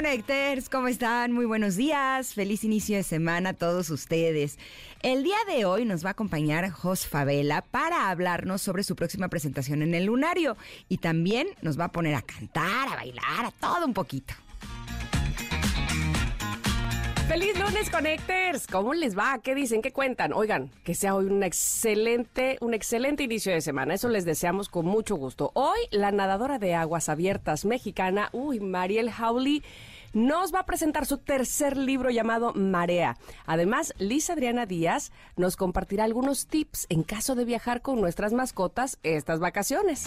Queridos Connectors, ¿cómo están? Muy buenos días. Feliz inicio de semana a todos ustedes. El día de hoy nos va a acompañar Jos Favela para hablarnos sobre su próxima presentación en el Lunario y también nos va a poner a cantar, a bailar, a todo un poquito. Feliz lunes, Connectors. ¿Cómo les va? ¿Qué dicen? ¿Qué cuentan? Oigan, que sea hoy un excelente, un excelente inicio de semana. Eso les deseamos con mucho gusto. Hoy, la nadadora de aguas abiertas mexicana, uy, Mariel Howley, nos va a presentar su tercer libro llamado Marea. Además, Liz Adriana Díaz nos compartirá algunos tips en caso de viajar con nuestras mascotas estas vacaciones.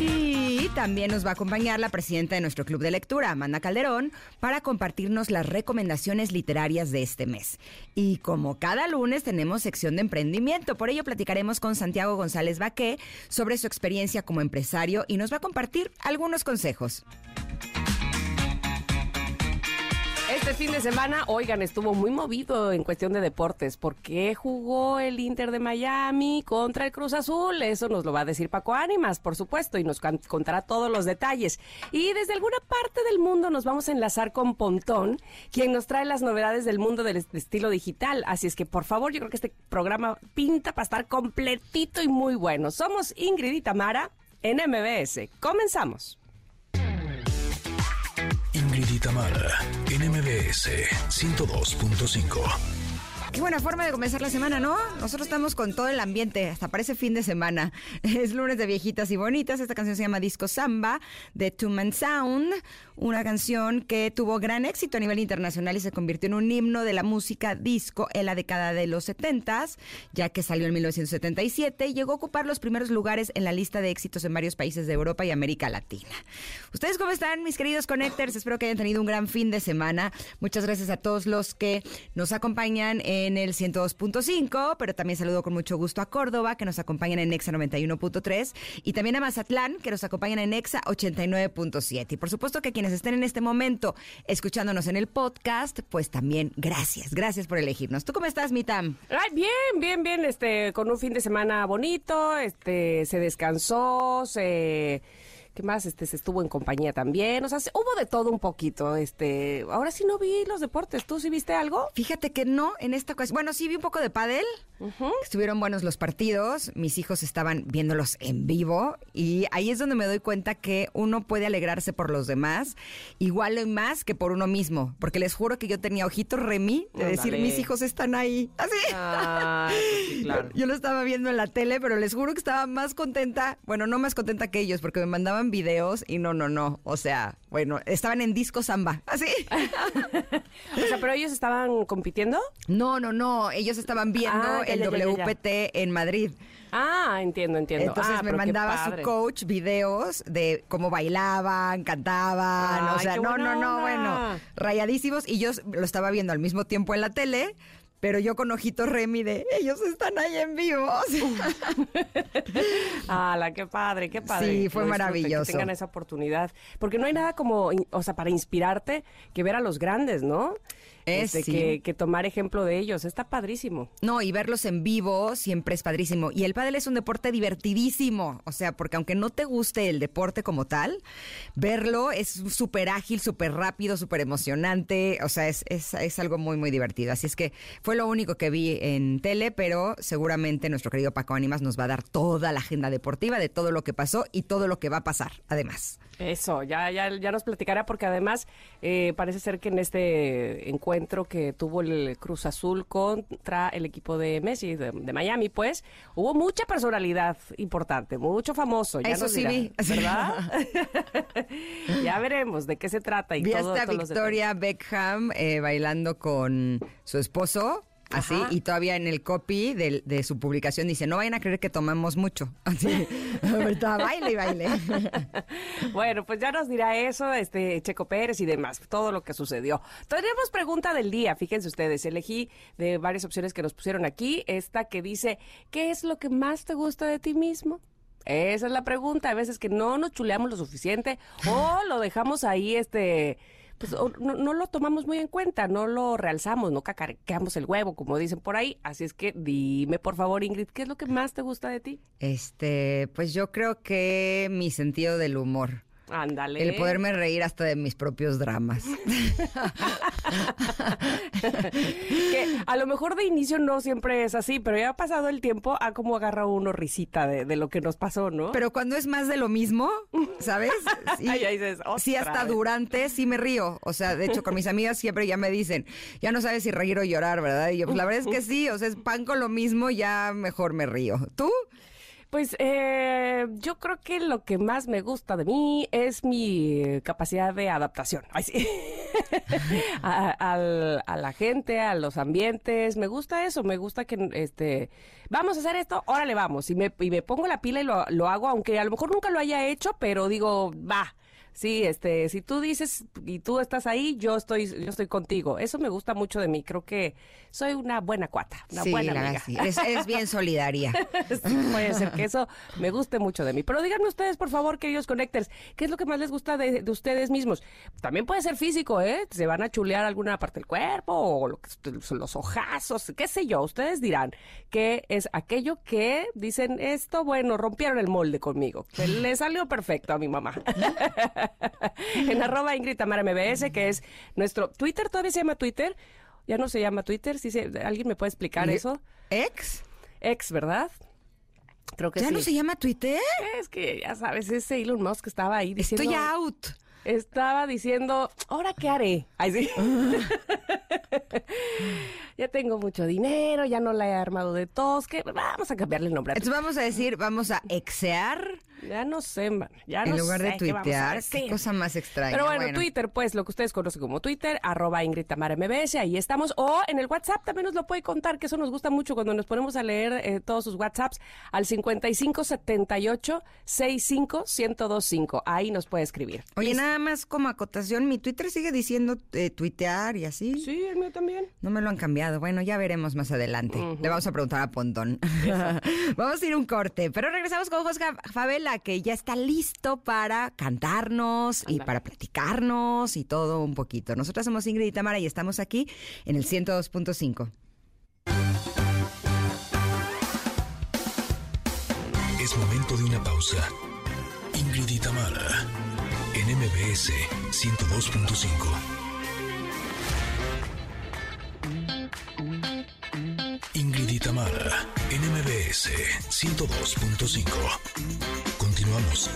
Y también nos va a acompañar la presidenta de nuestro club de lectura, Amanda Calderón, para compartirnos las recomendaciones literarias de este mes. Y como cada lunes tenemos sección de emprendimiento, por ello platicaremos con Santiago González Baqué sobre su experiencia como empresario y nos va a compartir algunos consejos. Este fin de semana, oigan, estuvo muy movido en cuestión de deportes porque jugó el Inter de Miami contra el Cruz Azul. Eso nos lo va a decir Paco Ánimas, por supuesto, y nos contará todos los detalles. Y desde alguna parte del mundo nos vamos a enlazar con Pontón, quien nos trae las novedades del mundo del estilo digital. Así es que, por favor, yo creo que este programa pinta para estar completito y muy bueno. Somos Ingrid y Tamara en MBS. Comenzamos. Ingrid y Tamara en MBS 102.5. Qué buena forma de comenzar la semana, ¿no? Nosotros estamos con todo el ambiente, hasta parece fin de semana. Es lunes de viejitas y bonitas. Esta canción se llama Disco Samba de Two Man Sound, una canción que tuvo gran éxito a nivel internacional y se convirtió en un himno de la música disco en la década de los 70, ya que salió en 1977 y llegó a ocupar los primeros lugares en la lista de éxitos en varios países de Europa y América Latina. ¿Ustedes cómo están, mis queridos connectors? Espero que hayan tenido un gran fin de semana. Muchas gracias a todos los que nos acompañan en el 102.5, pero también saludo con mucho gusto a Córdoba, que nos acompañan en Exa 91.3, y también a Mazatlán, que nos acompañan en Exa 89.7. Y por supuesto que quienes estén en este momento escuchándonos en el podcast, pues también gracias, gracias por elegirnos. ¿Tú cómo estás, Mitam? Ay, bien, bien, bien, este, con un fin de semana bonito, este, se descansó, se... ¿Qué más? Este se estuvo en compañía también. O sea, hubo de todo un poquito. Este, ahora sí no vi los deportes. ¿Tú sí viste algo? Fíjate que no en esta ocasión. Bueno, sí vi un poco de pádel. Estuvieron buenos los partidos. Mis hijos estaban viéndolos en vivo y ahí es donde me doy cuenta que uno puede alegrarse por los demás igual o más que por uno mismo, porque les juro que yo tenía ojitos Remy de decir mis hijos están ahí. Así. Ah, pues sí, claro. Yo lo estaba viendo en la tele, pero les juro que estaba más contenta. Bueno, no más contenta que ellos, porque me mandaban videos y no, no, no. O sea, bueno, estaban en disco samba. Así. o sea, pero ellos estaban compitiendo. No, no, no. Ellos estaban viendo Ah, ya, el ya, ya. WPT en Madrid. Ah, entiendo, entiendo. Entonces Ah, me mandaba su coach videos de cómo bailaban, cantaban, o sea, no, no, no, bueno, rayadísimos y yo lo estaba viendo al mismo tiempo en la tele. Pero yo con ojitos Remy de ellos están ahí en vivo. ¡Hala, qué padre, qué padre! Sí, fue maravilloso. Que tengan esa oportunidad. Porque no hay nada como, o sea, para inspirarte que ver a los grandes, ¿no? Es, Este, sí. que, que tomar ejemplo de ellos. Está padrísimo. No, y verlos en vivo siempre es padrísimo. Y el pádel es un deporte divertidísimo. O sea, porque aunque no te guste el deporte como tal, verlo es súper ágil, súper rápido, súper emocionante. O sea, es, es, es algo muy, muy divertido. Así es que fue lo único que vi en tele, pero seguramente nuestro querido Paco Ánimas nos va a dar toda la agenda deportiva de todo lo que pasó y todo lo que va a pasar, además. Eso, ya, ya, ya nos platicará porque además eh, parece ser que en este encuentro que tuvo el Cruz Azul contra el equipo de Messi, de, de Miami, pues, hubo mucha personalidad importante, mucho famoso. Ya Eso nos sí dirá, vi. ¿Verdad? ya veremos de qué se trata y Vi todo, hasta Victoria Beckham eh, bailando con su esposo. Así, Ajá. y todavía en el copy de, su publicación dice, no vayan a creer que tomamos mucho. Así, ahorita baile y baile. Bueno, pues ya nos dirá eso, este Checo Pérez y demás, todo lo que sucedió. Tenemos pregunta del día, fíjense ustedes, elegí de varias opciones que nos pusieron aquí, esta que dice, ¿qué es lo que más te gusta de ti mismo? Esa es la pregunta, a veces que no nos chuleamos lo suficiente o lo dejamos ahí, este, pues no, no lo tomamos muy en cuenta, no lo realzamos, no cacareamos el huevo, como dicen por ahí. Así es que dime, por favor, Ingrid, ¿qué es lo que más te gusta de ti? Este, pues yo creo que mi sentido del humor. Ándale. El poderme reír hasta de mis propios dramas. que a lo mejor de inicio no siempre es así, pero ya ha pasado el tiempo, a como agarra uno risita de, de lo que nos pasó, ¿no? Pero cuando es más de lo mismo, ¿sabes? Sí, Ay, ahí dices, sí, "Otra hasta vez". durante sí me río. O sea, de hecho, con mis amigas siempre ya me dicen, ya no sabes si reír o llorar, ¿verdad? Y yo, pues la verdad es que sí, o sea, es pan con lo mismo, ya mejor me río. ¿Tú? Pues eh, yo creo que lo que más me gusta de mí es mi capacidad de adaptación. Ay, sí. a la gente, a los ambientes. Me gusta eso, me gusta que, este, vamos a hacer esto, órale, vamos. Y me, y me pongo la pila y lo, lo hago, aunque a lo mejor nunca lo haya hecho, pero digo, va. Sí, este, si tú dices y tú estás ahí, yo estoy, yo estoy contigo. Eso me gusta mucho de mí. Creo que soy una buena cuata, una sí, buena amiga. sí. Eres, eres bien solidaria. Sí, puede ser que eso me guste mucho de mí. Pero díganme ustedes, por favor, queridos connectors, ¿qué es lo que más les gusta de, de ustedes mismos? También puede ser físico, ¿eh? Se van a chulear alguna parte del cuerpo o lo que- los ojazos, qué sé yo. Ustedes dirán que es aquello que dicen esto, bueno, rompieron el molde conmigo. Que le salió perfecto a mi mamá. en arroba Ingrid Tamara MBS, que es nuestro Twitter, todavía se llama Twitter. Ya no se llama Twitter, ¿Sí se- ¿alguien me puede explicar eso? ¿Ex? Ex, ¿verdad? Creo que ¿Ya sí. no se llama Twitter? Es que ya sabes, ese Elon Musk estaba ahí diciendo. Estoy out. Estaba diciendo, ¿ahora qué haré? Ay, sí. ya tengo mucho dinero, ya no la he armado de tos, que vamos a cambiarle el nombre. a Entonces vamos a decir, vamos a exear Ya no sé, man, ya en no lugar de sé tuitear. Qué cosa más extraña. Pero bueno, Twitter, pues lo que ustedes conocen como Twitter, arroba Ingrid Tamara MBS, ahí estamos. O en el WhatsApp también nos lo puede contar, que eso nos gusta mucho cuando nos ponemos a leer eh, todos sus WhatsApps al 5578 65 1025. Ahí nos puede escribir. Oye, Listo. nada más como acotación, mi Twitter sigue diciendo eh, tuitear y así. Sí, el mío también. No me lo han cambiado. Bueno, ya veremos más adelante. Le vamos a preguntar a Pontón. vamos a ir un corte, pero regresamos con José Favela, que ya está listo para cantarnos y para platicarnos y todo un poquito. Nosotras somos Ingrid y Tamara y estamos aquí en el 102.5. Es momento de una pausa. Ingrid y Tamara, en MBS 102.5. Ingrid y Tamara, en MBS 102.5. Continuamos.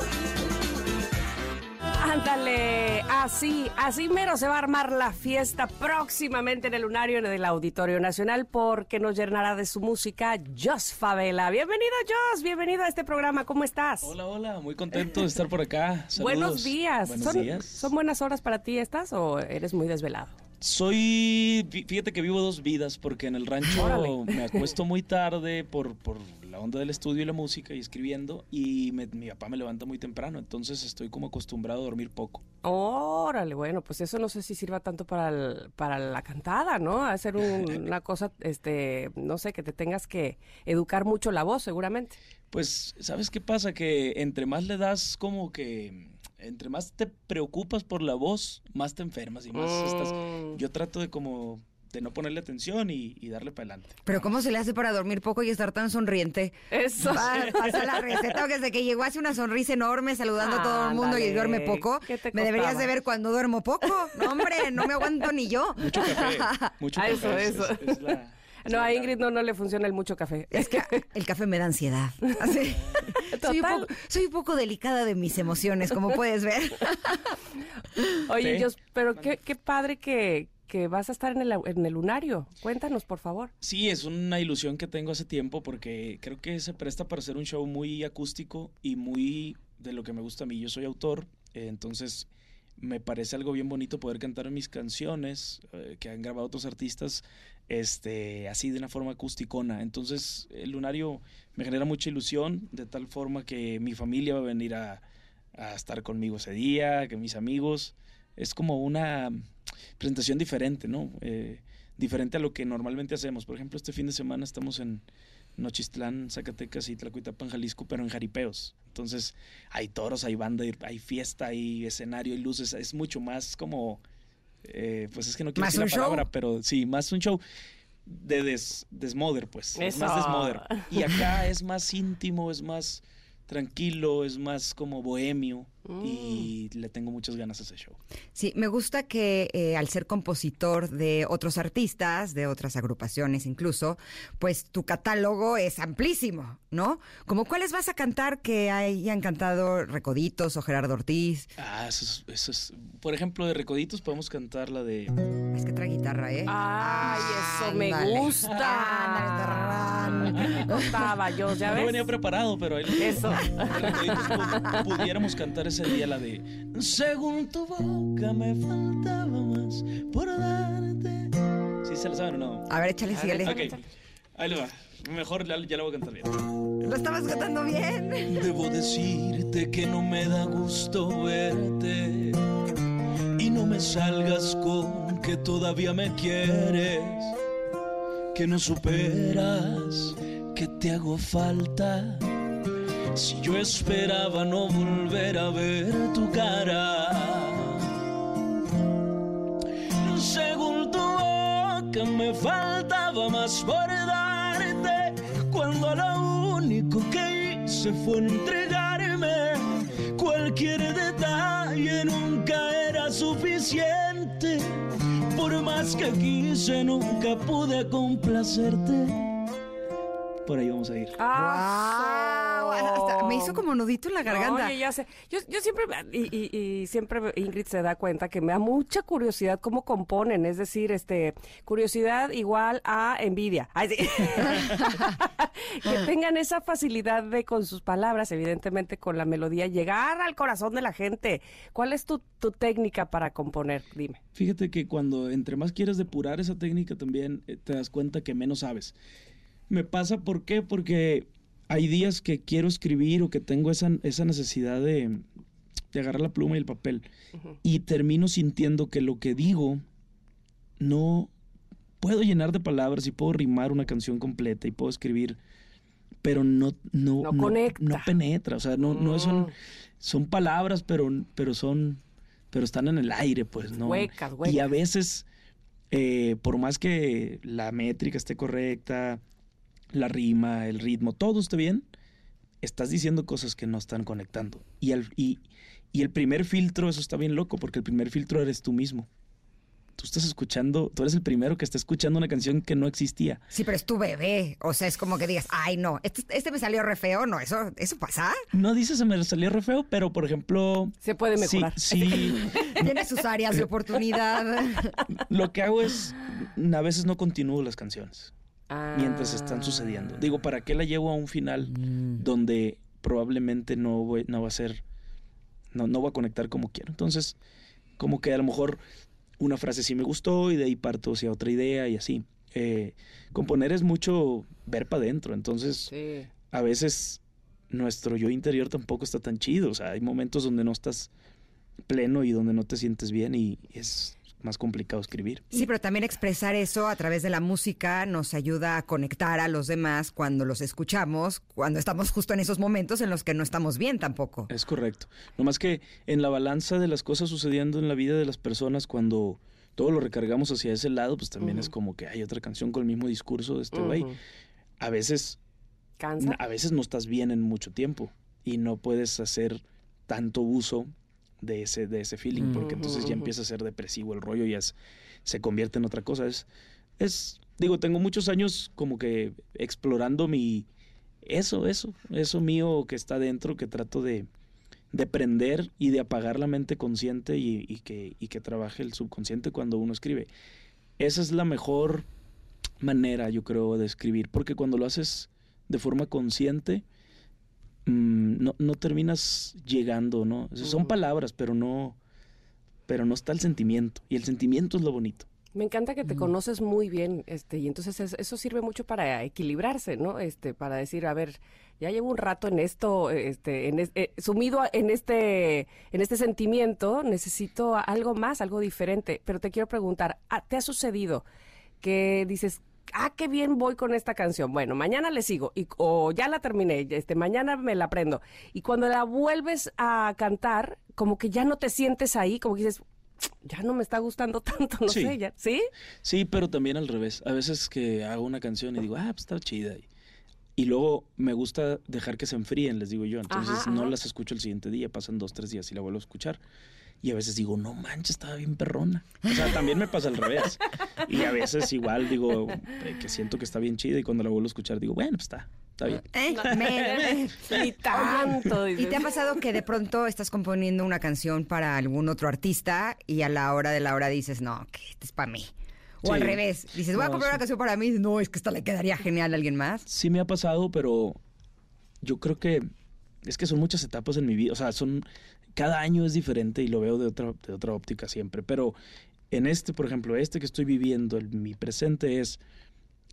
Ándale, así, así mero se va a armar la fiesta próximamente en el lunario en el Auditorio Nacional porque nos llenará de su música Jos Favela. Bienvenido Jos, bienvenido a este programa, ¿cómo estás? Hola, hola, muy contento de estar por acá. Saludos. Buenos días. Buenos ¿Son, días. ¿Son buenas horas para ti estas o eres muy desvelado? Soy, fí- fíjate que vivo dos vidas porque en el rancho Órale. me acuesto muy tarde por, por la onda del estudio y la música y escribiendo y me- mi papá me levanta muy temprano, entonces estoy como acostumbrado a dormir poco. Órale, bueno, pues eso no sé si sirva tanto para, el- para la cantada, ¿no? Hacer un- una cosa, este, no sé, que te tengas que educar mucho la voz, seguramente. Pues, ¿sabes qué pasa? Que entre más le das como que... Entre más te preocupas por la voz, más te enfermas y más estás... Mm. Yo trato de como... de no ponerle atención y, y darle para adelante. Pero ¿cómo se le hace para dormir poco y estar tan sonriente? Eso. Va, pasa la receta desde que llegó hace una sonrisa enorme saludando a todo el mundo y duerme poco. ¿Qué te Me deberías de ver cuando duermo poco. No, hombre, no me aguanto ni yo. Mucho café, mucho Ah, café. eso, es- eso. es- es la- es No, a. Ingrid no, no le funciona el mucho café. Es que el café me da ansiedad. Así. Soy, un poco, soy un poco delicada de mis emociones, como puedes ver. Oye, Sí. Jos, pero qué, qué padre que, que vas a estar en el, en el lunario. Cuéntanos, por favor. Sí, es una ilusión que tengo hace tiempo porque creo que se presta para hacer un show muy acústico y muy de lo que me gusta a mí. Yo soy autor, entonces me parece algo bien bonito poder cantar mis canciones eh, que han grabado otros artistas este, así de una forma acústicona. Entonces, el lunario me genera mucha ilusión, de tal forma que mi familia va a venir a, a estar conmigo ese día, que mis amigos. Es como una presentación diferente, ¿no? Eh, diferente a lo que normalmente hacemos. Por ejemplo, este fin de semana estamos en Nochistlán, Zacatecas y Tlacuitapan, Jalisco, pero en jaripeos. Entonces, hay toros, hay banda, hay fiesta, hay escenario, hay luces. Es mucho más como eh, pues es que no quiero ¿Más decir la un show? palabra, pero sí, más un show de des, desmoder, pues. Es más desmoder. Y acá es más íntimo, es más tranquilo, es más como bohemio. Y le tengo muchas ganas a ese show. Sí, me gusta que eh, al ser compositor de otros artistas, de otras agrupaciones incluso, pues tu catálogo es amplísimo, ¿no? Como cuáles vas a cantar que hayan cantado Recoditos o Gerardo Ortiz. Ah, eso es, eso es- Por ejemplo, de Recoditos podemos cantar la de. Es que trae guitarra, ¿eh? Ay, eso me gusta. Me contaba yo, ya No ves. venía preparado, pero ahí Eso. de Recoditos pu- pudiéramos cantar ese día la de. Según tu boca me faltaba más por darte. ¿Sí se la saben o no? A ver, échale, síguele. Ok, ahí le va. Mejor ya, ya la voy a cantar bien. Lo estabas cantando bien. Debo decirte que no me da gusto verte y no me salgas con que todavía me quieres, que no superas que te hago falta. Si yo esperaba no volver a ver tu cara. Según tu boca me faltaba más por darte cuando lo único que hice fue entregarme. Cualquier detalle nunca era suficiente. Por más que quise nunca pude complacerte. Por ahí vamos a ir. Ah, hasta me hizo como nudito en la garganta. Oye, ya sé. Yo, yo siempre, y, y- y siempre Ingrid se da cuenta que me da mucha curiosidad cómo componen. Es decir, este, curiosidad igual a envidia. Ay, sí. que tengan esa facilidad de con sus palabras, evidentemente con la melodía, llegar al corazón de la gente. ¿Cuál es tu, tu técnica para componer? Dime. Fíjate que cuando entre más quieres depurar esa técnica también eh, te das cuenta que menos sabes. Me pasa, ¿por qué? Porque hay días que quiero escribir o que tengo esa, esa necesidad de, de agarrar la pluma y el papel y termino sintiendo que lo que digo no puedo llenar de palabras y puedo rimar una canción completa y puedo escribir, pero no, no, No conecta. no penetra, o sea, no, no son, Mm. son palabras, pero, pero son, pero están en el aire, pues, ¿no? Huecas, Y a huecas. veces, eh, por más que la métrica esté correcta, la rima, el ritmo, todo esté bien, estás diciendo cosas que no están conectando. Y, al- y, y el primer filtro, eso está bien loco, porque el primer filtro eres tú mismo. Tú estás escuchando, tú eres el primero que está escuchando una canción que no existía. Sí, pero es tu bebé. O sea, es como que digas, ay, no, este, este me salió re feo. No, eso, eso pasa. No dices se me salió re feo, pero por ejemplo... Se puede sí- mejorar. sí Tiene sus áreas de oportunidad. lo que hago es, a veces no continúo las canciones. Mientras están Ah. sucediendo. Digo, ¿para qué la llevo a un final donde probablemente no, voy- no va a ser, no, no va a conectar como quiero? Entonces, como que a lo mejor una frase sí me gustó y de ahí parto hacia otra idea y así. Eh, componer es mucho ver para adentro, entonces Sí. a veces nuestro yo interior tampoco está tan chido, o sea, hay momentos donde no estás pleno y donde no te sientes bien y es más complicado escribir. Sí, pero también expresar eso a través de la música nos ayuda a conectar a los demás cuando los escuchamos, cuando estamos justo en esos momentos en los que no estamos bien tampoco. Es correcto. No más que en la balanza de las cosas sucediendo en la vida de las personas, cuando todo lo recargamos hacia ese lado, pues también es como que hay otra canción con el mismo discurso de este güey. A veces, ¿Cansa? a veces no estás bien en mucho tiempo y no puedes hacer tanto uso de ese, de ese feeling, porque entonces ya empieza a ser depresivo el rollo y es- se convierte en otra cosa. Es, es, digo, tengo muchos años como que explorando mi, eso, eso, eso mío que está dentro, que trato de, de prender y de apagar la mente consciente y, y que, y que trabaje el subconsciente cuando uno escribe. Esa es la mejor manera, yo creo, de escribir, porque cuando lo haces de forma consciente, mm, no, no terminas llegando, ¿no? O sea, Son palabras, pero no, pero no está el sentimiento. Y el sentimiento es lo bonito. Me encanta que te conoces muy bien, este, y entonces es- eso sirve mucho para equilibrarse, ¿no? Este, para decir, a ver, ya llevo un rato en esto, este, en es- eh, sumido en este, en este sentimiento, necesito algo más, algo diferente. Pero te quiero preguntar, ¿ah, ¿te ha sucedido que dices, ah, qué bien voy con esta canción? Bueno, mañana le sigo, y, o ya la terminé, este, mañana me la aprendo. Y cuando la vuelves a cantar, como que ya no te sientes ahí, como que dices, ya no me está gustando tanto, no Sí. sé, ya, ¿sí? Sí, pero también al revés. A veces que hago una canción y digo, ah, pues está chida. Y, y luego me gusta dejar que se enfríen, les digo yo. Entonces Ajá, no ajá. las escucho el siguiente día, pasan dos, tres días y la vuelvo a escuchar. Y a veces digo, no manches, estaba bien perrona. O sea, también me pasa al revés. Y a veces igual digo eh, que siento que está bien chida y cuando la vuelvo a escuchar digo, bueno, pues está, está bien. Eh, me- Ni tanto. ¿Y te ha pasado que de pronto estás componiendo una canción para algún otro artista y a la hora de la hora dices, no, que este es para mí? O Sí. al revés, dices, voy a No, comprar sí. una canción para mí, y no, es que esta le quedaría genial a alguien más. Sí me ha pasado, pero yo creo que es que son muchas etapas en mi vida. O sea, son cada año es diferente y lo veo de otra, de otra óptica siempre. Pero en este, por ejemplo, este que estoy viviendo, el- mi presente es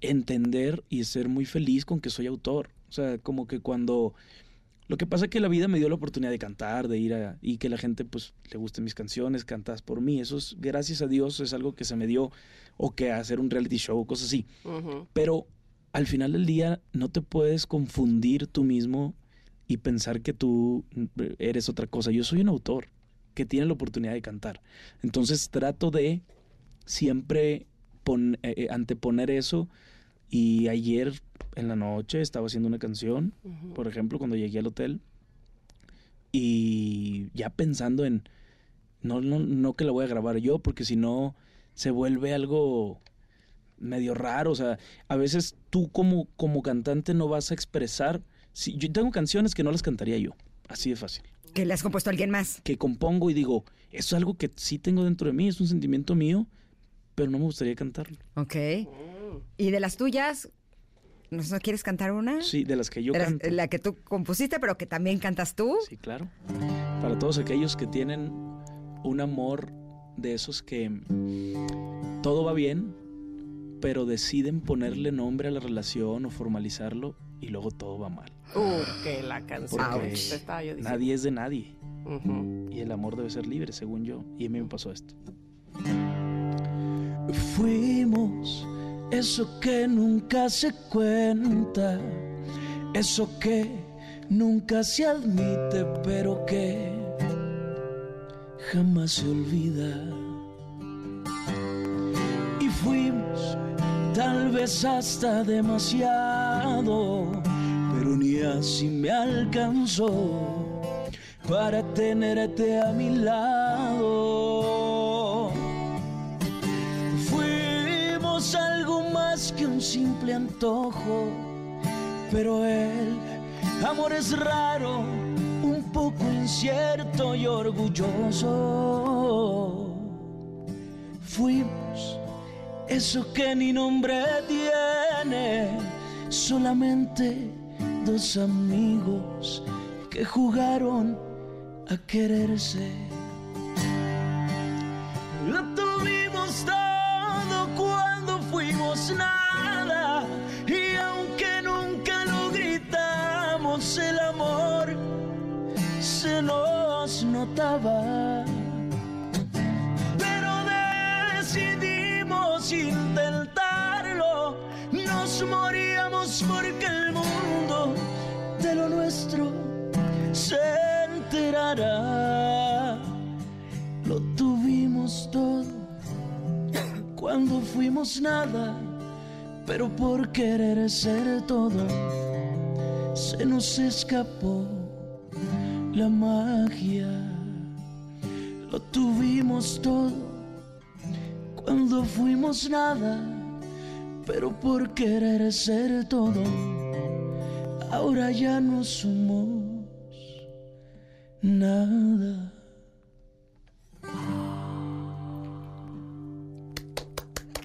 entender y ser muy feliz con que soy autor. O sea, como que cuando... Lo que pasa es que la vida me dio la oportunidad de cantar, de ir a... y que la gente pues le guste mis canciones, cantadas por mí. Eso es, gracias a Dios, es algo que se me dio. O que hacer un reality show, cosas así. Pero al final del día no te puedes confundir tú mismo y pensar que tú eres otra cosa. Yo soy un autor que tiene la oportunidad de cantar. Entonces trato de siempre pon- eh, eh, anteponer eso. Y ayer en la noche estaba haciendo una canción, por ejemplo, cuando llegué al hotel. Y ya pensando en, no, no, no que la voy a grabar yo, porque si no se vuelve algo medio raro. O sea, a veces tú como, como cantante no vas a expresar. Si, yo tengo canciones que no las cantaría yo, así de fácil. Que le has compuesto a alguien más. Que compongo y digo, eso es algo que sí tengo dentro de mí, es un sentimiento mío, pero no me gustaría cantarlo. Ok. ¿Y de las tuyas? ¿No quieres cantar una? Sí, de las que yo De las- canto. la que tú compusiste, pero que también cantas tú. Sí, claro. Para todos aquellos que tienen un amor de esos que todo va bien, pero deciden ponerle nombre a la relación o formalizarlo y luego todo va mal. Uh, que la canción. Porque nadie es de nadie y el amor debe ser libre, según yo. Y a mí me pasó esto. Fuimos eso que nunca se cuenta, eso que nunca se admite, pero que jamás se olvida. Y fuimos tal vez hasta demasiado, pero ni así me alcanzó para tenerte a mi lado. Fuimos algo más que un simple antojo, pero el amor es raro, un poco incierto y orgulloso. Fuimos eso que ni nombre tiene, solamente dos amigos que jugaron a quererse. Lo tuvimos todo cuando fuimos nada y aunque nunca lo gritamos el amor se nos notaba. Intentarlo, nos moríamos porque el mundo de lo nuestro se enterará. Lo tuvimos todo cuando fuimos nada, pero por querer ser todo se nos escapó la magia. Lo tuvimos todo cuando fuimos nada, pero por querer ser todo, ahora ya no somos nada.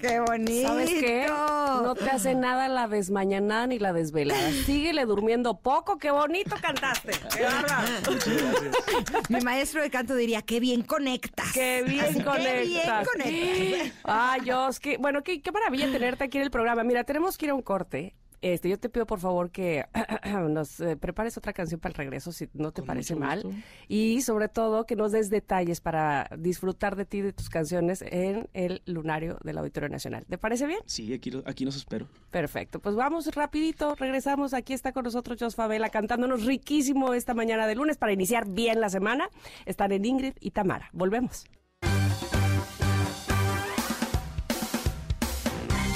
¡Qué bonito! ¿Sabes qué? No te hace nada la desmañanada ni la desvelada. Síguele durmiendo poco, qué bonito cantaste. Qué bárbaro. Mi maestro de canto diría, qué bien conectas. Qué bien Así, conectas. Qué bien conectas. Ay, Dios, qué, bueno, qué, qué maravilla tenerte aquí en el programa. Mira, tenemos que ir a un corte. Este, yo te pido por favor que nos eh, prepares otra canción para el regreso, si no te Con parece mal. Y sobre todo que nos des detalles para disfrutar de ti y de tus canciones en el lunario del Auditorio Nacional. ¿Te parece bien? Sí, aquí, lo- aquí nos espero. Perfecto, pues vamos rapidito, regresamos, aquí está con nosotros Jos Favela cantándonos riquísimo esta mañana de lunes para iniciar bien la semana. Están en Ingrid y Tamara. Volvemos.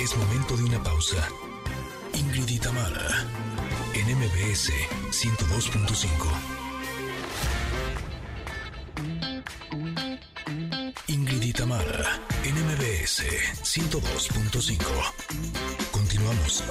Es momento de una pausa. Ingrid en MBS 102.5. Ingrid y Tamara, en MBS 102.5. Continuamos.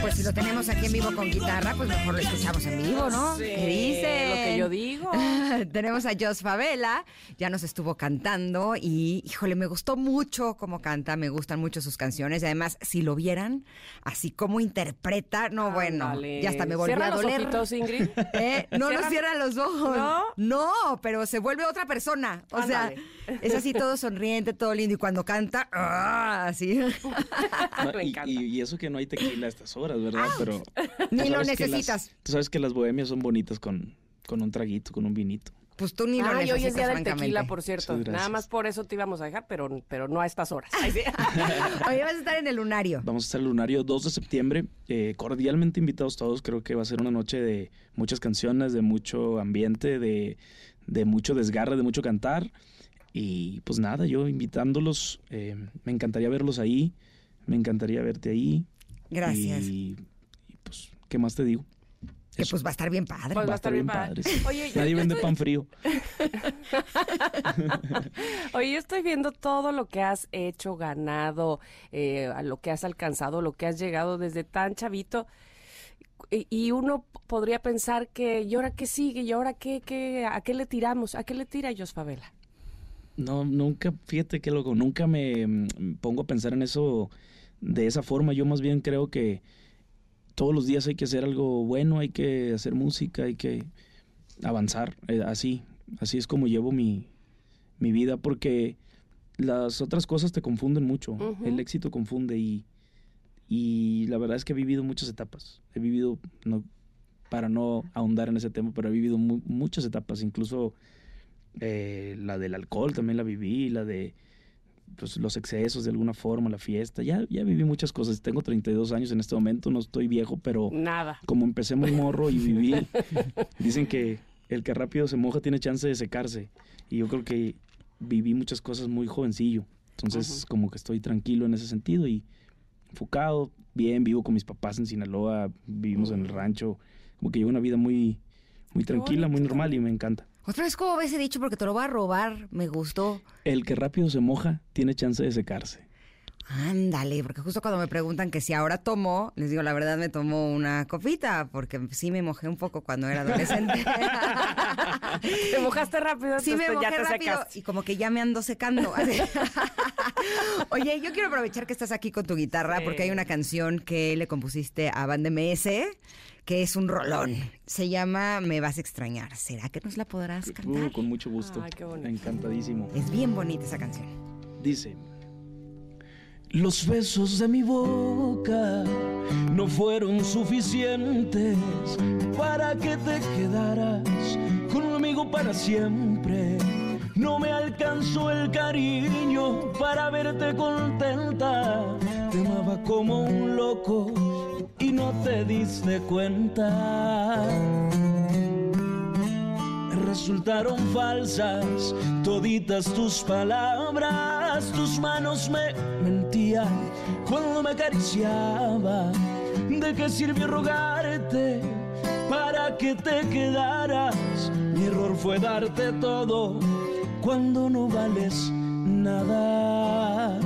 Pues si lo tenemos aquí en vivo con guitarra, pues mejor lo escuchamos en vivo, ¿no? Sí, ¿Qué dice? lo que yo digo. tenemos a Jos Favela, ya nos estuvo cantando y, híjole, me gustó mucho cómo canta, me gustan mucho sus canciones y además, si lo vieran, así como interpreta, no, bueno, ya hasta me volvió Cierra a los doler. ojitos, Ingrid. Eh, no nos Cierra- cierra los ojos. ¿No? No, pero se vuelve otra persona. O sea, es así todo sonriente, todo lindo. Y cuando canta, ¡ah! así. No, Me y, encanta. y- y eso que no hay tequila a estas horas, ¿verdad? Pero Ni lo las- necesitas. tú sabes que las bohemias son bonitas con, con un traguito, con un vinito. Pues tú ni lo Ay, necesitas, hoy es día del tequila, por cierto. Nada más por eso te íbamos a dejar, pero, pero no a estas horas. Ay, sí. Oye, vas a estar en el lunario. Vamos a estar el lunario 2 de septiembre. eh, cordialmente invitados todos. Creo que va a ser una noche de muchas canciones, de mucho ambiente, de, de mucho desgarre, de mucho cantar. Y pues nada, yo invitándolos. eh, me encantaría verlos ahí. Me encantaría verte ahí. Gracias. Y, y, pues, ¿qué más te digo? Que Eso. pues va a estar bien padre. Pues va a estar bien padre. sí. Oye, yo- Nadie yo vende estoy- pan frío. Oye, yo estoy viendo todo lo que has hecho, ganado, eh, a lo que has alcanzado, lo que has llegado desde tan chavito. Y, y uno podría pensar que, ¿y ahora qué sigue? ¿Y ahora qué, qué, a qué le tiramos? ¿A qué le tira Jos Favela? No, nunca, fíjate que loco, nunca me mm, pongo a pensar en eso de esa forma. Yo más bien creo que todos los días hay que hacer algo bueno, hay que hacer música, hay que avanzar. eh, así, así es como llevo mi, mi vida, porque las otras cosas te confunden mucho. El éxito confunde y, y la verdad es que he vivido muchas etapas. He vivido, no, para no ahondar en ese tema, pero he vivido mu- muchas etapas, incluso eh, la del alcohol también la viví, la de pues, los excesos de alguna forma, la fiesta, ya, ya viví muchas cosas. Tengo 32 años en este momento, no estoy viejo, pero Nada. como empecé muy morro y viví, dicen que el que rápido se moja tiene chance de secarse. Y yo creo que viví muchas cosas muy jovencillo. Entonces, como que estoy tranquilo en ese sentido y enfocado, bien, vivo con mis papás en Sinaloa, vivimos en el rancho. Como que llevo una vida muy, muy Qué tranquila, muy normal y me encanta. Otra vez, ¿cómo ves ese dicho? Porque te lo voy a robar. Me gustó. El que rápido se moja tiene chance de secarse. Ándale, porque justo cuando me preguntan que si ahora tomo, les digo, la verdad me tomo una copita, porque sí me mojé un poco cuando era adolescente. Te mojaste rápido, Sí me mojé ya te rápido secaste. y como que ya me ando secando. Oye, yo quiero aprovechar que estás aquí con tu guitarra Sí. porque hay una canción que le compusiste a Band MS que es un rolón. Se llama Me vas a extrañar. ¿Será que nos la podrás cantar? Uh, con mucho gusto. Ay, qué bonito. Encantadísimo. Es bien bonita esa canción. Dice, los besos de mi boca no fueron suficientes para que te quedaras conmigo para siempre. No me alcanzó el cariño para verte contenta. Te amaba como un loco y no te diste cuenta resultaron falsas toditas tus palabras, tus manos me mentían cuando me acariciaba. ¿De qué sirvió rogarte para que te quedaras? Mi error fue darte todo cuando no vales nada.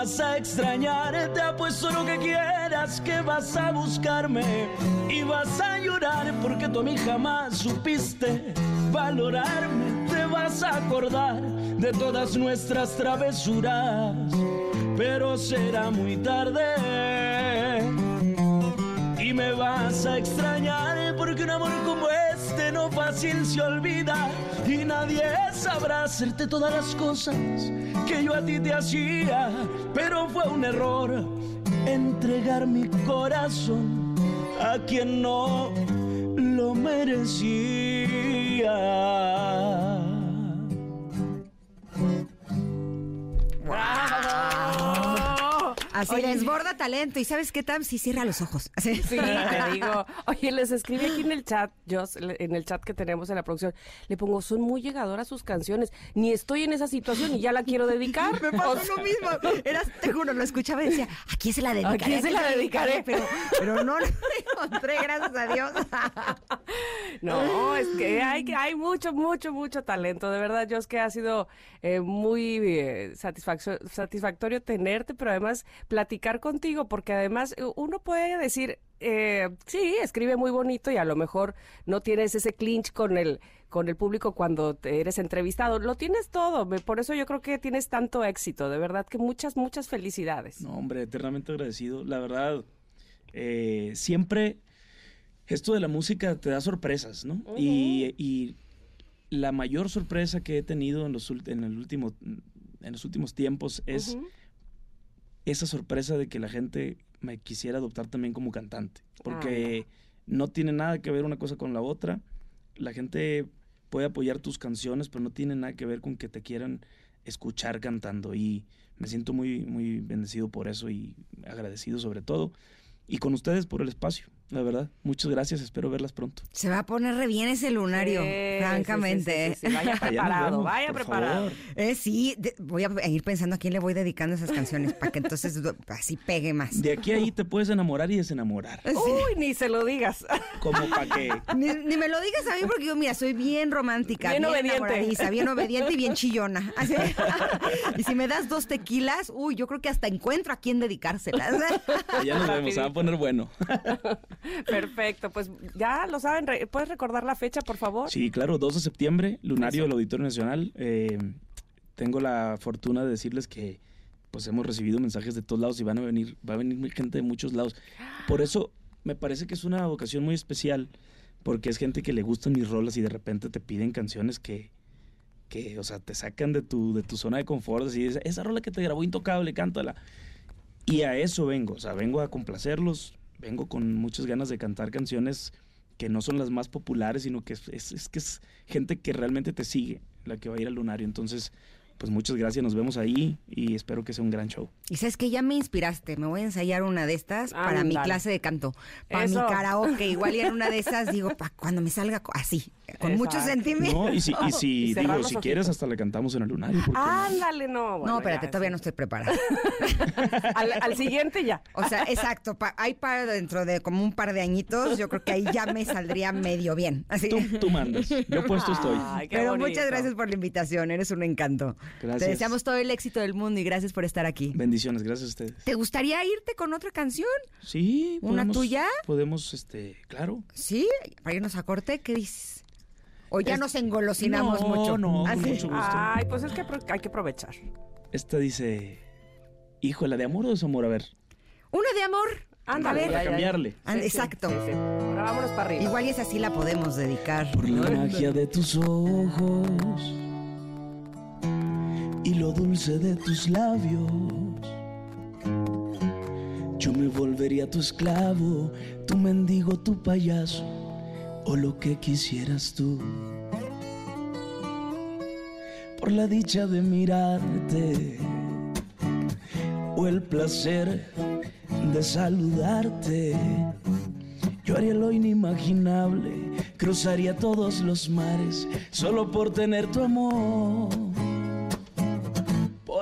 Vas a extrañar, te apuesto lo que quieras, que vas a buscarme y vas a llorar porque tú a mí jamás supiste valorarme. Te vas vas a acordar de todas nuestras travesuras, pero será muy tarde. Y me vas a extrañar porque un amor como fácil se olvida y nadie sabrá hacerte todas las cosas que yo a ti te hacía, pero fue un error entregar mi corazón a quien no lo merecía. Así Oye. desborda talento. ¿Y sabes qué, Tam? Sí, cierra los ojos. Así. Sí, te digo. Oye, les escribí aquí en el chat, yo en el chat que tenemos en la producción, le pongo, son muy llegadoras sus canciones. Ni estoy en esa situación y ya la quiero dedicar. Me pasó lo mismo. Eras, te juro, lo escuchaba y decía, ¿a quién se la dedicaré? ¿A quién se la dedicaré? Pero, pero no lo encontré, gracias a Dios. No, es que hay, hay mucho, mucho, mucho talento. De verdad, yo es que ha sido eh, muy eh, satisfactorio tenerte, pero además platicar contigo, porque además uno puede decir, eh, sí, escribe muy bonito y a lo mejor no tienes ese clinch con el con el público cuando te eres entrevistado. Lo tienes todo, me- por eso yo creo que tienes tanto éxito. De verdad que muchas, muchas felicidades. No, hombre, eternamente agradecido. La verdad, eh, siempre esto de la música te da sorpresas, ¿no? y, y la mayor sorpresa que he tenido en los, en el último, en los últimos tiempos es. Esa sorpresa de que la gente me quisiera adoptar también como cantante. Porque no tiene nada que ver una cosa con la otra. La gente puede apoyar tus canciones, pero no tiene nada que ver con que te quieran escuchar cantando. Y me siento muy, muy bendecido por eso y agradecido sobre todo. Y con ustedes por el espacio, la verdad. Muchas gracias, espero verlas pronto. Se va a poner re bien ese lunario, Sí, sí, francamente. sí, sí, sí, Vaya preparado, vemos, vaya preparado. Eh, sí, de- voy a ir pensando a quién le voy dedicando esas canciones para que entonces así pegue más. De aquí a ahí te puedes enamorar y desenamorar. Uy, ni se lo digas. Como para que... Ni, ni me lo digas a mí porque yo, mira, soy bien romántica, Bien bien, obediente. enamoradiza, bien obediente y bien chillona. Así. y si me das dos tequilas, uy, yo creo que hasta encuentro a quién dedicárselas. Ya nos vemos, se va a poner bueno. Perfecto, pues ya lo saben, ¿puedes recordar la fecha, por favor? Sí, claro, 2 de septiembre, Lunario del Auditorio Nacional. Eh, tengo la fortuna de decirles que pues hemos recibido mensajes de todos lados y van a venir, va a venir gente de muchos lados. Por eso me parece que es una ocasión muy especial, porque es gente que le gustan mis rolas y de repente te piden canciones que, que o sea, te sacan de tu, de tu zona de confort. Así, esa, esa rola que te grabó Intocable, cántala. Y a eso vengo, o sea, vengo a complacerlos, vengo con muchas ganas de cantar canciones que no son las más populares, sino que es, es- que es gente que realmente te sigue, la que va a ir al lunario. Entonces, pues muchas gracias, nos vemos ahí y espero que sea un gran show. Y sabes que ya me inspiraste, me voy a ensayar una de estas para mi Ándale. clase de canto, para mi karaoke, igual y en una de esas digo, para cuando me salga así, con mucho Exacto. sentimiento. No, y si, y si Y digo, si quieres, hasta le cantamos en el lunario. ¿por qué no? Ándale, no. bueno, no, espérate, ya, todavía sí. no estoy preparada. Al, al siguiente ya. O sea, exacto, pa- hay para dentro de como un par de añitos, yo creo que ahí ya me saldría medio bien. Así. Tú, tú mandas, yo puesto estoy. Ay, qué Pero bonito. muchas gracias por la invitación, eres un encanto. Gracias. Te deseamos todo el éxito del mundo y gracias por estar aquí. Bendiciones, gracias a ustedes. ¿Te gustaría irte con otra canción? Sí, ¿Una podemos- tuya? Podemos, este, claro. ¿Sí? Para irnos a corte, ¿qué dices? O ya Es- nos engolosinamos No, mucho. no, con Así. mucho gusto. Ay, pues es que hay que aprovechar. Esta dice, híjole, ¿de amor o desamor? A ver, Una de amor. Ándale, A ver. para cambiarle. Ah, Sí, exacto. sí, sí. Ahora vámonos para arriba. Igual y esa sí la podemos dedicar. por la magia de tus ojos dulce de tus labios. Yo me volvería tu esclavo, tu mendigo, tu payaso, o lo que quisieras tú. Por la dicha de mirarte, o el placer de saludarte. Yo haría lo inimaginable, cruzaría todos los mares solo por tener tu amor.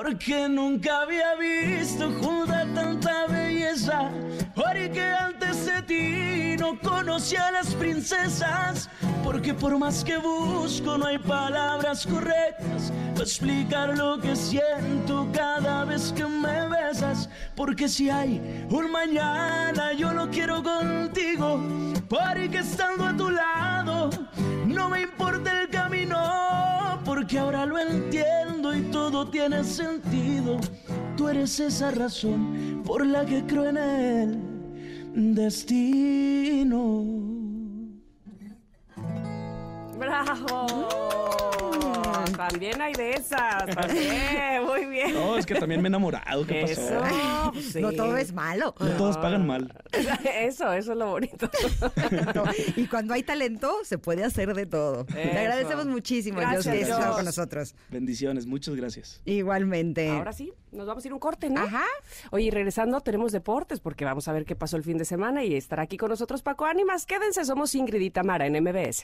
Porque nunca había visto junta tanta belleza, porque antes de ti no conocía a las princesas. Porque por más que busco no hay palabras correctas para explicar lo que siento cada vez que me besas. Porque si hay un mañana yo lo quiero contigo, porque estando a tu lado no me importa el camino, porque ahora lo entiendo y todo tiene sentido. Tú eres esa razón por la que creo en el destino. ¡Bravo! También hay de esas. También, muy bien. No, es que también me he enamorado. ¿Qué Eso. pasó? sí. No todo es malo. No todos pagan mal. Eso, eso es lo bonito. No, Y cuando hay talento, se puede hacer de todo. Te agradecemos muchísimo, Dios, Gracias, que hayas estado Dios. con nosotros. Bendiciones, muchas gracias. Igualmente. Ahora sí, nos vamos a ir a un corte, ¿no? Ajá. Oye, y regresando tenemos deportes porque vamos a ver qué pasó el fin de semana y estará aquí con nosotros Paco Ánimas. Quédense, somos Ingrid y Tamara en MBS.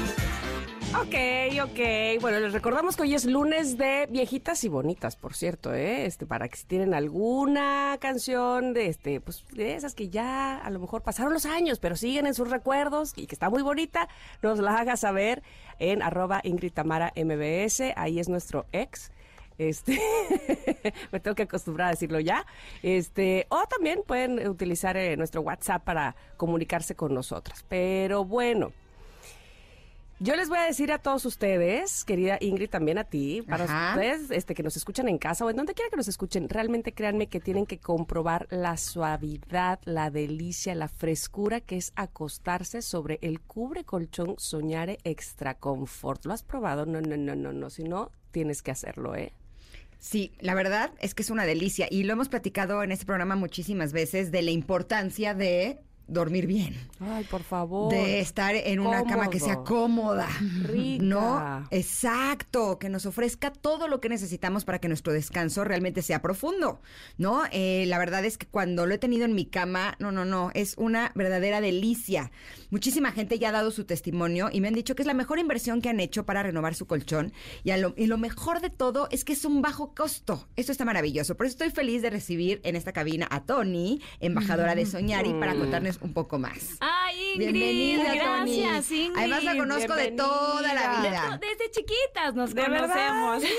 Ok, ok. Bueno, les recordamos que hoy es lunes de viejitas y bonitas, por cierto, ¿eh? Este, para que si tienen alguna canción de este, pues de esas que ya a lo mejor pasaron los años, pero siguen en sus recuerdos y que está muy bonita, nos la haga saber en arroba Ingrid MBS. Ahí es nuestro ex. Este, me tengo que acostumbrar a decirlo ya. Este, o también pueden utilizar eh, nuestro WhatsApp para comunicarse con nosotras. Pero bueno, yo les voy a decir a todos ustedes, querida Ingrid, también a ti, para Ajá. ustedes este, que nos escuchan en casa o en donde quiera que nos escuchen, realmente créanme que tienen que comprobar la suavidad, la delicia, la frescura que es acostarse sobre el cubre colchón Soñare Extra Confort. ¿Lo has probado? No, no, no, no, no. Si no, tienes que hacerlo, ¿eh? Sí, la verdad es que es una delicia y lo hemos platicado en este programa muchísimas veces de la importancia de dormir bien. Ay, por favor. De estar en una cama que sea cómoda. Rica. No, exacto, que nos ofrezca todo lo que necesitamos para que nuestro descanso realmente sea profundo, ¿no? Eh, la verdad es que cuando lo he tenido en mi cama, no, no, no, es una verdadera delicia. Muchísima gente ya ha dado su testimonio y me han dicho que es la mejor inversión que han hecho para renovar su colchón y, a lo, y lo mejor de todo es que es un bajo costo. Esto está maravilloso. Por eso estoy feliz de recibir en esta cabina a Tony, embajadora de Soñari, para contarnos un poco más. Ay, Ingrid, Bienvenida, Tony. gracias, Ingrid. Además la conozco de toda la bienvenida. vida. Desde chiquitas nos ¿De conocemos. Sí,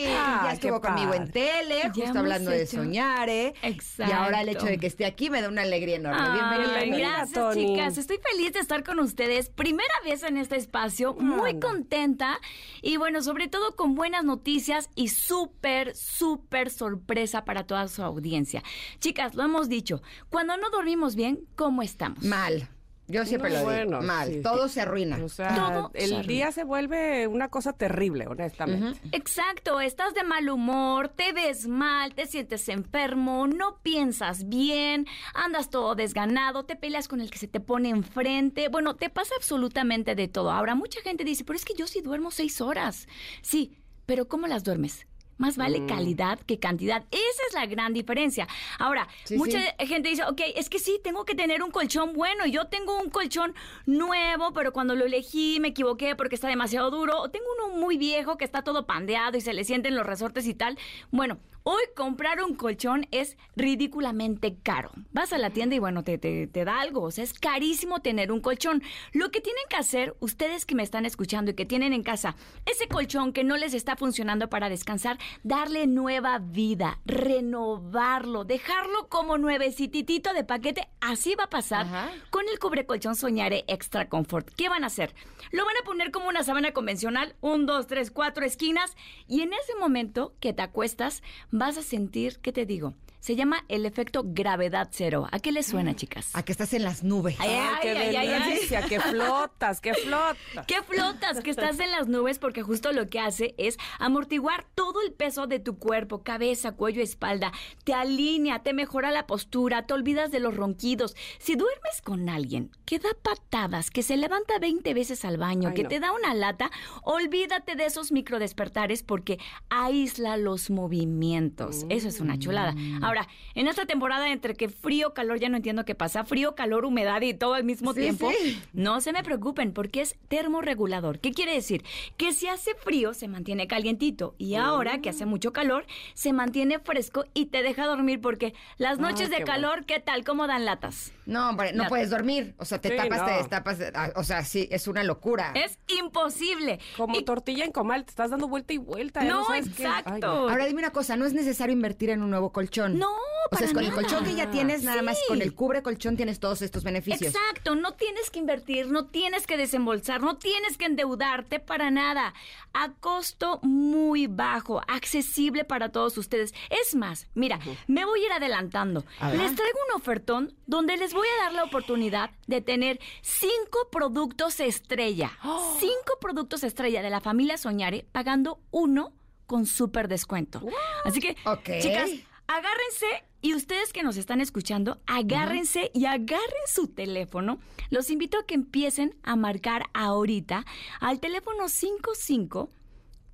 ya estuvo qué conmigo en tele, Ya justo hablando de hecho- Soñare. Exacto. Y ahora el hecho de que esté aquí me da una alegría enorme. Ay, Bienvenida. Tony. gracias, Tony. chicas. Estoy feliz de estar con ustedes. Primera vez en este espacio, muy Anda. contenta. Y bueno, sobre todo con buenas noticias y súper, súper sorpresa para toda su audiencia. Chicas, lo hemos dicho, cuando no dormimos bien, ¿cómo estamos? Mal. Yo siempre No, lo digo. bueno, Mal. sí. Todo se arruina. O sea, Todo se el arruina. día se vuelve una cosa terrible, honestamente. Exacto, estás de mal humor, te ves mal, te sientes enfermo, no piensas bien, andas todo desganado, te peleas con el que se te pone enfrente. Bueno, te pasa absolutamente de todo. Ahora, mucha gente dice, pero es que yo sí duermo seis horas. Sí, pero ¿cómo las duermes? Más vale calidad que cantidad. Esa es la gran diferencia. Ahora, Sí, mucha sí. gente dice, ok, es que sí, tengo que tener un colchón bueno. Yo tengo un colchón nuevo, pero cuando lo elegí me equivoqué porque está demasiado duro. O tengo uno muy viejo que está todo pandeado y se le sienten los resortes y tal. Bueno, hoy comprar un colchón es ridículamente caro. Vas a la tienda y bueno, te, te, te da algo. O sea, es carísimo tener un colchón. Lo que tienen que hacer, ustedes que me están escuchando y que tienen en casa ese colchón que no les está funcionando para descansar, darle nueva vida, renovarlo, dejarlo como nuevecititito de paquete. Así va a pasar Ajá. con el cubrecolchón Soñare Extra Comfort. ¿Qué van a hacer? Lo van a poner como una sábana convencional, un, dos, tres, cuatro esquinas, y en ese momento que te acuestas, vas a sentir, ¿qué te digo? Se llama el efecto gravedad cero. ¿A qué les suena, chicas? A que estás en las nubes. Ay, Ay, qué ay, ay, ay. que flotas, que flotas. ¿Qué flotas? Que estás en las nubes porque justo lo que hace es amortiguar todo el peso de tu cuerpo, cabeza, cuello, espalda. Te alinea, te mejora la postura, te olvidas de los ronquidos. Si duermes con alguien que da patadas, que se levanta 20 veces al baño, Ay, que no. te da una lata, olvídate de esos microdespertares porque aísla los movimientos. Eso es una chulada. Ahora, en esta temporada entre que frío, calor, ya no entiendo qué pasa, frío, calor, humedad y todo al mismo Sí, tiempo, sí. no se me preocupen porque es termorregulador. ¿Qué quiere decir? Que si hace frío se mantiene calientito y ahora que hace mucho calor se mantiene fresco y te deja dormir porque las Ah, noches de bueno. calor, ¿qué tal? ¿Cómo dan latas? No, hombre, no puedes dormir. O sea, te Sí, tapas, te no. destapas. ah, O sea, sí, es una locura. Es imposible. Como Y- tortilla en comal, te estás dando vuelta y vuelta. ya No, sabes qué. Ay, exacto. no. Ahora dime una cosa, no es necesario invertir en un nuevo colchón. No, O sea, para es con el nada. colchón que ya tienes, nada más Sí. con el cubre colchón tienes todos estos beneficios. Exacto, no tienes que invertir, no tienes que desembolsar, no tienes que endeudarte para nada. A costo muy bajo, accesible para todos ustedes. Es más, mira, me voy a ir adelantando. A ver. Les traigo un ofertón donde les voy a dar la oportunidad de tener cinco productos estrella. Cinco productos estrella de la familia Soñare pagando uno con súper descuento. Así que, chicas, agárrense y ustedes que nos están escuchando, agárrense y agarren su teléfono. Los invito a que empiecen a marcar ahorita al teléfono 55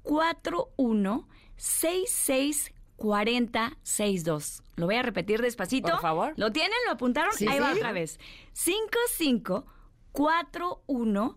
41 66 40 62. Lo voy a repetir despacito. Por favor. ¿Lo tienen? ¿Lo apuntaron? Sí, Ahí va otra vez. 55 41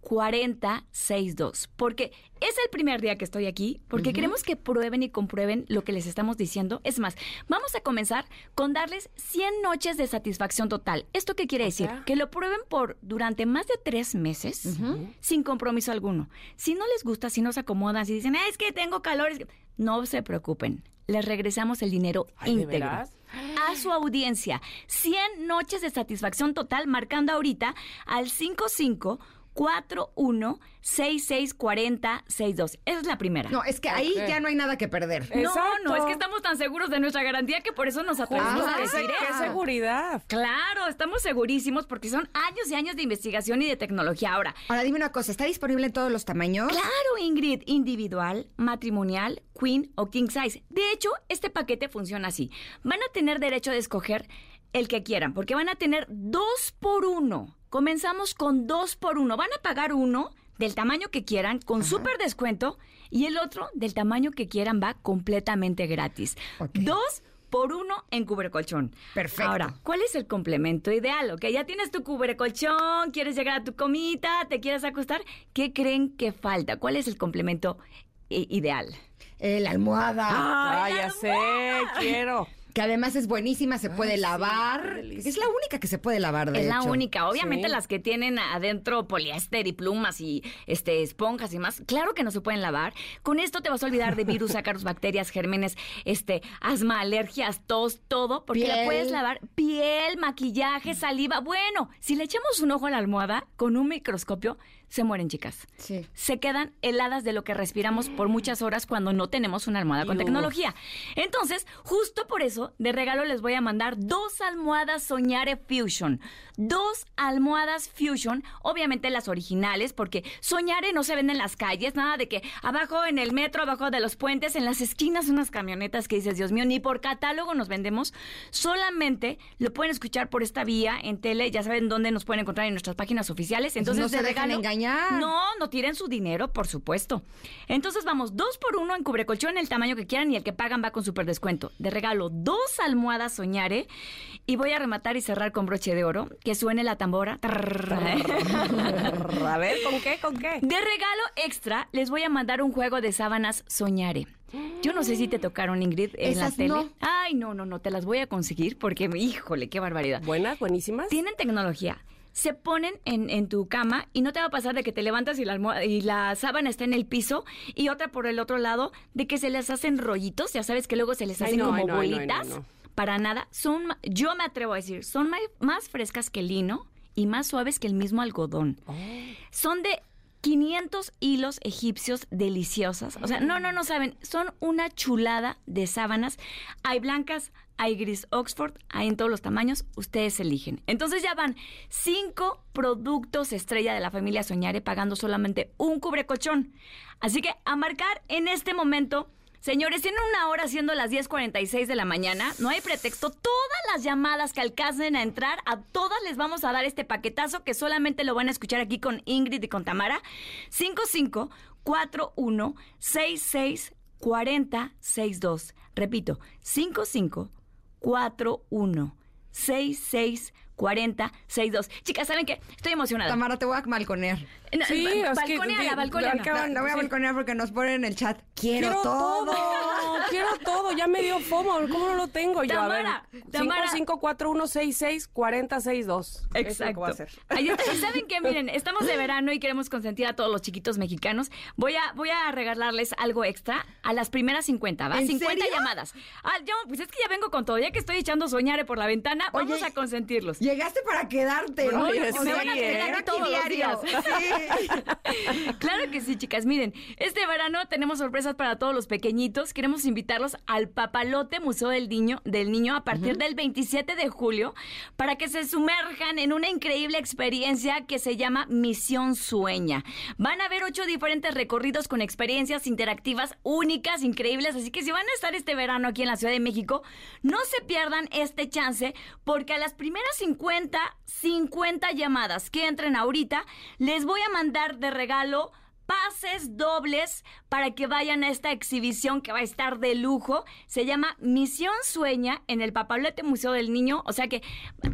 66 40 62. Porque es el primer día que estoy aquí, porque queremos que prueben y comprueben lo que les estamos diciendo. Es más, vamos a comenzar con darles 100 noches de satisfacción total. ¿Esto qué quiere decir? Que lo prueben por durante más de tres meses, sin compromiso alguno. Si no les gusta, si no se acomodan, si dicen, "Ah, es que tengo calor, es que-", no se preocupen. Les regresamos el dinero Ay, ¿de íntegro a su audiencia. 100 noches de satisfacción total marcando ahorita al 55 41 66 40 62. Esa es la primera. No, es que ahí ya no hay nada que perder. No, Exacto. no, es que estamos tan seguros de nuestra garantía que por eso nos atrevimos Ah, a decir ¡Qué seguridad! Claro, estamos segurísimos porque son años y años de investigación y de tecnología. Ahora, Ahora dime una cosa, ¿está disponible en todos los tamaños? Claro, Ingrid, individual, matrimonial, queen o king size. De hecho, este paquete funciona así. Van a tener derecho de escoger el que quieran, porque van a tener dos por uno. Comenzamos con dos por uno. Van a pagar uno del tamaño que quieran, con súper descuento, y el otro del tamaño que quieran va completamente gratis. Dos por uno en cubrecolchón. Perfecto. Ahora, ¿cuál es el complemento ideal? Ok, ya tienes tu cubrecolchón, quieres llegar a tu comita, te quieres acostar. ¿Qué creen que falta? ¿Cuál es el complemento i- ideal? Eh, la almohada, ¡Ay, la ya sé! ¡Quiero! Que además es buenísima, se puede lavar. es la única que se puede lavar, de Es la única. Obviamente Sí. las que tienen adentro poliéster y plumas y este esponjas y más, claro que no se pueden lavar. Con esto te vas a olvidar de virus, ácaros, bacterias, gérmenes, este, asma, alergias, tos, todo, porque la Piel. puedes lavar. Piel, maquillaje, saliva. Bueno, si le echamos un ojo a la almohada con un microscopio, se mueren, chicas. Sí. se quedan heladas de lo que respiramos por muchas horas cuando no tenemos una almohada con tecnología. Entonces, justo por eso, de regalo les voy a mandar dos almohadas Soñare Fusion. Dos almohadas Fusion, obviamente las originales, porque Soñare no se vende en las calles, nada de que abajo en el metro, abajo de los puentes, en las esquinas, unas camionetas que dices, Dios mío, ni por catálogo nos vendemos. Solamente lo pueden escuchar por esta vía en tele, ya saben dónde nos pueden encontrar en nuestras páginas oficiales. Entonces, no se de regalo. Engañar. No, no tiren su dinero, por supuesto. Entonces vamos, dos por uno en cubrecolchón, el tamaño que quieran y el que pagan va con super descuento. De regalo, dos almohadas soñare y voy a rematar y cerrar con broche de oro, que suene la tambora. A ver, ¿con qué? ¿Con qué? De regalo extra, les voy a mandar un juego de sábanas soñare. Yo no sé si te tocaron, Ingrid, en Esas la tele. no. Ay, no, no, no, te las voy a conseguir porque, híjole, qué barbaridad. ¿Buenas? ¿Buenísimas? Tienen tecnología. Se ponen en, en tu cama y no te va a pasar de que te levantas y la, almohada- y la sábana está en el piso y otra por el otro lado de que se les hacen rollitos, ya sabes que luego se les Ay, hacen no, como ay, no, ay, no, ay, no, bolitas. Para nada, son, yo me atrevo a decir, son más frescas que el lino y más suaves que el mismo algodón. Oh. Son de 500 hilos egipcios deliciosas. O sea, no, no, no saben. Son una chulada de sábanas. Hay blancas, hay gris Oxford, hay en todos los tamaños. Ustedes eligen. Entonces ya van cinco productos estrella de la familia Soñare pagando solamente un cubrecolchón. Así que a marcar en este momento. Señores, tienen una hora siendo las 10.46 de la mañana. No hay pretexto. Todas las llamadas que alcancen a entrar, a todas les vamos a dar este paquetazo que solamente lo van a escuchar aquí con Ingrid y con Tamara. 55 41 66 55416642. Repito, 5541 664062. Chicas, ¿saben qué? Estoy emocionada. Tamara, te voy a balconear. No, Sí, ba- es que- balconeala, que- balconeala. acaba- La, la voy a sí. balconear porque nos ponen en el chat. Quiero, todo. quiero todo. Ya me dio FOMO. ¿Cómo no lo tengo yo? Tamara, a ver, Tamara. 5541664062. Exacto. Voy a hacer. Ahí está. Y saben qué, miren, estamos de verano y queremos consentir a todos los chiquitos mexicanos. Voy a, voy a regalarles algo extra a las primeras 50, ¿va? ¿En 50 serio? llamadas. Ah, yo, pues es que ya vengo con todo. Ya que estoy echando soñare por la ventana, vamos a consentirlos. Llegaste para quedarte, ¿no? Oye, O sí, sea, van a quedar aquí todos los diario. días. Sí. Claro que sí, chicas. Miren, este verano tenemos sorpresas para todos los pequeñitos. Queremos invitarlos al Papalote Museo del Niño, del Niño a partir del 27 de julio para que se sumerjan en una increíble experiencia que se llama Misión Sueña. Van a ver ocho diferentes recorridos con experiencias interactivas únicas, increíbles. Así que si van a estar este verano aquí en la Ciudad de México, no se pierdan este chance porque a las primeras 50, 50 llamadas que entren ahorita, les voy a mandar de regalo pases dobles para que vayan a esta exhibición que va a estar de lujo. Se llama Misión Sueña en el Papalote Museo del Niño. O sea que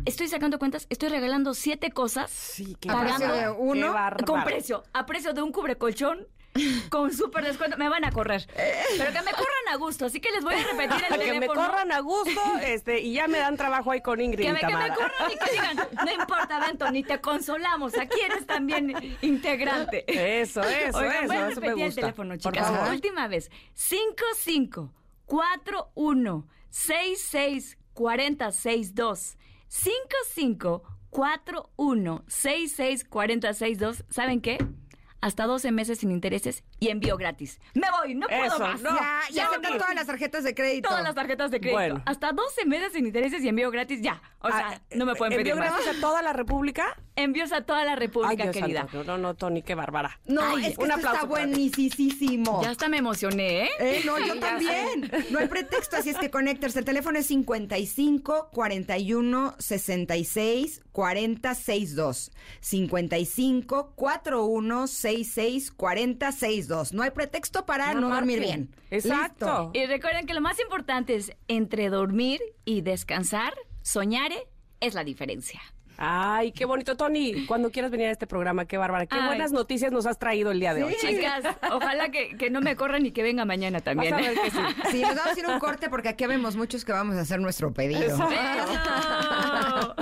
estoy sacando cuentas, estoy regalando siete cosas. Sí, precio Pagando uno. Con precio, a precio de un cubrecolchón. Con súper descuento, me van a correr. Pero que me corran a gusto, así que les voy a repetir el Que me teléfono. corran a gusto este, y ya me dan trabajo ahí con Ingrid Que y me, que me corran y que digan, no importa, Bento, ni te consolamos, aquí eres también integrante. Eso, eso, Oigan, eso, voy a eso me repetir el gusta. teléfono, Por chicas. favor. Última vez. 55 41 66 40 62. 55 41 66 40 62. ¿Saben qué? Hasta 12 meses sin intereses y envío gratis. Me voy, no puedo Eso, más. no. ya, ya Ya aceptan todas las tarjetas de crédito. Todas las tarjetas de crédito. Bueno. Hasta 12 meses sin intereses y envío gratis, ya. O sea, Ah, no me pueden pedir ¿Envío más. gracias a toda la República? Envíos a toda la República, Ay, Dios querida. santo, No, no, Tony, qué bárbara. No, Ay, es que un esto está aplauso ti. buenísimo. Ya hasta me emocioné, ¿eh? Eh, no, yo también. No hay pretexto, así es que conéctense. El teléfono es 55 41 66 40 62. 55 41 66 40 62. No hay pretexto para no, No dormir bien. Exacto. Listo. Y recuerden que lo más importante es entre dormir y descansar, soñare es la diferencia. Ay, qué bonito, Tony. Cuando quieras venir a este programa, qué bárbara. Qué Ay. buenas noticias nos has traído el día de hoy. Chicas, ojalá que, que no me corran y que venga mañana también. Vas a ver que sí. Sí, nos vamos a ir un corte porque aquí vemos muchos que vamos a hacer nuestro pedido. Eso.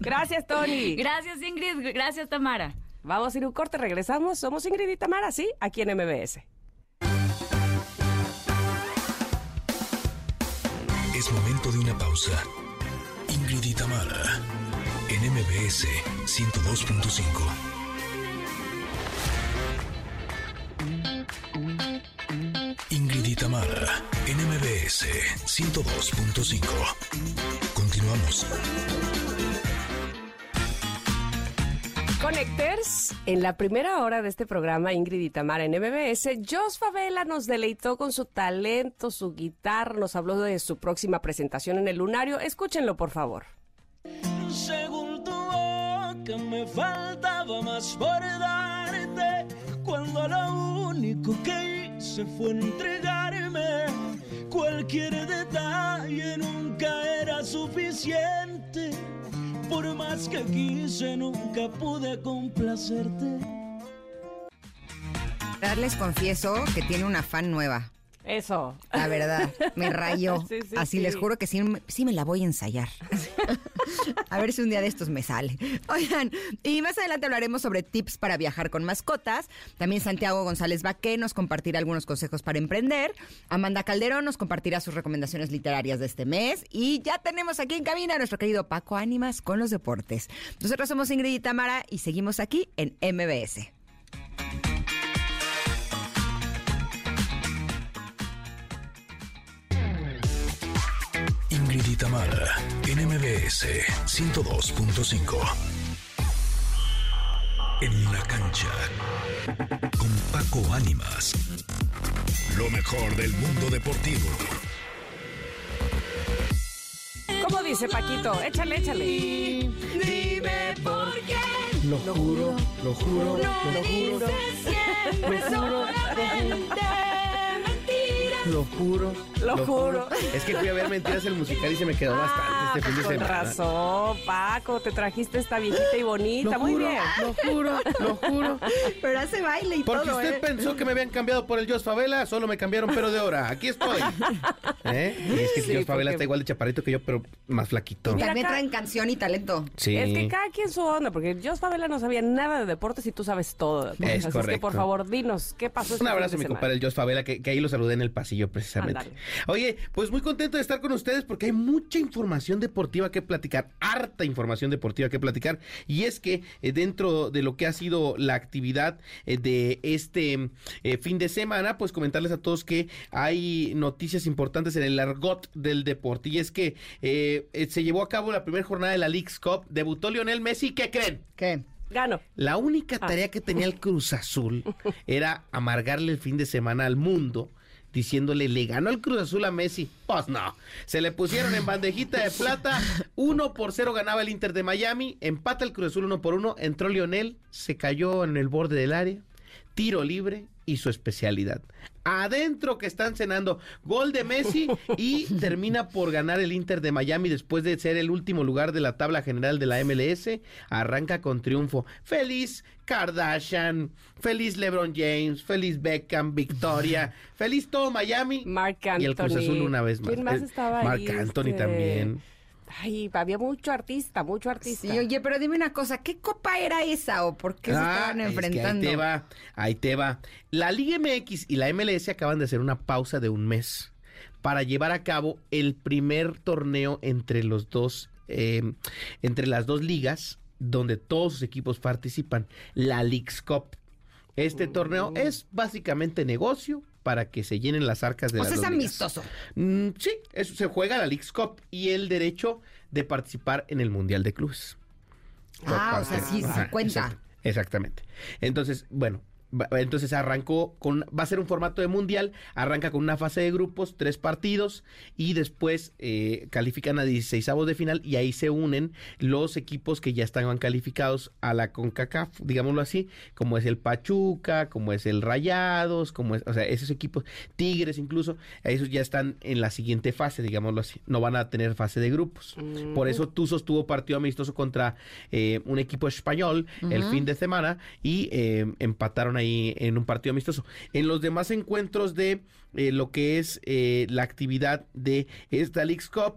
Gracias, Tony. Gracias, Ingrid. Gracias, Tamara. Vamos a ir un corte, regresamos. Somos Ingrid y Tamara, ¿sí? Aquí en MBS. Es momento de una pausa. Ingrid y en MBS 102.5. Ingrid y Tamara, en MBS 102.5. Continuamos. Connectors, en la primera hora de este programa, Ingrid y Tamara en MBS, Jos Favela nos deleitó con su talento, su guitarra, nos habló de su próxima presentación en el Lunario. Escúchenlo, por favor. Según tu boca me faltaba más por darte cuando lo único que hice fue entregarme. Cualquier detalle nunca era suficiente. Por más que quise, nunca pude complacerte. Les confieso que tiene una fan nueva. Eso. La verdad, me rayó. Sí, sí, Así sí. les juro que sí, me- sí me la voy a ensayar. a ver si un día de estos me sale. Oigan, y más adelante hablaremos sobre tips para viajar con mascotas. También Santiago González Baqué nos compartirá algunos consejos para emprender. Amanda Calderón nos compartirá sus recomendaciones literarias de este mes. Y ya tenemos aquí en cabina a nuestro querido Paco Ánimas con los deportes. Nosotros somos Ingrid y Tamara y seguimos aquí en MBS. Ingrid y Tamara, en MBS 102.5. En la cancha, con Paco Ánimas. Lo mejor del mundo deportivo. ¿Cómo dice Paquito? Échale, échale. Dime por qué Lo juro, lo juro, no dices siempre solamente mentiras. Lo juro. Lo juro. Es que fui a ver Mentiras el musical y se me quedó bastante Ah, este fin de con semana. razón, Paco, te trajiste esta viejita y bonita, Lo muy juro, bien. lo juro, lo juro. Pero hace baile y Porque todo, usted ¿eh? pensó que me habían cambiado por el Jos Favela, solo me cambiaron pero de hora. Aquí estoy. ¿Eh? Y es que el Sí, Jos Favela porque- está igual de chaparrito que yo, pero más flaquito. Mira También traen canción y talento. Sí. Es que cada quien su onda, porque Jos Favela no sabía nada de deportes y tú sabes todo. Es Así que, correcto. por favor, dinos, ¿qué pasó este Un abrazo a mi compadre, el Jos Favela, que, que ahí lo saludé en el pasillo precisamente. Oye, pues muy contento de estar con ustedes porque hay mucha información deportiva que platicar, harta información deportiva que platicar. Y es que eh, dentro de lo que ha sido la actividad eh, de este eh, fin de semana, pues comentarles a todos que hay noticias importantes en el argot del deporte. Y es que eh, eh, se llevó a cabo la primera jornada de la League's Cup, debutó Lionel Messi, ¿qué creen? ¿Qué? Gano. La única Ah. tarea que tenía el Cruz Azul era amargarle el fin de semana al mundo diciéndole, le ganó el Cruz Azul a Messi. Pues no, se le pusieron en bandejita de plata, uno por cero ganaba el Inter de Miami, empata el Cruz Azul uno por uno, entró Lionel, se cayó en el borde del área, tiro libre y su especialidad. Adentro que están cenando gol de Messi y termina por ganar el Inter de Miami después de ser el último lugar de la tabla general de la MLS. Arranca con triunfo. Feliz Kardashian, feliz LeBron James, feliz Beckham, Victoria, feliz todo Miami. Marc Anthony. Y el Cruz Azul una vez más. ¿Quién más Marc? Anthony Este, también. Ay, había mucho artista, mucho artista. Sí, oye, pero dime una cosa, ¿qué copa era esa o por qué se Ah, estaban es que enfrentando? ahí te va, ahí te va. La Liga MX y la MLS acaban de hacer una pausa de un mes para llevar a cabo el primer torneo entre los dos, eh, entre las dos ligas, donde todos sus equipos participan, la Leagues Cup. Este torneo es básicamente negocio para que se llenen las arcas de o las sea, es amistoso. Mm, sí, eso se juega la Leagues Cup y el derecho de participar en el Mundial de Clubes. Ah, o sea, sí, Ajá, cuenta. exactamente. Entonces, bueno, entonces arrancó con, va a ser un formato de mundial, arranca con una fase de grupos, tres partidos, y después eh, califican a 16 de final, y ahí se unen los equipos que ya estaban calificados a la CONCACAF, digámoslo así, como es el Pachuca, como es el Rayados, como es, o sea, esos equipos, Tigres incluso, esos ya están en la siguiente fase, digámoslo así, no van a tener fase de grupos. Por eso Tuzos tuvo partido amistoso contra eh, un equipo español el fin de semana y eh, empataron ahí en un partido amistoso. En los demás encuentros de eh, lo que es eh, la actividad de esta Leagues Cup,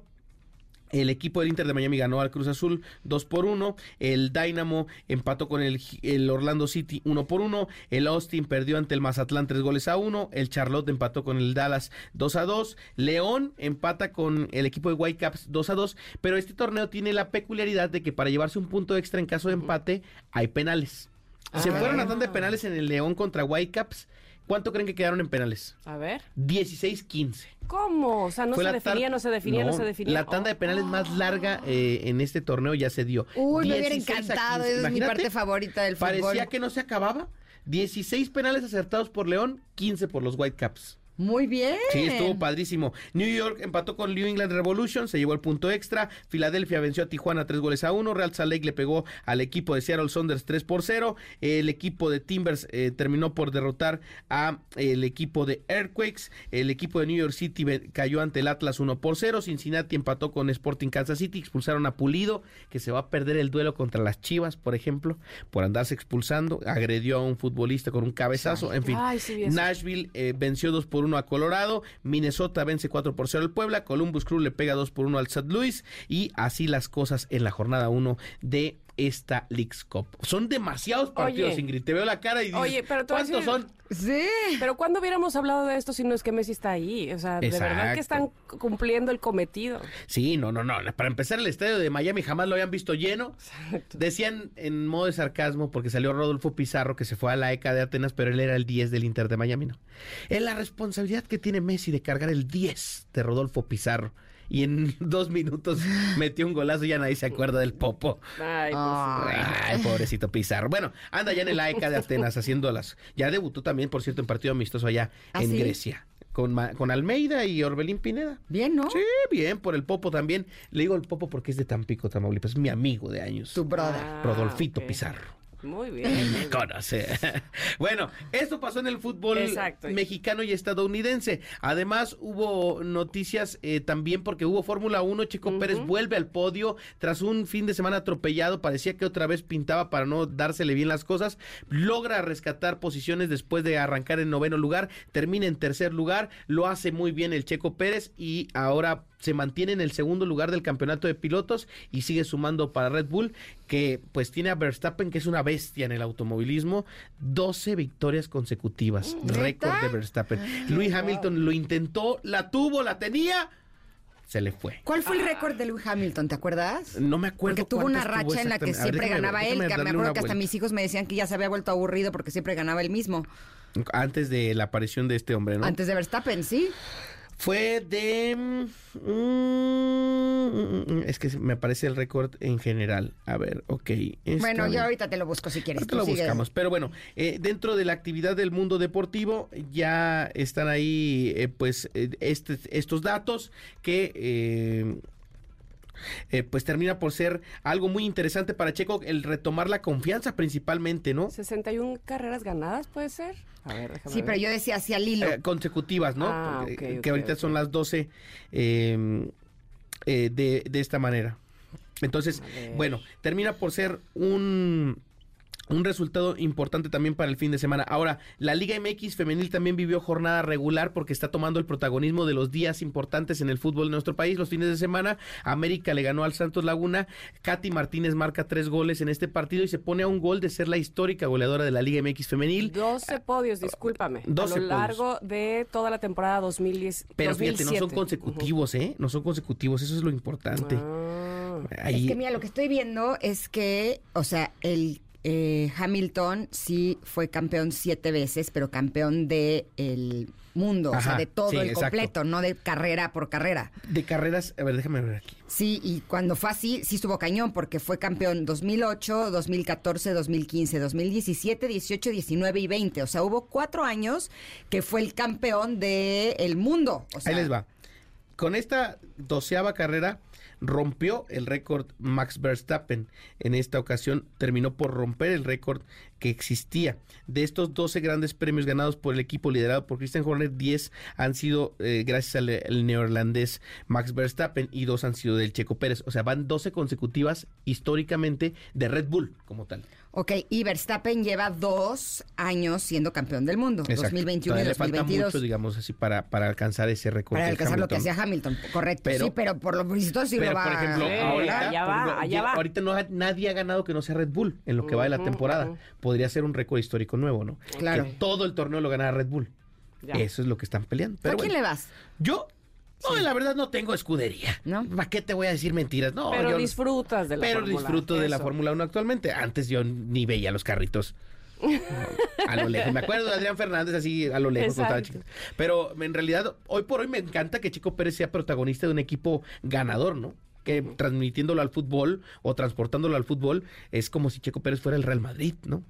el equipo del Inter de Miami ganó al Cruz Azul 2 por 1. El Dynamo empató con el, el Orlando City 1 por 1. El Austin perdió ante el Mazatlán 3 goles a 1. El Charlotte empató con el Dallas 2 a 2. León empata con el equipo de Whitecaps 2 a 2. Pero este torneo tiene la peculiaridad de que para llevarse un punto extra en caso de empate hay penales. Se Ah. fueron a tanda de penales en el León contra Whitecaps. ¿Cuánto creen que quedaron en penales? A ver. 16-15. ¿Cómo? O sea, no se definía, tar- no se definía, no, No, se definía. La tanda de penales más larga eh, en este torneo ya se dio. Uy, me hubiera 16 a encantado, 15. esa es mi parte favorita del fútbol. Parecía que no se acababa. 16 penales acertados por León, 15 por los Whitecaps. Muy bien. Sí, estuvo padrísimo. New York empató con New England Revolution, se llevó el punto extra. Filadelfia venció a Tijuana 3 goles a 1. Real Salt Lake le pegó al equipo de Seattle Saunders 3 por 0. El equipo de Timbers eh, terminó por derrotar a el equipo de Earthquakes. El equipo de New York City cayó ante el Atlas 1 por 0. Cincinnati empató con Sporting Kansas City. Expulsaron a Pulido, que se va a perder el duelo contra las Chivas, por ejemplo, por andarse expulsando. Agredió a un futbolista con un cabezazo. En fin, Ay, sí. Nashville eh, venció 2 por 1 a Colorado, Minnesota vence 4 por 0 al Puebla, Columbus Crew le pega 2 por 1 al St. Louis y así las cosas en la jornada 1 de esta Leagues Cup. Son demasiados partidos, Oye. Ingrid. Te veo la cara y dices, Oye, pero ¿cuántos son? Sí. Pero ¿cuándo hubiéramos hablado de esto si no es que Messi está ahí? O sea, de verdad que están cumpliendo el cometido. Sí, no, no, no. Para empezar, el estadio de Miami jamás lo habían visto lleno. Decían en modo de sarcasmo, porque salió Rodolfo Pizarro, que se fue a la ECA de Atenas, pero él era el 10 del Inter de Miami, ¿no? Es la responsabilidad que tiene Messi de cargar el 10 de Rodolfo Pizarro. Y en dos minutos metió un golazo y ya nadie se acuerda del popo. Ay, pues, Ah. Ay, pobrecito Pizarro. Bueno, anda ya en el AECA de Atenas haciendo las. Ya debutó también, por cierto, en partido amistoso allá ¿Ah, en sí? Grecia. Con, Ma- con Almeida y Orbelín Pineda. Bien, ¿no? Sí, bien, por el Popo también. Le digo el Popo porque es de Tampico, Tamaulipas. Es mi amigo de años. Tu brother. Ah, Rodolfito ok. Pizarro. Muy bien. Me conoce. bueno, esto pasó en el fútbol Exacto. mexicano y estadounidense. Además, hubo noticias eh, también porque hubo Fórmula 1. Checo Pérez vuelve al podio tras un fin de semana atropellado. Parecía que otra vez pintaba para no dársele bien las cosas. Logra rescatar posiciones después de arrancar en noveno lugar. Termina en tercer lugar. Lo hace muy bien el Checo Pérez y ahora se mantiene en el segundo lugar del campeonato de pilotos y sigue sumando para Red Bull, que pues tiene a Verstappen, que es una bestia en el automovilismo, 12 victorias consecutivas, récord de Verstappen. Luis Hamilton lo intentó, la tuvo, la tenía, se le fue. ¿Cuál fue el récord de Lewis Hamilton? ¿Te acuerdas? No me acuerdo. Porque tuvo una racha en la que ver, siempre déjame- ganaba él, déjame que me acuerdo que hasta vuelta. mis hijos me decían que ya se había vuelto aburrido porque siempre ganaba él mismo. Antes de la aparición de este hombre, ¿no? Antes de Verstappen, ¿sí? Fue de... mm, es que me aparece el récord en general. A ver, ok. Bueno, yo ahorita te lo busco si quieres. Ahorita lo sigue. buscamos. Pero bueno, eh, dentro de la actividad del mundo deportivo ya están ahí eh, pues eh, este- estos datos que... eh, pues termina por ser algo muy interesante para Checo el retomar la confianza principalmente, ¿no? 61 carreras ganadas, ¿puede ser? A ver, déjame Sí, ver. pero yo decía hacia Lilo. Eh, consecutivas, ¿no? Ah, Porque- que ahorita son las 12 eh, eh, de, de esta manera. Entonces, bueno, termina por ser un, un resultado importante también para el fin de semana. Ahora, la Liga MX femenil también vivió jornada regular porque está tomando el protagonismo de los días importantes en el fútbol de nuestro país. Los fines de semana, América le ganó al Santos Laguna. Katy Martínez marca tres goles en este partido y se pone a un gol de ser la histórica goleadora de la Liga MX femenil. 12 podios, discúlpame. 12 a lo largo de toda la temporada 2010. Pero fíjate, no son 2007. consecutivos, ¿eh? No son consecutivos, eso es lo importante. Ah. Ahí- Es que mira, lo que estoy viendo es que, o sea, el eh, Hamilton sí fue campeón siete veces, pero campeón de el mundo, o sea, de todo sí, el exacto. completo, no de carrera por carrera. De carreras, a ver, déjame ver aquí. Sí, y cuando fue así, sí estuvo cañón, porque fue campeón 2008, 2014, 2015, 2017, 18, 19 y 20. O sea, hubo cuatro años que fue el campeón del el mundo. O sea, Ahí les va. Con esta doceava carrera rompió el récord Max Verstappen. En esta ocasión terminó por romper el récord que existía. De estos 12 grandes premios ganados por el equipo liderado por Christian Horner, 10 han sido eh, gracias al, al neerlandés Max Verstappen y dos han sido del Checo Pérez. O sea, van 12 consecutivas históricamente de Red Bull como tal. Ok, y Verstappen lleva dos años siendo campeón del mundo, Exacto. 2021 y Todavía le falta 2022. mucho, digamos así, para, para alcanzar ese récord. Para alcanzar lo que hacía Hamilton, correcto. Pero- sí, pero por lo visto sí Pero, lo va por ejemplo, Sí, ahorita, allá por va, ejemplo, allá va. ahorita no ha- nadie ha ganado que no sea Red Bull en lo que va de la temporada. Podría ser un récord histórico nuevo, ¿no? Claro. Que todo el torneo lo ganara Red Bull. Ya. Eso es lo que están peleando. Pero ¿A quién bueno, le vas? yo, no, la verdad no tengo escudería. ¿No? ¿Para qué te voy a decir mentiras? No, Pero yo- disfrutas de la pero Fórmula, disfruto de la. Fórmula 1 actualmente. Antes yo ni veía los carritos. a lo lejos. Me acuerdo de Adrián Fernández así a lo lejos cuando estaba chico. Pero en realidad, hoy por hoy me encanta que Chico Pérez sea protagonista de un equipo ganador, ¿no? Que transmitiéndolo al fútbol o transportándolo al fútbol es como si Checo Pérez fuera el Real Madrid, ¿no?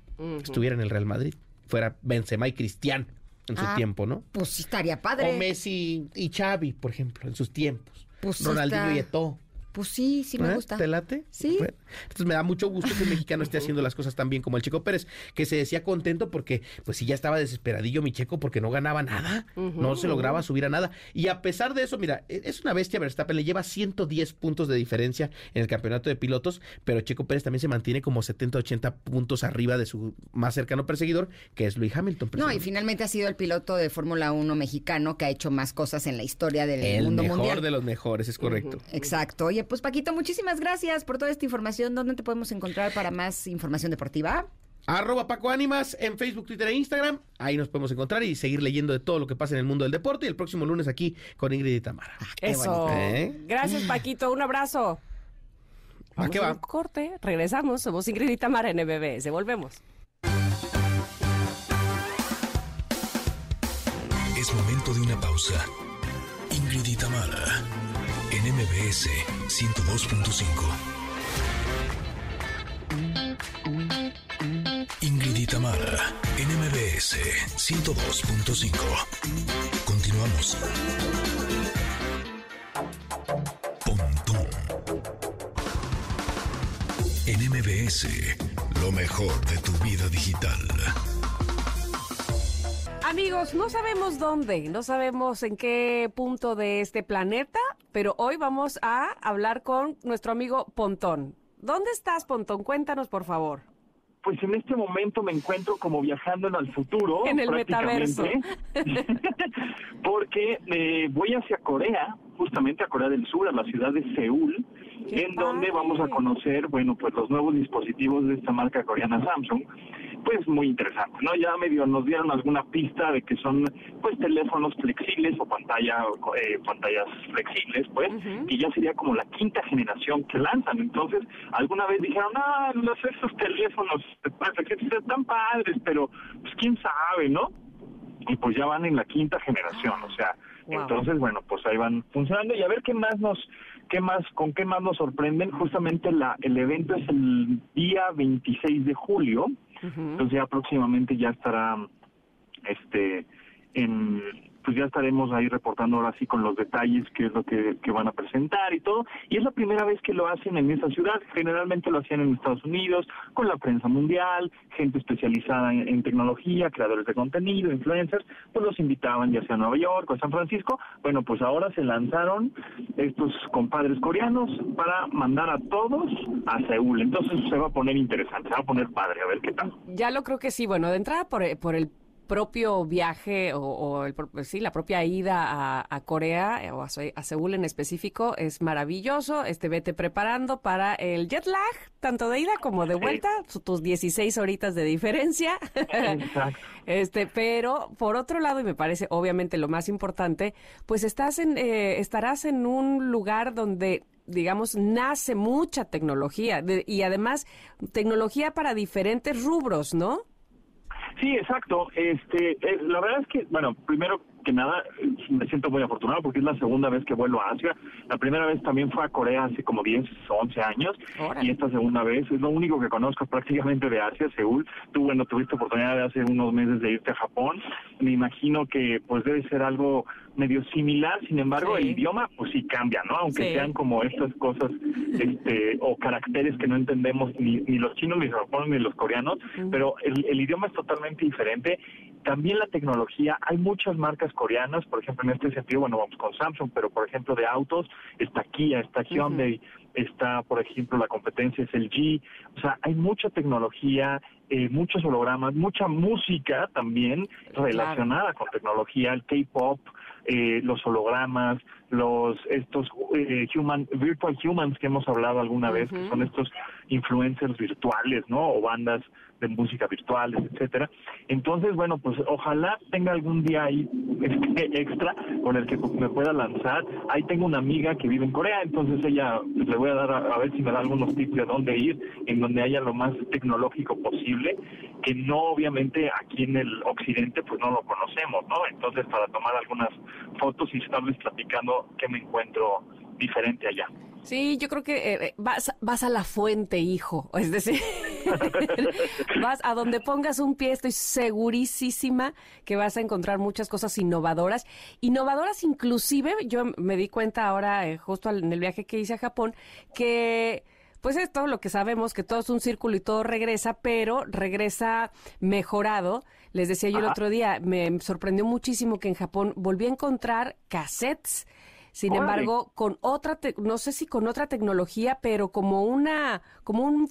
Estuviera en el Real Madrid. Fuera Benzema y Cristiano en su Ah, tiempo, ¿no? Pues estaría padre. O Messi y Xavi, por ejemplo, en sus tiempos. Pues Ronaldinho está- y Eto'o. Pues sí, sí me ¿Eh? gusta. ¿Te late? Sí. Bueno, entonces me da mucho gusto que el mexicano esté haciendo las cosas tan bien como el Checo Pérez, que se decía contento porque, pues sí, ya estaba desesperadillo mi Checo porque no ganaba nada, no se lograba subir a nada. Y a pesar de eso, mira, e- es una bestia Verstappen, le lleva 110 puntos de diferencia en el campeonato de pilotos, pero Checo Pérez también se mantiene como 70, 80 puntos arriba de su más cercano perseguidor, que es Luis Hamilton. No, y finalmente ha sido el piloto de Fórmula 1 mexicano que ha hecho más cosas en la historia del el mundo mejor mundial. de los mejores, es correcto. Exacto. Oye, pues Paquito, muchísimas gracias por toda esta información. ¿Dónde te podemos encontrar para más información deportiva? Arroba Paco Ánimas en Facebook, Twitter e Instagram. Ahí nos podemos encontrar y seguir leyendo de todo lo que pasa en el mundo del deporte. Y el próximo lunes aquí con Ingrid y Tamara. Qué Eso. ¿Eh? Gracias, Paquito. Un abrazo. ¿A qué a va? un corte. Regresamos. Somos Ingrid y Tamara en MBS. Volvemos. Es momento de una pausa. Ingrid y Tamara, en MBS 102.5. Ingrid y Tamara, en MBS 102.5. Continuamos. Pontón. En MBS, Lo mejor de tu vida digital. Amigos, no sabemos dónde, no sabemos en qué punto de este planeta, pero hoy vamos a hablar con nuestro amigo Pontón. ¿Dónde estás, Pontón? Cuéntanos, por favor. Pues en este momento me encuentro como viajando en el futuro. En el prácticamente, porque eh, voy hacia Corea, justamente a Corea del Sur, a la ciudad de Seúl, ¡Qué en donde vamos a conocer, bueno, pues los nuevos dispositivos de esta marca coreana Samsung. Pues muy interesante, ¿no? Ya medio nos dieron alguna pista de que son, pues, teléfonos flexibles o pantalla, eh, pantallas flexibles, pues, Ujú. y ya sería como la quinta generación que lanzan. Entonces, alguna vez dijeron, ah, los, esos teléfonos flexibles están padres, pero, pues, quién sabe, ¿no? y pues ya van en la quinta generación, o sea, Wow. entonces bueno, pues ahí van funcionando y a ver qué más nos qué más con qué más nos sorprenden. Justamente la el evento es el día 26 de julio, Entonces ya próximamente ya estará este en pues ya estaremos ahí reportando ahora sí con los detalles qué es lo que, que van a presentar y todo. Y es la primera vez que lo hacen en esa ciudad. Generalmente lo hacían en Estados Unidos, con la prensa mundial, gente especializada en, en tecnología, creadores de contenido, influencers, pues los invitaban ya sea a Nueva York o a San Francisco. Bueno, pues ahora se lanzaron estos compadres coreanos para mandar a todos a Seúl. Entonces se va a poner interesante, se va a poner padre, a ver qué tal. Ya lo creo que sí. Bueno, de entrada por, por el propio viaje o, o el, pro- sí, la propia ida a, a Corea eh, o a, a Seúl en específico es maravilloso. Este, vete preparando para el jet lag, tanto de ida como de vuelta, tus 16 horitas de diferencia. Exacto. Este, pero por otro lado, y me parece obviamente lo más importante, pues estás en, eh, estarás en un lugar donde digamos, nace mucha tecnología de- y además tecnología para diferentes rubros, ¿no? Sí, exacto. Este, eh, la verdad es que, bueno, primero que nada, me siento muy afortunado porque es la segunda vez que vuelvo a Asia. La primera vez también fue a Corea hace como 10 o 11 años Órale. y esta segunda vez es lo único que conozco prácticamente de Asia, Seúl. Tú, bueno, tuviste oportunidad de hace unos meses de irte a Japón. Me imagino que pues debe ser algo medio similar, sin embargo, Sí. el idioma pues sí cambia, ¿no? Aunque Sí. sean como estas cosas este, o caracteres que no entendemos ni, ni los chinos, ni los japoneses, ni los coreanos, pero el, el idioma es totalmente diferente. También la tecnología, hay muchas marcas coreanas, por ejemplo, en este sentido, bueno, vamos con Samsung, pero por ejemplo de autos, está Kia, está Hyundai, está, por ejemplo, la competencia es el G, o sea, hay mucha tecnología, eh, muchos hologramas, mucha música también relacionada con tecnología, el K-pop, eh, los hologramas, los estos eh, human virtual humans que hemos hablado alguna vez, que son estos influencers virtuales, ¿no? O bandas de música virtuales, etcétera. Entonces, bueno, pues ojalá tenga algún día ahí este, extra con el que me pueda lanzar. Ahí tengo una amiga que vive en Corea, entonces ella pues, le voy a dar a, a ver si me da algunos tips de dónde ir, en donde haya lo más tecnológico posible, que no obviamente aquí en el occidente pues no lo conocemos, ¿no? Entonces para tomar algunas fotos y estarles platicando qué me encuentro diferente allá. Sí, yo creo que eh, eh, vas, vas a la fuente, hijo. Es decir, vas a donde pongas un pie, estoy segurísima que vas a encontrar muchas cosas innovadoras. Innovadoras inclusive, yo me di cuenta ahora, eh, justo al- en el viaje que hice a Japón, que... Pues es todo lo que sabemos, que todo es un círculo y todo regresa, pero regresa mejorado. Les decía yo el otro día, me sorprendió muchísimo que en Japón volví a encontrar cassettes sin Órale. embargo, con otra, te- no sé si con otra tecnología, pero como una, como un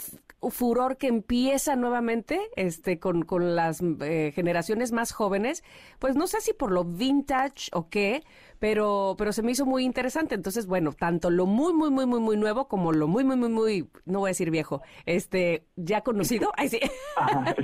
furor que empieza nuevamente, este, con, con las eh, generaciones más jóvenes, pues no sé si por lo vintage o qué, pero, pero se me hizo muy interesante. Entonces, bueno, tanto lo muy, muy, muy, muy, muy nuevo como lo muy, muy, muy, muy, no voy a decir viejo, este, ya conocido, ay sí. Ajá,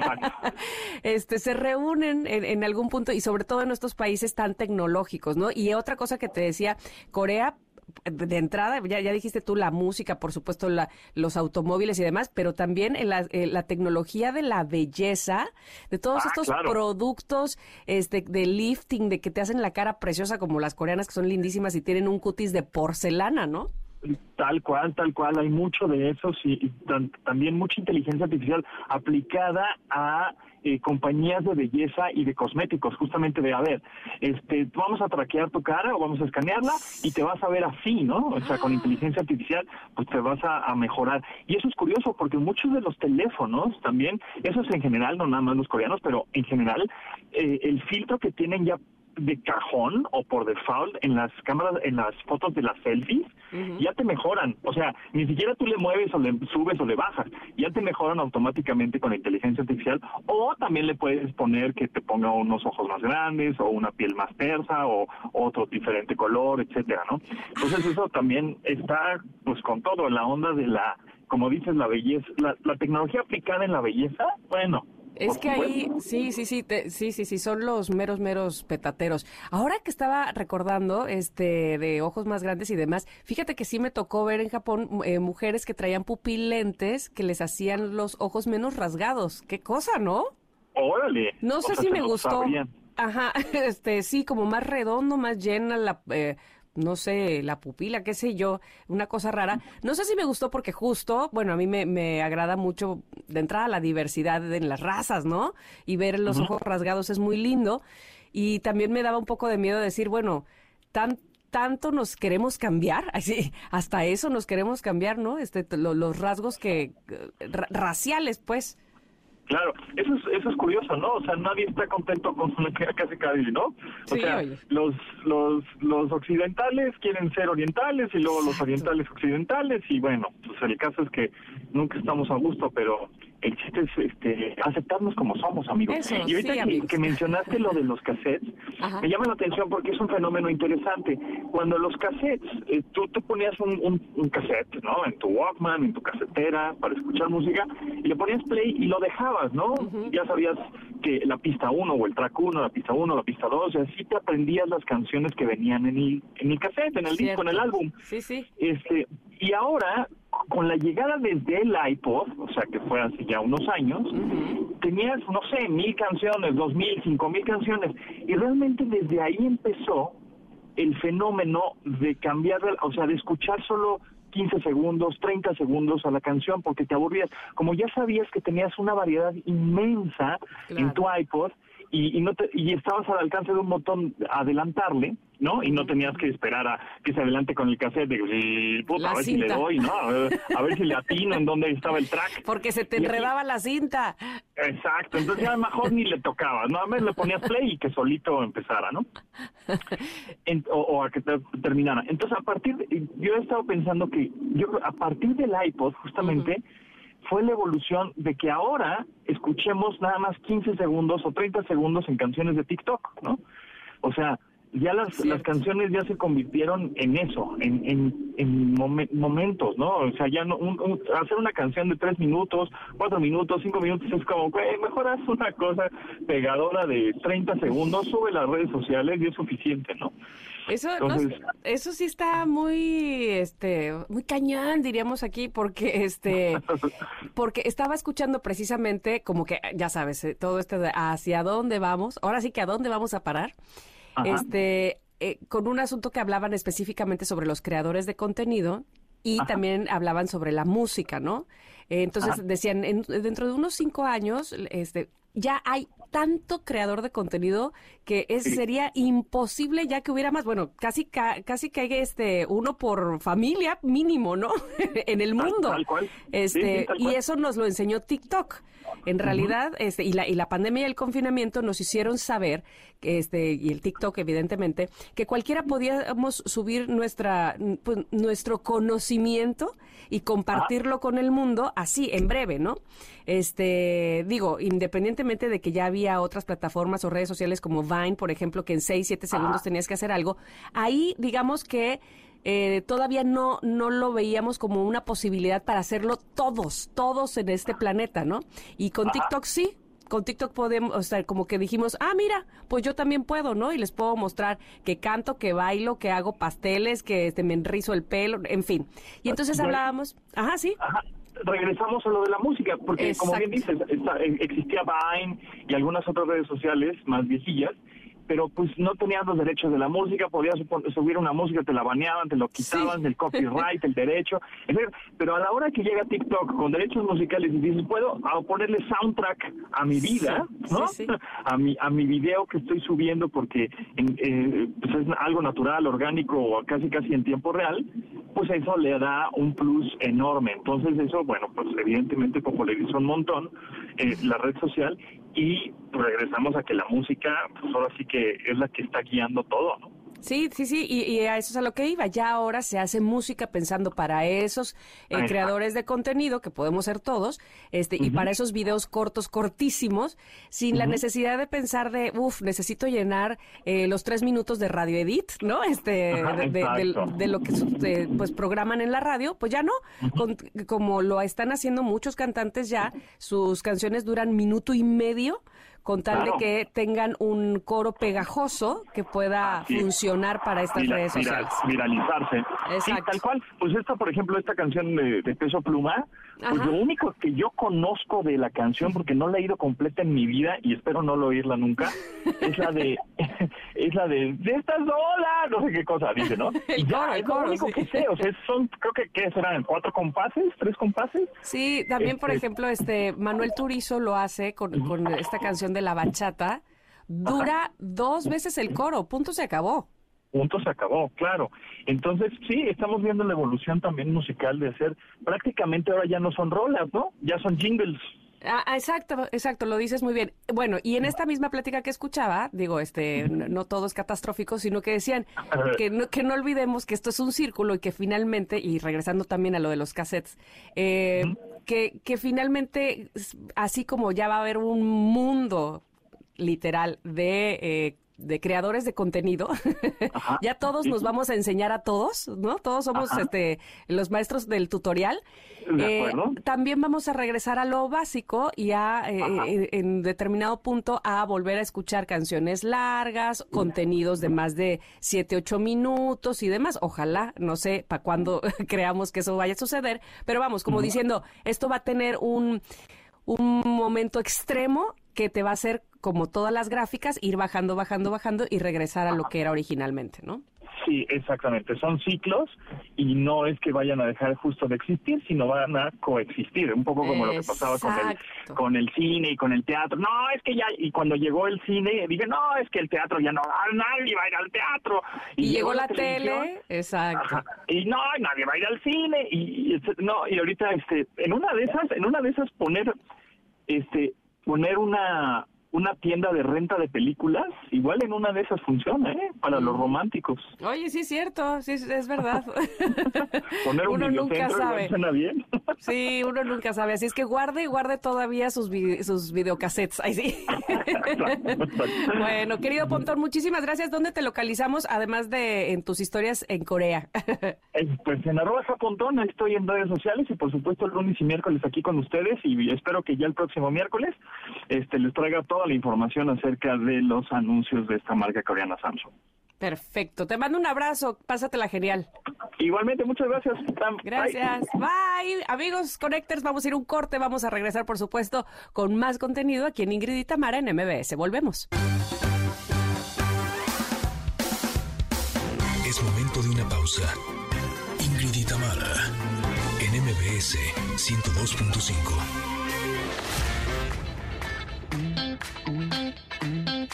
este, se reúnen en, en algún punto y sobre todo en estos países tan tecnológicos, ¿no? Y otra cosa que te decía, Corea de entrada, ya, ya dijiste tú la música, por supuesto, la, los automóviles y demás, pero también en la, en la tecnología de la belleza, de todos Ah, estos claro. productos este, de lifting, de que te hacen la cara preciosa como las coreanas, que son lindísimas y tienen un cutis de porcelana, ¿no? Tal cual, tal cual, hay mucho de eso, sí, y tan- también mucha inteligencia artificial aplicada a eh, compañías de belleza y de cosméticos, justamente de, a ver, este, vamos a traquear tu cara o vamos a escanearla y te vas a ver así, ¿no? O sea, con inteligencia artificial, pues te vas a, a mejorar. Y eso es curioso porque muchos de los teléfonos también, eso es en general, no nada más los coreanos, pero en general, eh, el filtro que tienen ya de cajón o por default en las cámaras, en las fotos de las selfies, ya te mejoran. O sea, ni siquiera tú le mueves o le subes o le bajas, ya te mejoran automáticamente con la inteligencia artificial. O también le puedes poner que te ponga unos ojos más grandes o una piel más tersa o otro diferente color, etcétera, ¿no? Entonces eso también está, pues, con todo en la onda de la, como dices, la belleza, la, la tecnología aplicada en la belleza. Bueno. Es que ahí, sí, sí, sí, te- sí, sí, sí, son los meros, meros petateros. Ahora que estaba recordando, este, de ojos más grandes y demás, fíjate que sí me tocó ver en Japón eh, mujeres que traían pupilentes que les hacían los ojos menos rasgados. Qué cosa, ¿no? Órale. No O sé sea, si me gustó. Ajá, este, sí, como más redondo, más llena la, eh, no sé, la pupila, qué sé yo, una cosa rara. No sé si me gustó porque justo, bueno, a mí me, me agrada mucho de entrada la diversidad en las razas, ¿no? Y ver los ojos rasgados es muy lindo. Y también me daba un poco de miedo decir, bueno, tan tanto nos queremos cambiar, así, hasta eso nos queremos cambiar, ¿no? Este, lo- los rasgos que eh, ra- raciales, pues. Claro, eso es, eso es curioso, ¿no? O sea, nadie está contento con que casi Kylie, ¿no? O Sí, sea, oye. los, los, los occidentales quieren ser orientales y luego los orientales occidentales y bueno, pues el caso es que nunca estamos a gusto, pero el chiste es este, aceptarnos como somos, amigos. Eso, y ahorita sí, que, amigos. que mencionaste lo de los cassettes, Ajá. me llama la atención porque es un fenómeno interesante. Cuando los cassettes, eh, tú te ponías un, un, un cassette, ¿no? En tu Walkman, en tu casetera, para escuchar música, y le ponías play y lo dejabas, ¿no? Ya sabías que la pista 1 o el track 1, la pista 1, la pista 2, y así te aprendías las canciones que venían en el, en el cassette, en el disco, en el Cierto. álbum. Sí, sí. Este, y ahora, con la llegada desde el iPod, o sea que fue hace ya unos años, tenías, no sé, mil canciones, dos mil, cinco mil canciones, y realmente desde ahí empezó el fenómeno de cambiar, o sea, de escuchar solo 15 segundos, 30 segundos a la canción porque te aburrías. Como ya sabías que tenías una variedad inmensa en tu iPod y, y no te- y estabas al alcance de un botón adelantarle, ¿no? Y no tenías que esperar a que se adelante con el cassette de "Sí, puta, La a ver si le doy, ¿no? A ver, a ver si le atino en dónde estaba el track. Porque se te enredaba la cinta. Exacto, entonces ya a mejor ni le tocaba, nada más le ponías play y que solito empezara, ¿no? En- o, o a que te- terminara. Entonces, a partir de, yo he estado pensando que yo a partir del iPod, justamente, fue la evolución de que ahora escuchemos nada más 15 segundos o 30 segundos en canciones de TikTok, ¿no? O sea, ya las, las canciones ya se convirtieron en eso, en, en, en momen- momentos, ¿no? O sea, ya no, un- un- hacer una canción de tres minutos, cuatro minutos, cinco minutos es como, güey, mejor haz una cosa pegadora de 30 segundos, sube las redes sociales y es suficiente, ¿no? Eso, no- eso sí está muy, este, muy cañón, diríamos aquí, porque, este, porque estaba escuchando precisamente, como que, ya sabes, eh, todo esto de hacia dónde vamos, ahora sí que a dónde vamos a parar, Ajá. este, eh, con un asunto que hablaban específicamente sobre los creadores de contenido y también hablaban sobre la música, ¿no? Eh, entonces decían, en- dentro de unos cinco años, este, ya hay tanto creador de contenido que es, Sí. sería imposible ya que hubiera más, bueno, casi ca- casi que hay este uno por familia mínimo, ¿no? en el mundo. tal cual. Este, sí, tal y eso nos lo enseñó TikTok. En realidad, este, y la, y la pandemia y el confinamiento nos hicieron saber, que este, y el TikTok evidentemente, que cualquiera podíamos subir nuestra, pues, nuestro conocimiento y compartirlo con el mundo así, en breve, ¿no? Este, digo, independientemente de que ya había otras plataformas o redes sociales como Vine, por ejemplo, que en 6, 7 segundos tenías que hacer algo, ahí digamos que eh, todavía no, no lo veíamos como una posibilidad para hacerlo todos, todos en este planeta, ¿no? Y con TikTok sí. Con TikTok podemos, o sea, como que dijimos, ah, mira, pues yo también puedo, ¿no? Y les puedo mostrar que canto, que bailo, que hago pasteles, que este, me enrizo el pelo, en fin. Y entonces hablábamos, ajá, sí, Ajá. Regresamos a lo de la música, porque como bien dices, está- eh, existía Vine y algunas otras redes sociales más viejillas pero pues no tenías los derechos de la música, podías subir una música, te la baneaban, te lo quitaban, el copyright, el derecho, pero a la hora que llega TikTok con derechos musicales y dices, puedo ah, ponerle soundtrack a mi vida, Sí, ¿no? sí. A mi, a mi video que estoy subiendo porque en- eh, pues es algo natural, orgánico, o casi casi en tiempo real, pues eso le da un plus enorme. Entonces eso, bueno, pues evidentemente popularizó un montón eh, la red social y regresamos a que la música, pues ahora sí que es la que está guiando todo, ¿no? Sí, sí, sí, y, y a eso es a lo que iba. Ya ahora se hace música pensando para esos eh, creadores de contenido, que podemos ser todos, este, y para esos videos cortos, cortísimos, sin la necesidad de pensar de, uff, necesito llenar eh, los tres minutos de radio edit, ¿no? Este, Ajá, de, de- de- lo que pues programan en la radio, pues ya no. Con- como lo están haciendo muchos cantantes ya, sus canciones duran minuto y medio con tal Claro. de que tengan un coro pegajoso que pueda Así es. funcionar para estas Vira- redes sociales. viralizarse. Sí, Exacto. tal cual. Pues esta, por ejemplo, esta canción de, de Peso Pluma, pues lo único que yo conozco de la canción, porque no la he ido completa en mi vida y espero no lo oírla nunca, es la de, es la de, de esta sola, no sé qué cosa dice, ¿no? El Y ya, coro, el es lo coro, único sí. que sé, o sea, son, creo que, ¿qué serán? ¿Cuatro compases? ¿Tres compases? Sí, también, por Este- ejemplo, este Manuel Turizo lo hace con, con esta canción de la bachata. Dura dos veces el coro, punto se acabó. Punto se acabó, claro. Entonces, sí, estamos viendo la evolución también musical de hacer, prácticamente ahora ya no son rolas, ¿no? Ya son jingles. Ah, ah, exacto, exacto, lo dices muy bien. Bueno, y en esta misma plática que escuchaba, digo, este, no, no todo es catastrófico, sino que decían que no, que no olvidemos que esto es un círculo y que finalmente, y regresando también a lo de los cassettes, eh, que, que finalmente, así como ya va a haber un mundo literal de... eh, de creadores de contenido, Ajá. ya todos nos vamos a enseñar a todos, ¿no? Todos somos Ajá. este los maestros del tutorial. De Eh, también vamos a regresar a lo básico y a, eh, eh, en determinado punto a volver a escuchar canciones largas, contenidos de más de 7, 8 minutos y demás. Ojalá, no sé para cuándo creamos que eso vaya a suceder, pero vamos, como diciendo, esto va a tener un, un momento extremo que te va a hacer, como todas las gráficas, ir bajando, bajando, bajando y regresar a lo que era originalmente, ¿no? Sí, exactamente. Son ciclos y no es que vayan a dejar justo de existir, sino van a coexistir. Un poco como lo que pasaba con el, con el cine y con el teatro. No, es que ya, y cuando llegó el cine, dije, no, es que el teatro ya no, ah, nadie va a ir al teatro. Y, llegó la tele, exacto. Ajá. Y no, nadie va a ir al cine y, y no y ahorita este en una de esas en una de esas poner este poner una una tienda de renta de películas igual en una de esas funciona ¿eh? para los románticos Oye, sí es cierto, sí es, verdad. poner un Uno nunca sabe. suena bien Sí, uno nunca sabe. Así es que guarde, guarde todavía sus, vi- sus videocassettes. Ahí sí. bueno, querido Pontón, muchísimas gracias. ¿Dónde te localizamos? Además de en tus historias en Corea. Eh, pues en arroba japontón ahí estoy en redes sociales y por supuesto el lunes y miércoles aquí con ustedes y espero que ya el próximo miércoles este les traiga toda la información acerca de los anuncios de esta marca coreana Samsung Perfecto. Te mando un abrazo. Pásatela genial. igualmente muchas gracias. Bye. Gracias. Bye. Amigos Connectors, vamos a ir a un corte. Vamos a regresar, por supuesto, con más contenido aquí en Ingrid y Tamara en MBS. Volvemos. Es momento de una pausa. Ingrid y Tamara, en MBS 102.5.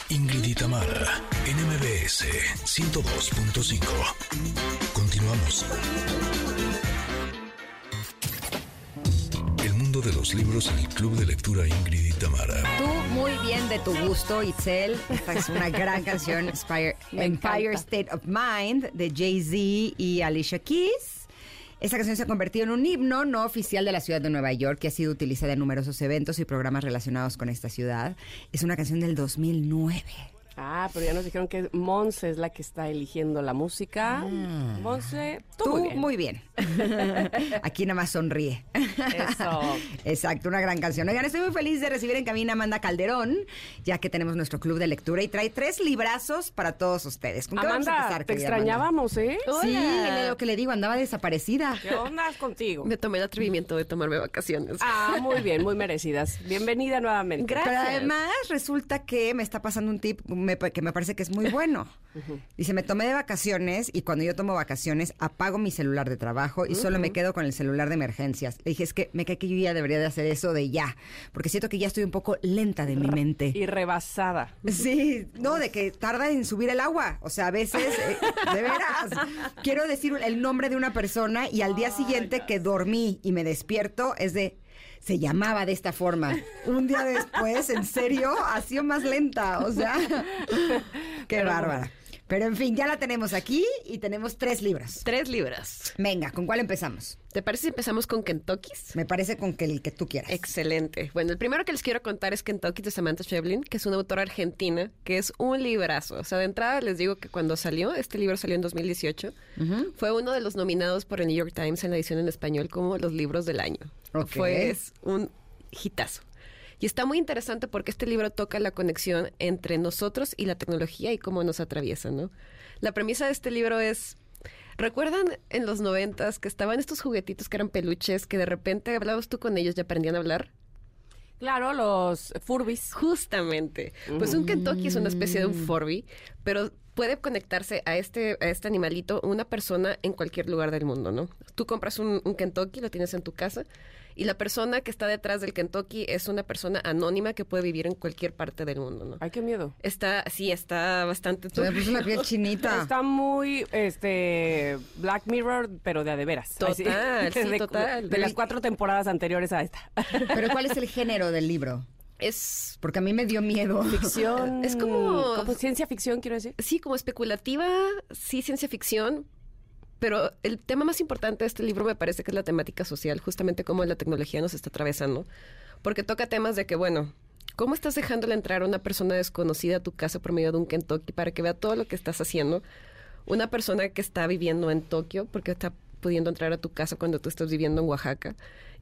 Ingrid y Tamara, en MBS 102.5. Continuamos. El mundo de los libros en el Club de Lectura Ingrid y Tamara. Tú muy bien de tu gusto, Itzel. Esta es una gran canción, Empire, Empire. State of Mind, de Jay-Z y Alicia Keys. Esta canción se ha convertido en un himno no oficial de la ciudad de Nueva York que ha sido utilizada en numerosos eventos y programas relacionados con esta ciudad. Es una canción del 2009. Ah, pero ya nos dijeron que Monse es la que está eligiendo la música. Monse, tú, Tú muy bien. muy bien. Aquí nada más sonríe. Eso. Exacto, una gran canción. Oigan, estoy muy feliz de recibir en cabina a Amanda Calderón, ya que tenemos nuestro club de lectura y trae tres librazos para todos ustedes. ¿Con qué vamos a Amanda, empezar, te Amanda? extrañábamos, ¿eh? Sí, es lo que le digo, andaba desaparecida. ¿Qué onda contigo? Me tomé el atrevimiento de tomarme vacaciones. Ah, muy bien, muy merecidas. Bienvenida nuevamente. Gracias. Pero además resulta que me está pasando un tip me- que me parece que es muy bueno. Dice, me tomé de vacaciones y cuando yo tomo vacaciones apago mi celular de trabajo y solo me quedo con el celular de emergencias. Le dije, es que me cae que yo ya debería de hacer eso de ya, porque siento que ya estoy un poco lenta de mi mente. Y rebasada. Sí, no, de que tarda en subir el agua. O sea, a veces, eh, de veras, quiero decir el nombre de una persona y al día siguiente que dormí y me despierto es de, se llamaba de esta forma. Un día después, en serio, ha sido más lenta. O sea, qué bárbara. Pero en fin, ya la tenemos aquí y tenemos tres libros. Tres libras. Venga, ¿con cuál empezamos? ¿Te parece si empezamos con Kentucky's? Me parece con que el que tú quieras. Excelente. Bueno, el primero que les quiero contar es Kentucky de Samantha Schweblin, que es una autora argentina, que es un librazo. O sea, de entrada les digo que cuando salió, este libro salió en 2018, fue uno de los nominados por el New York Times en la edición en español como los libros del año. Fue es un hitazo. Y está muy interesante porque este libro toca la conexión entre nosotros y la tecnología y cómo nos atraviesa, ¿no? La premisa de este libro es ¿Recuerdan en los noventas que estaban estos juguetitos que eran peluches que de repente hablabas tú con ellos y aprendían a hablar? Claro, los Furbis. Justamente. Pues un Kentucky es una especie de un Furby, pero puede conectarse a este, a este animalito una persona en cualquier lugar del mundo, ¿no? Tú compras un, un Kentucky, lo tienes en tu casa, y la persona que está detrás del Kentucky es una persona anónima que puede vivir en cualquier parte del mundo, ¿no? Ay, qué miedo. Está, sí, está bastante... Se me puso la piel chinita. Está muy, este, Black Mirror, pero de a de veras. Total, sí, de, total. De las cuatro temporadas anteriores a esta. Pero ¿cuál es el género del libro? Es... Porque a mí me dio miedo. Ficción. Es como- como ciencia ficción, quiero decir. Sí, como especulativa, sí, ciencia ficción, pero el tema más importante de este libro me parece que es la temática social, justamente cómo la tecnología nos está atravesando, porque toca temas de que, bueno, ¿cómo estás dejándole entrar a una persona desconocida a tu casa por medio de un Kentucky para que vea todo lo que estás haciendo? Una persona que está viviendo en Tokio, porque está pudiendo entrar a tu casa cuando tú estás viviendo en Oaxaca,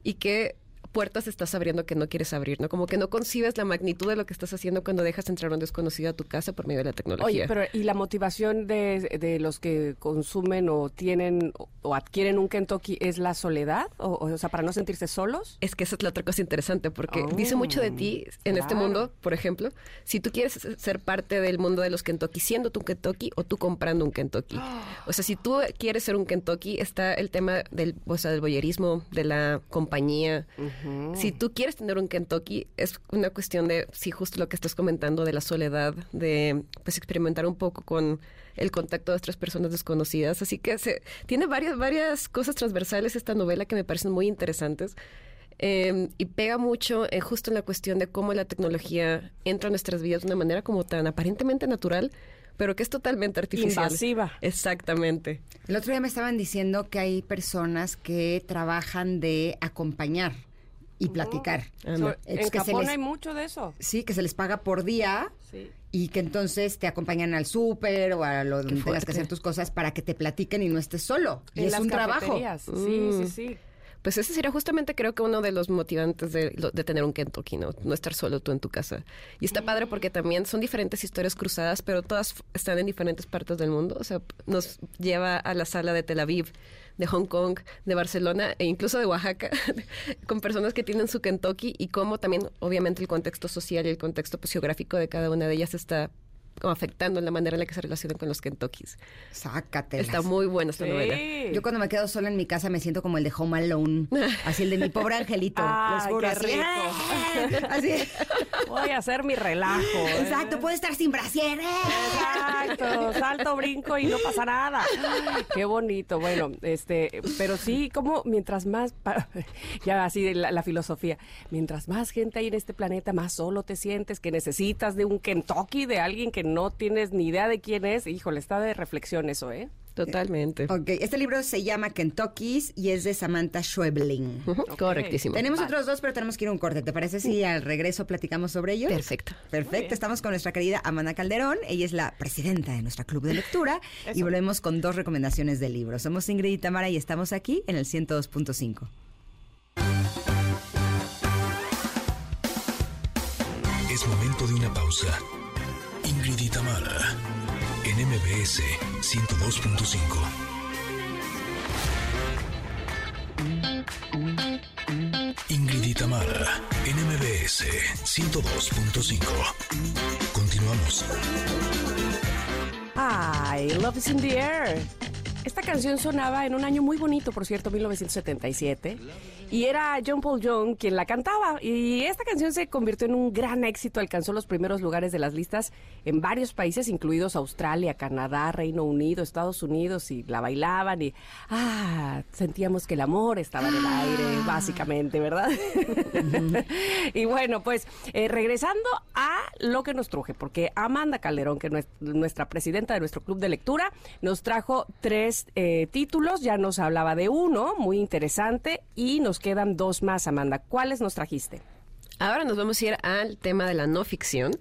y que puertas estás abriendo que no quieres abrir, ¿no? Como que no concibes la magnitud de lo que estás haciendo cuando dejas entrar a un desconocido a tu casa por medio de la tecnología. Oye, pero ¿y la motivación de, de los que consumen o tienen o, adquieren un Kentucky es la soledad? O, o sea, para no sentirse solos. Es que esa es la otra cosa interesante, porque Oh, dice mucho de ti en este mundo, por ejemplo, si tú quieres ser parte del mundo de los Kentucky siendo tú un Kentucky o tú comprando un Kentucky. O sea, si tú quieres ser un Kentucky, está el tema del, o sea, del boyerismo, de la compañía. Si tú quieres tener un Kentucky, es una cuestión de, sí, justo lo que estás comentando, de la soledad, de pues experimentar un poco con el contacto de otras personas desconocidas. Así que se, tiene varias, varias cosas transversales esta novela que me parecen muy interesantes. Eh, y pega mucho eh, justo en la cuestión de cómo la tecnología entra en nuestras vidas de una manera como tan aparentemente natural, pero que es totalmente artificial. Invasiva. Exactamente. El otro día me estaban diciendo que hay personas que trabajan de acompañar y platicar. So-. Es en que Japón les- hay mucho de eso. Sí, que se les paga por día Sí. y que entonces te acompañan al súper o a lo donde tengas fuerte. que hacer tus cosas para que te platiquen y no estés solo. Y En es las un trabajo. Sí, Mm. sí, sí. Pues ese sería justamente creo que uno de los motivantes de, de tener un Kentucky, ¿no? No estar solo tú en tu casa. Y está padre porque también son diferentes historias cruzadas, pero todas están en diferentes partes del mundo. O sea, nos lleva a la sala de Tel Aviv, de Hong Kong, de Barcelona e incluso de Oaxaca, con personas que tienen su Kentucky y cómo también, obviamente, el contexto social y el contexto geográfico de cada una de ellas está afectando la manera en la que se relacionan con los Kentuckys. Sácatelas. Está muy buena esta novela. Yo cuando me quedo sola en mi casa me siento como el de Home Alone, así el de mi pobre angelito. Juro, qué así. rico. así. Voy a hacer mi relajo. ¿eh? Exacto, puede estar sin brasier. ¡eh! Exacto, salto, brinco y no pasa nada. Ay, Qué bonito. Bueno, este, pero sí, como mientras más, ya así la, la filosofía, mientras más gente hay en este planeta, más solo te sientes, que necesitas de un Kentucky, de alguien que no tienes ni idea de quién es, híjole, está de reflexión eso, ¿eh? Totalmente. Ok, este libro se llama Kentucky's y es de Samantha Schwebling. Correctísimo. Tenemos otros dos, pero tenemos que ir a un corte. ¿Te parece si mm. al regreso platicamos sobre ellos? Perfecto. Perfecto. Estamos con nuestra querida Amanda Calderón. Ella es la presidenta de nuestra club de lectura y volvemos con dos recomendaciones de libros. Somos Ingrid y Tamara y estamos aquí en el 102.5. Es momento de una pausa. Ingrid y Tamara, en MBS 102.5. Ingrid y Tamara, en MBS 102.5. Continuamos. Ay, Love is in the air. Esta canción sonaba en un año muy bonito, por cierto, 1977. Y era John Paul Young quien la cantaba. Y esta canción se convirtió en un gran éxito. Alcanzó los primeros lugares de las listas en varios países, incluidos Australia, Canadá, Reino Unido, Estados Unidos. Y la bailaban y, ah, sentíamos que el amor estaba en el aire, básicamente, ¿verdad? y bueno, pues eh, regresando a lo que nos truje, porque Amanda Calderón, que es nuestra presidenta de nuestro club de lectura, nos trajo tres eh, títulos. Ya nos hablaba de uno, muy interesante, y nos quedan dos más, Amanda. ¿Cuáles nos trajiste? Ahora nos vamos a ir al tema de la no ficción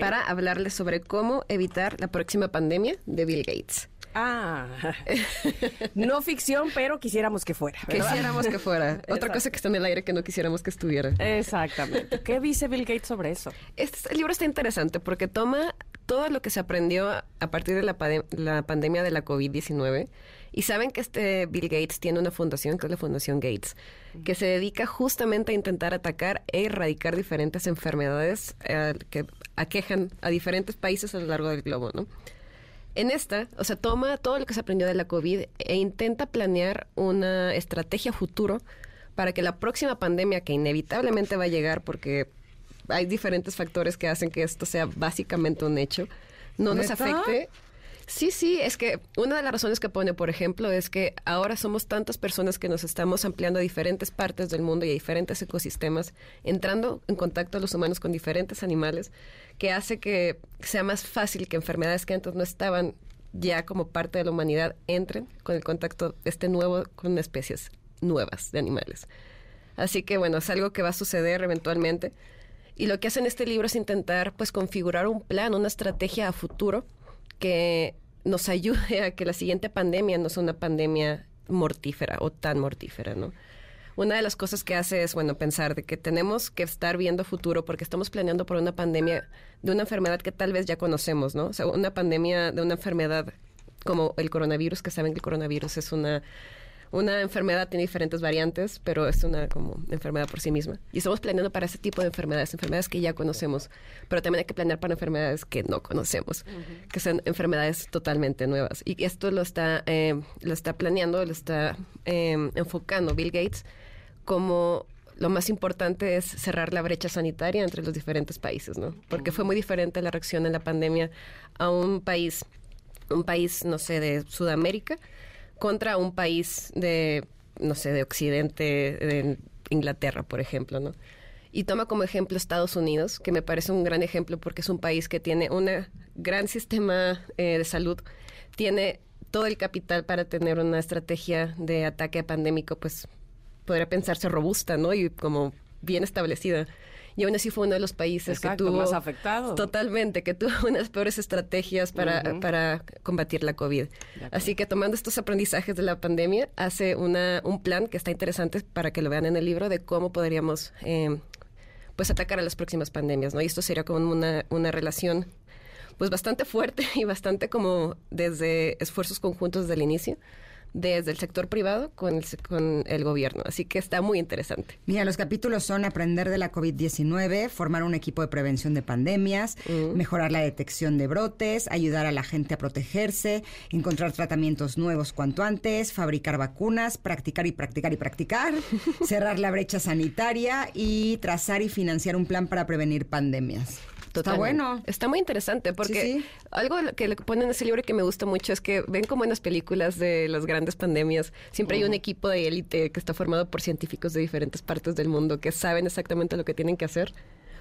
para hablarles sobre cómo evitar la próxima pandemia de Bill Gates. Ah, no ficción, pero quisiéramos que fuera. ¿verdad? Quisiéramos que fuera. Otra cosa que está en el aire que no quisiéramos que estuviera. Exactamente. ¿Qué dice Bill Gates sobre eso? Este libro está interesante porque toma todo lo que se aprendió a partir de la, pandemia de la COVID-19 y saben que este Bill Gates tiene una fundación que es la Fundación Gates, que se dedica justamente a intentar atacar e erradicar diferentes enfermedades eh, que aquejan a diferentes países a lo largo del globo, ¿no? En esta, o sea, toma todo lo que se aprendió de la COVID e intenta planear una estrategia futuro para que la próxima pandemia, que inevitablemente va a llegar porque hay diferentes factores que hacen que esto sea básicamente un hecho, no nos afecte. Sí, sí, es que una de las razones que pone, por ejemplo, es que ahora somos tantas personas que nos estamos ampliando a diferentes partes del mundo y a diferentes ecosistemas, entrando en contacto los humanos con diferentes animales, que hace que sea más fácil que enfermedades que antes no estaban ya como parte de la humanidad entren con el contacto este nuevo con especies nuevas de animales. Así que bueno, es algo que va a suceder eventualmente. Y lo que hace en este libro es intentar pues configurar un plan, una estrategia a futuro que nos ayude a que la siguiente pandemia no sea una pandemia mortífera o tan mortífera, ¿no? Una de las cosas que hace es, bueno, pensar de que tenemos que estar viendo futuro porque estamos planeando por una pandemia de una enfermedad que tal vez ya conocemos, ¿no? O sea, una pandemia de una enfermedad como el coronavirus, que saben que el coronavirus es una, una enfermedad, tiene diferentes variantes, pero es una como enfermedad por sí misma. Y estamos planeando para ese tipo de enfermedades, enfermedades que ya conocemos, pero también hay que planear para enfermedades que no conocemos, que son enfermedades totalmente nuevas. Y esto lo está, eh, lo está planeando, lo está eh, enfocando Bill Gates como lo más importante es cerrar la brecha sanitaria entre los diferentes países, ¿no? Porque fue muy diferente la reacción en la pandemia a un país, un país, no sé, de Sudamérica contra un país de, no sé, de Occidente, de Inglaterra, por ejemplo, ¿no? Y toma como ejemplo Estados Unidos, que me parece un gran ejemplo porque es un país que tiene un gran sistema eh, de salud, tiene todo el capital para tener una estrategia de ataque pandémico, pues podría pensarse robusta, ¿no? Y como bien establecida. Y aún así fue uno de los países Exacto, que tuvo... más afectado. Totalmente, que tuvo unas peores estrategias para, para combatir la COVID. Así que tomando estos aprendizajes de la pandemia, hace una, un plan que está interesante para que lo vean en el libro de cómo podríamos eh, pues atacar a las próximas pandemias, ¿no? Y esto sería como una, una relación pues bastante fuerte y bastante como desde esfuerzos conjuntos desde el inicio, desde el sector privado con el, con el gobierno. Así que está muy interesante. Mira, los capítulos son aprender de la COVID-19, formar un equipo de prevención de pandemias, mejorar la detección de brotes, ayudar a la gente a protegerse, encontrar tratamientos nuevos cuanto antes, fabricar vacunas, practicar y practicar y practicar, cerrar la brecha sanitaria y trazar y financiar un plan para prevenir pandemias. Está bueno. Está muy interesante porque Sí, sí. algo que le ponen en ese libro que me gusta mucho es que ven como en las películas de las grandes pandemias siempre hay un equipo de élite que está formado por científicos de diferentes partes del mundo que saben exactamente lo que tienen que hacer.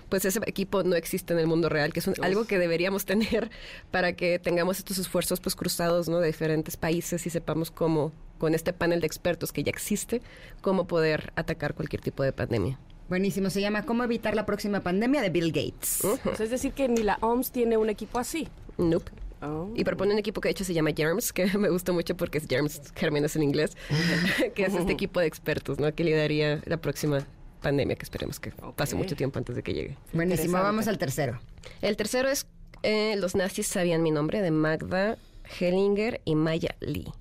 Pues ese equipo no existe en el mundo real, que es un- algo que deberíamos tener para que tengamos estos esfuerzos pues cruzados, ¿no? De diferentes países y sepamos cómo, con este panel de expertos que ya existe, cómo poder atacar cualquier tipo de pandemia. Buenísimo, se llama ¿Cómo evitar la próxima pandemia? de Bill Gates. Pues es decir, que ni la OMS tiene un equipo así. Nope. Oh. Y propone un equipo que de hecho se llama Germs, que me gusta mucho porque es Germs, gérmenes en inglés, que es este equipo de expertos, ¿no? Que lideraría la próxima pandemia, que esperemos que pase mucho tiempo antes de que llegue. Buenísimo, vamos al tercero. El tercero es eh, Los nazis sabían mi nombre, de Magda Hellinger y Maya Lee.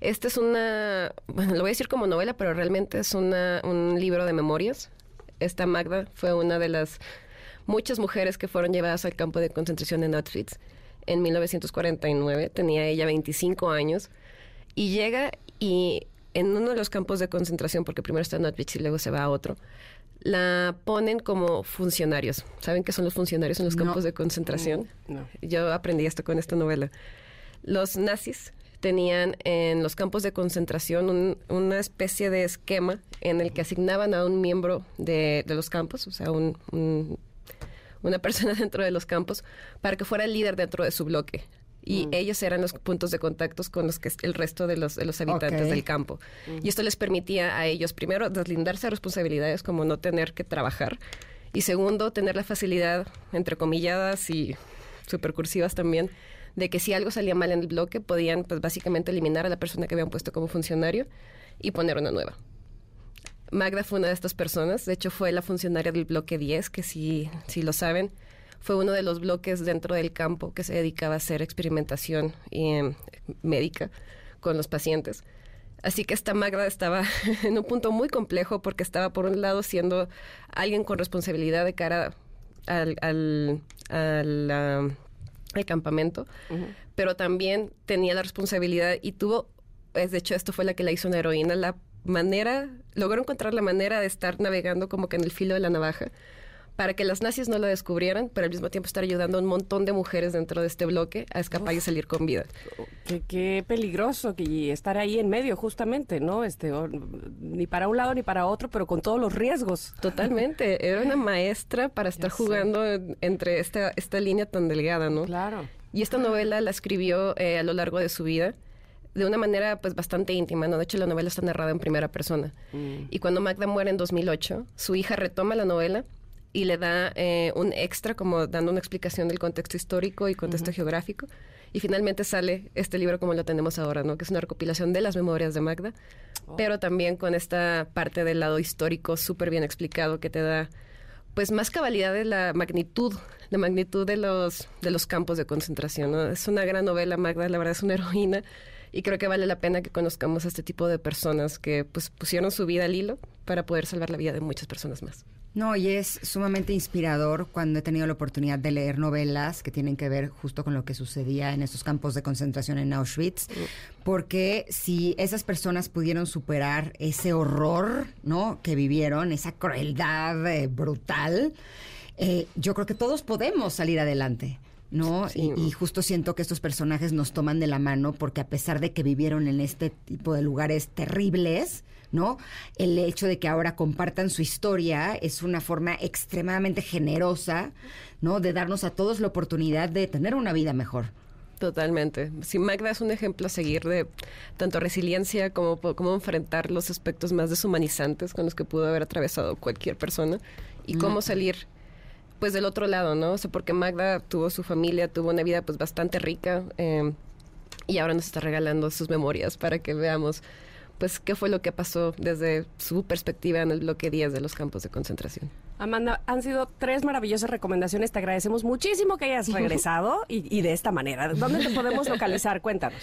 Este es una, bueno, lo voy a decir como novela, pero realmente es una, un libro de memorias. Esta Magda fue una de las muchas mujeres que fueron llevadas al campo de concentración en Auschwitz en 1949. Tenía ella 25 años y llega y en uno de los campos de concentración, porque primero está en Auschwitz y luego se va a otro, la ponen como funcionarios. ¿Saben qué son los funcionarios en los No. campos de concentración? No. Yo aprendí esto con esta novela. Los nazis tenían en los campos de concentración un- una especie de esquema en el que asignaban a un miembro de, de los campos, o sea, un- un- una persona dentro de los campos, para que fuera el líder dentro de su bloque. Y ellos eran los puntos de contactos con los que el resto de los, de los habitantes del campo. Y esto les permitía a ellos, primero, deslindarse de responsabilidades como no tener que trabajar. Y segundo, tener la facilidad, entre comilladas y supercursivas también, de que si algo salía mal en el bloque, podían pues básicamente eliminar a la persona que habían puesto como funcionario y poner una nueva. Magda fue una de estas personas, de hecho fue la funcionaria del bloque 10, que si, si lo saben, fue uno de los bloques dentro del campo que se dedicaba a hacer experimentación eh, médica con los pacientes. Así que esta Magda estaba en un punto muy complejo porque estaba por un lado siendo alguien con responsabilidad de cara al, al, al campamento, pero también tenía la responsabilidad y tuvo, es de hecho esto fue la que la hizo una heroína, la manera, logró encontrar la manera de estar navegando como que en el filo de la navaja para que las nazis no lo descubrieran, pero al mismo tiempo estar ayudando a un montón de mujeres dentro de este bloque a escapar y salir con vida. Qué, qué peligroso que estar ahí en medio, justamente, ¿no? Este, o- ni para un lado ni para otro, pero con todos los riesgos. Totalmente, era una maestra para estar jugando en- entre esta, esta línea tan delgada, ¿no? Claro. Y esta novela la escribió eh, a lo largo de su vida de una manera pues bastante íntima, ¿no? De hecho, la novela está narrada en primera persona. Y cuando Magda muere en 2008, su hija retoma la novela y le da eh, un extra como dando una explicación del contexto histórico y contexto geográfico. Y finalmente sale este libro como lo tenemos ahora, ¿no? Que es una recopilación de las memorias de Magda, pero también con esta parte del lado histórico súper bien explicado que te da pues más cabalidad de la magnitud, la magnitud de los, de los campos de concentración. ¿no? Es una gran novela, Magda, la verdad es una heroína y creo que vale la pena que conozcamos a este tipo de personas que pues pusieron su vida al hilo para poder salvar la vida de muchas personas más. No, y es sumamente inspirador cuando he tenido la oportunidad de leer novelas que tienen que ver justo con lo que sucedía en esos campos de concentración en Auschwitz, porque si esas personas pudieron superar ese horror, ¿no? Que vivieron, esa crueldad eh, brutal, eh, yo creo que todos podemos salir adelante. ¿No? Sí. Y, y justo siento que estos personajes nos toman de la mano porque a pesar de que vivieron en este tipo de lugares terribles, ¿no? El hecho de que ahora compartan su historia es una forma extremadamente generosa, ¿no? De darnos a todos la oportunidad de tener una vida mejor. Totalmente. Sí, Magda es un ejemplo a seguir de tanto resiliencia como cómo enfrentar los aspectos más deshumanizantes con los que pudo haber atravesado cualquier persona y cómo salir pues del otro lado, ¿no? O sea, porque Magda tuvo su familia, tuvo una vida pues bastante rica eh, y ahora nos está regalando sus memorias para que veamos pues qué fue lo que pasó desde su perspectiva en el bloque 10 de los campos de concentración. Amanda, han sido tres maravillosas recomendaciones. Te agradecemos muchísimo que hayas regresado y, y de esta manera. ¿Dónde te podemos localizar? Cuéntanos.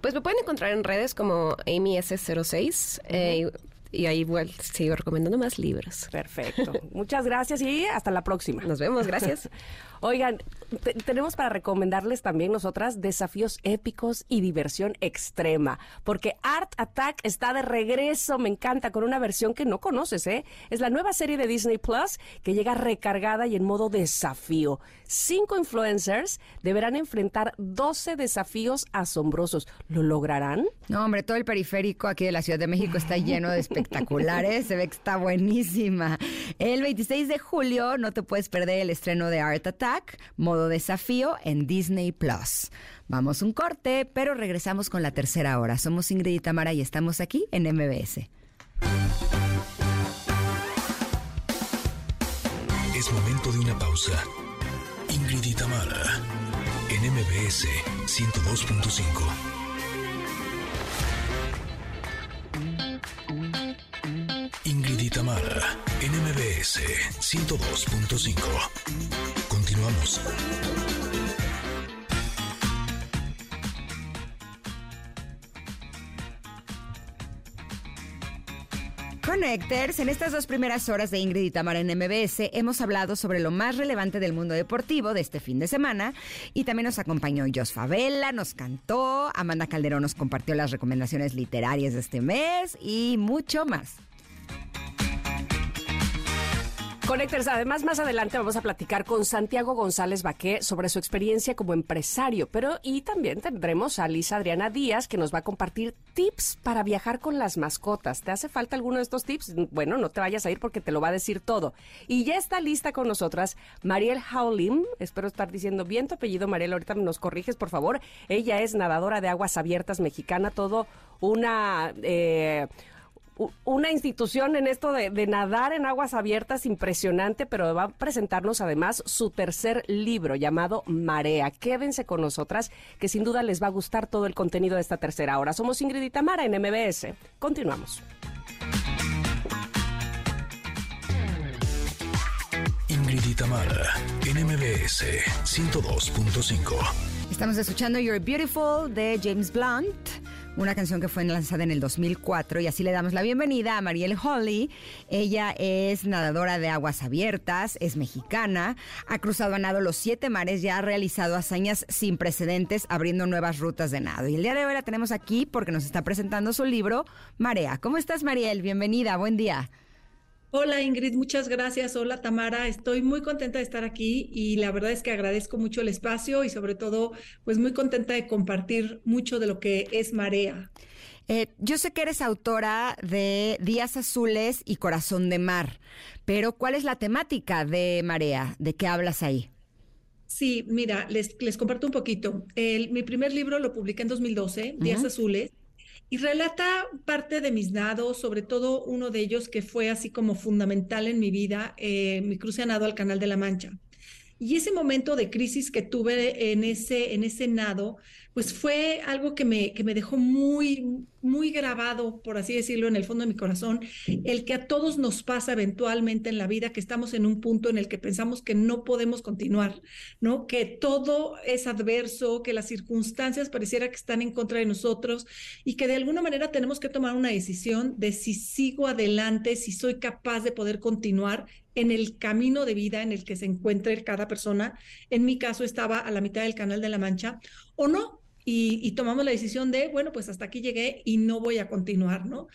Pues me pueden encontrar en redes como AmyS06 eh, y, y ahí igual sigo recomendando más libros. Perfecto. Muchas gracias y hasta la próxima. Nos vemos, gracias. Oigan, te- tenemos para recomendarles también nosotras desafíos épicos y diversión extrema, porque Art Attack está de regreso, me encanta, con una versión que no conoces, ¿eh? Es la nueva serie de Disney Plus que llega recargada y en modo desafío. Cinco influencers deberán enfrentar 12 desafíos asombrosos. ¿Lo lograrán? No, hombre, todo el periférico aquí de la Ciudad de México está lleno de espectaculares. Se ve que está buenísima. El 26 de julio no te puedes perder el estreno de Art Attack, modo desafío en Disney Plus. Vamos un corte, pero regresamos con la tercera hora. Somos Ingrid y Tamara y estamos aquí en MBS. Es momento de una pausa. Ingrid y Tamara, en MBS 102.5. Ingrid y Tamara, en MBS MBS 102.5. Continuamos. Connectors, en estas dos primeras horas de Ingrid y en MBS hemos hablado sobre lo más relevante del mundo deportivo de este fin de semana y también nos acompañó Jos Favela, nos cantó, Amanda Calderón nos compartió las recomendaciones literarias de este mes y mucho más. Connectors, además más adelante vamos a platicar con Santiago González Baqué sobre su experiencia como empresario, pero y también tendremos a Lisa Adriana Díaz que nos va a compartir tips para viajar con las mascotas. ¿Te hace falta alguno de estos tips? Bueno, no te vayas a ir porque te lo va a decir todo. Y ya está lista con nosotras Mariel Haulim, espero estar diciendo bien tu apellido, Mariel, ahorita nos corriges, por favor. Ella es nadadora de aguas abiertas mexicana, todo una... Eh, una institución en esto de, nadar en aguas abiertas impresionante, pero va a presentarnos además su tercer libro llamado Marea. Quédense con nosotras, que sin duda les va a gustar todo el contenido de esta tercera hora. Somos Ingrid y Tamara en MBS. Continuamos. Ingrid y Tamara en MBS 102.5. Estamos escuchando You're Beautiful de James Blunt una canción que fue lanzada en el 2004 y así le damos la bienvenida a Mariel Holly. Ella es nadadora de aguas abiertas, es mexicana, ha cruzado a nado los siete mares y ha realizado hazañas sin precedentes abriendo nuevas rutas de nado. Y el día de hoy la tenemos aquí porque nos está presentando su libro Marea. ¿Cómo estás Mariel? Bienvenida, buen día. Hola Ingrid, muchas gracias. Hola Tamara, estoy muy contenta de estar aquí y la verdad es que agradezco mucho el espacio y sobre todo pues muy contenta de compartir mucho de lo que es Marea. Eh, yo sé que eres autora de Días Azules y Corazón de Mar, pero ¿cuál es la temática de Marea? ¿De qué hablas ahí? Sí, mira, les, les comparto un poquito. mi primer libro lo publiqué en 2012, Días Azules, y relata parte de mis nados, sobre todo uno de ellos que fue así como fundamental en mi vida, eh, mi cruce a nado al Canal de la Mancha. Y ese momento de crisis que tuve en ese, en ese nado, pues fue algo que me, que me dejó muy, muy grabado, por así decirlo, en el fondo de mi corazón, el que a todos nos pasa eventualmente en la vida, que estamos en un punto en el que pensamos que no podemos continuar, ¿no? Que todo es adverso, que las circunstancias pareciera que están en contra de nosotros y que de alguna manera tenemos que tomar una decisión de si sigo adelante, si soy capaz de poder continuar en el camino de vida en el que se encuentre cada persona. En mi caso estaba a la mitad del Canal de la Mancha, o no. Y, tomamos la decisión de, bueno, pues hasta aquí llegué y no voy a continuar, ¿no?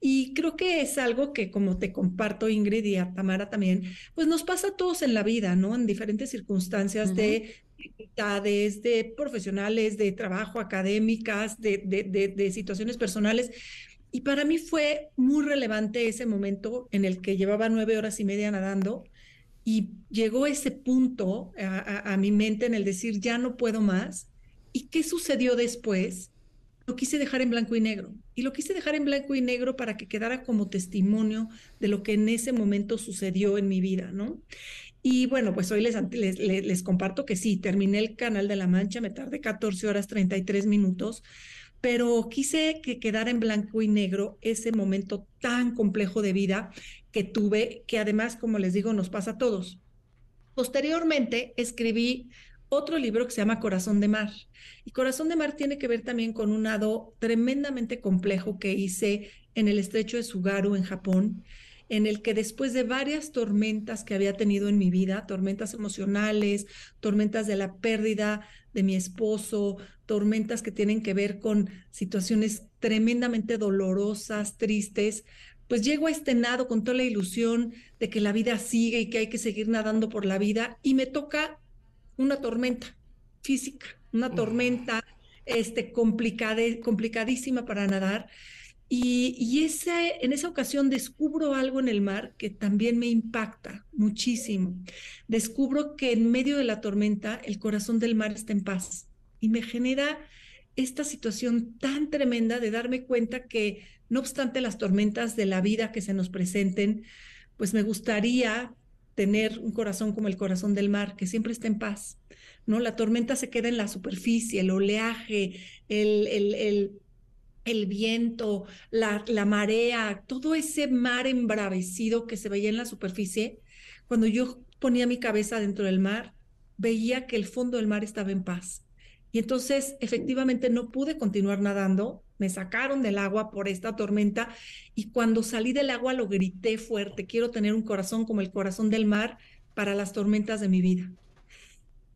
Y creo que es algo que, como te comparto, Ingrid y a Tamara también, pues nos pasa a todos en la vida, ¿no? En diferentes circunstancias de dificultades, de profesionales, de trabajo, académicas, de, de, de situaciones personales. Y para mí fue muy relevante ese momento en el que llevaba nueve horas y media nadando y llegó ese punto a, mi mente en el decir, ya no puedo más. ¿Y qué sucedió después? Lo quise dejar en blanco y negro. Y lo quise dejar en blanco y negro para que quedara como testimonio de lo que en ese momento sucedió en mi vida, ¿no? Y bueno, pues hoy les, les, les comparto que sí, terminé el Canal de la Mancha, me tardé 14 horas 33 minutos, pero quise que quedara en blanco y negro ese momento tan complejo de vida que tuve, que además, como les digo, nos pasa a todos. Posteriormente escribí otro libro que se llama Corazón de Mar. Y Corazón de Mar tiene que ver también con un nado tremendamente complejo que hice en el estrecho de Sugaru, en Japón, en el que después de varias tormentas que había tenido en mi vida, tormentas emocionales, tormentas de la pérdida de mi esposo, tormentas que tienen que ver con situaciones tremendamente dolorosas, tristes, pues llego a este nado con toda la ilusión de que la vida sigue y que hay que seguir nadando por la vida y me toca una tormenta física, una tormenta este, complicada, complicadísima para nadar. Y, y ese, en esa ocasión descubro algo en el mar que también me impacta muchísimo. Descubro que en medio de la tormenta el corazón del mar está en paz y me genera esta situación tan tremenda de darme cuenta que no obstante las tormentas de la vida que se nos presenten, pues me gustaría tener un corazón como el corazón del mar, que siempre está en paz, ¿no? La tormenta se queda en la superficie, el oleaje, el, el, el viento, la, la marea, todo ese mar embravecido que se veía en la superficie, cuando yo ponía mi cabeza dentro del mar, veía que el fondo del mar estaba en paz. Y entonces efectivamente no pude continuar nadando, me sacaron del agua por esta tormenta y cuando salí del agua lo grité fuerte, quiero tener un corazón como el corazón del mar para las tormentas de mi vida.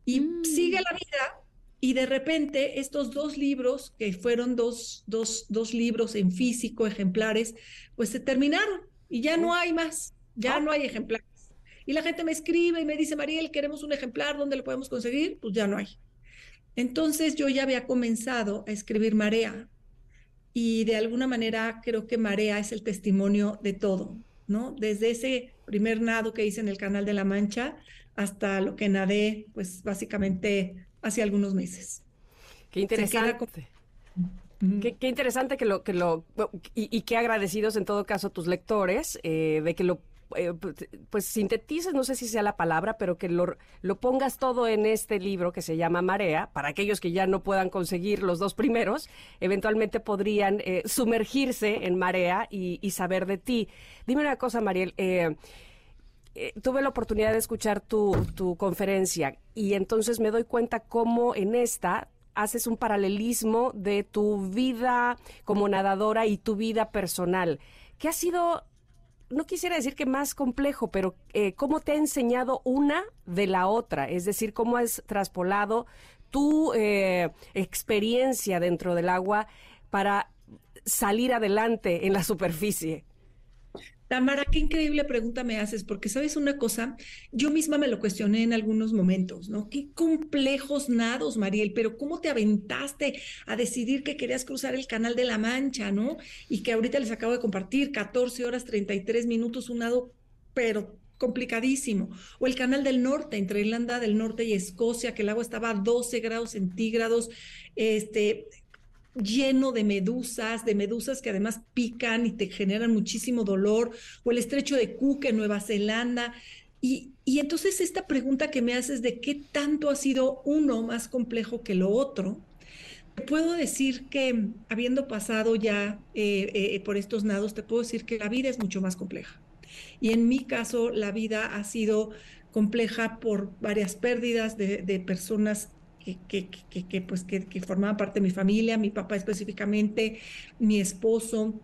Y Mm. sigue la vida y de repente estos dos libros, que fueron dos, dos, dos libros en físico, ejemplares, pues se terminaron y ya no hay más, ya no hay ejemplares. Y la gente me escribe y me dice, Mariel, queremos un ejemplar, ¿dónde lo podemos conseguir? Pues ya no hay. Entonces yo ya había comenzado a escribir Marea y de alguna manera creo que Marea es el testimonio de todo, ¿no? Desde ese primer nado que hice en el Canal de la Mancha hasta lo que nadé, pues básicamente hace algunos meses. Qué interesante. qué interesante que lo, que lo, y, y qué agradecidos en todo caso tus lectores eh, de que lo, eh, pues sintetices, no sé si sea la palabra, pero que lo, pongas todo en este libro que se llama Marea, para aquellos que ya no puedan conseguir los dos primeros, eventualmente podrían eh, sumergirse en Marea y, saber de ti. Dime una cosa, Mariel, eh, tuve la oportunidad de escuchar tu, tu conferencia y entonces me doy cuenta cómo en esta haces un paralelismo de tu vida como nadadora y tu vida personal. ¿Qué ha sido, no quisiera decir que más complejo, pero eh, cómo te ha enseñado una de la otra? Es decir, cómo has traspolado tu eh, experiencia dentro del agua para salir adelante en la superficie. Tamara, qué increíble pregunta me haces, porque sabes una cosa, yo misma me lo cuestioné en algunos momentos, ¿no? Qué complejos nados, Mariel, pero ¿cómo te aventaste a decidir que querías cruzar el Canal de la Mancha, ¿no? Y que ahorita les acabo de compartir 14 horas 33 minutos, un nado, pero complicadísimo. O el Canal del Norte, entre Irlanda del Norte y Escocia, que el agua estaba a 12 grados centígrados, este, lleno de medusas, de medusas que además pican y te generan muchísimo dolor, o el estrecho de Cook en Nueva Zelanda. Y, y entonces esta pregunta que me haces de qué tanto ha sido uno más complejo que lo otro, puedo decir que habiendo pasado ya eh, eh, por estos nados, te puedo decir que la vida es mucho más compleja. Y en mi caso, la vida ha sido compleja por varias pérdidas de, de personas que, que, que, pues, que, formaban parte de mi familia, mi papá específicamente, mi esposo.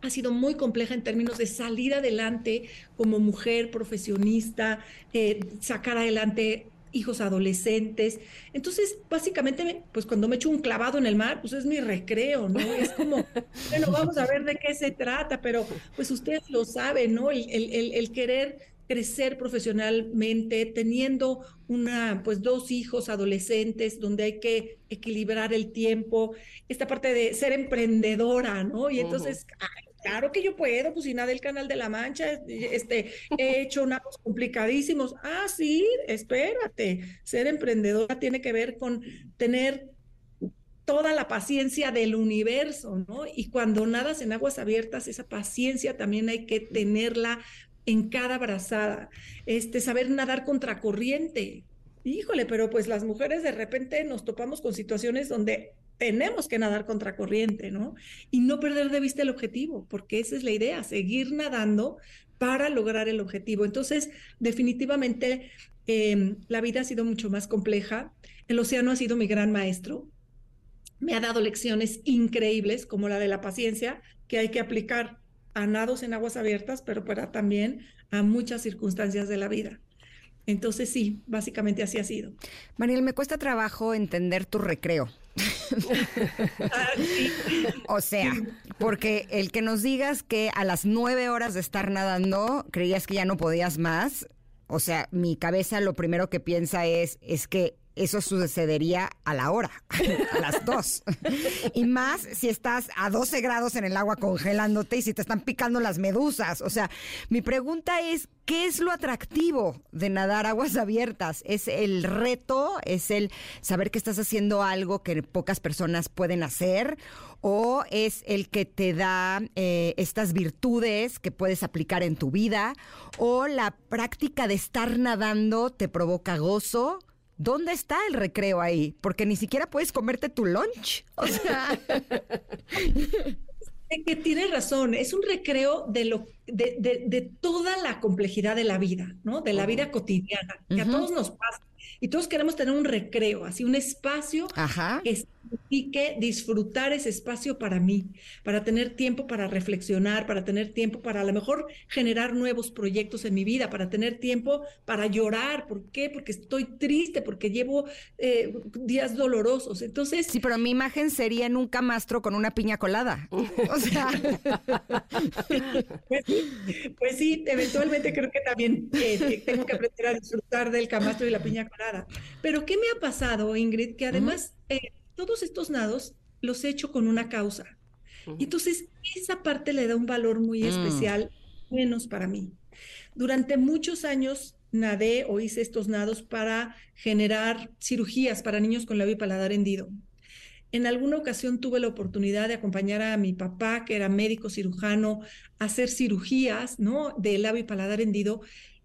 Ha sido muy compleja en términos de salir adelante como mujer profesionista, eh, sacar adelante hijos adolescentes. Entonces, básicamente, pues cuando me echo un clavado en el mar, pues es mi recreo, ¿no? Es como, bueno, vamos a ver de qué se trata, pero pues ustedes lo saben, ¿no? El, el, el querer crecer profesionalmente, teniendo una, pues dos hijos adolescentes donde hay que equilibrar el tiempo, esta parte de ser emprendedora, ¿no? Y entonces, uh -huh. ay, claro que yo puedo, pues si nada del Canal de la Mancha, este, he hecho nados complicadísimos. Ah, sí, espérate, ser emprendedora tiene que ver con tener toda la paciencia del universo, ¿no? Y cuando nadas en aguas abiertas, esa paciencia también hay que tenerla en cada brazada, este, saber nadar contracorriente. Híjole, pero pues las mujeres de repente nos topamos con situaciones donde tenemos que nadar contracorriente, ¿no? Y no perder de vista el objetivo, porque esa es la idea, seguir nadando para lograr el objetivo. Entonces, definitivamente, eh, la vida ha sido mucho más compleja. El océano ha sido mi gran maestro. Me ha dado lecciones increíbles, como la de la paciencia, que hay que aplicar a nados en aguas abiertas, pero para también a muchas circunstancias de la vida. Entonces sí, básicamente así ha sido. Mariel, me cuesta trabajo entender tu recreo. Ah. O sea, porque el que nos digas que a las nueve horas de estar nadando creías que ya no podías más, o sea, mi cabeza lo primero que piensa es, es que eso sucedería a la hora, a las dos. Y más si estás a 12 grados en el agua congelándote y si te están picando las medusas. O sea, mi pregunta es, ¿qué es lo atractivo de nadar aguas abiertas? ¿Es el reto? ¿Es el saber que estás haciendo algo que pocas personas pueden hacer? ¿O es el que te da eh, estas virtudes que puedes aplicar en tu vida? ¿O la práctica de estar nadando te provoca gozo? ¿Dónde está el recreo ahí? Porque ni siquiera puedes comerte tu lunch. O sea, que tiene razón, es un recreo de, lo, de, de, de, toda la complejidad de la vida, ¿no? De la vida cotidiana, que a todos nos pasa. Y todos queremos tener un recreo, así un espacio que signifique disfrutar ese espacio para mí, para tener tiempo para reflexionar, para tener tiempo para a lo mejor generar nuevos proyectos en mi vida, para tener tiempo para llorar. ¿Por qué? Porque estoy triste, porque llevo eh, días dolorosos. Entonces. Sí, pero mi imagen sería en un camastro con una piña colada. O sea. pues, sí, pues, sí, eventualmente creo que también eh, tengo que aprender a disfrutar del camastro y la piña colada. Pero ¿qué me ha pasado, Ingrid? Que además eh, todos estos nados los he hecho con una causa. Y entonces esa parte le da un valor muy especial, menos para mí. Durante muchos años nadé o hice estos nados para generar cirugías para niños con labio y paladar hendido. En alguna ocasión tuve la oportunidad de acompañar a mi papá, que era médico cirujano, a hacer cirugías, ¿no? De labio y paladar hendido.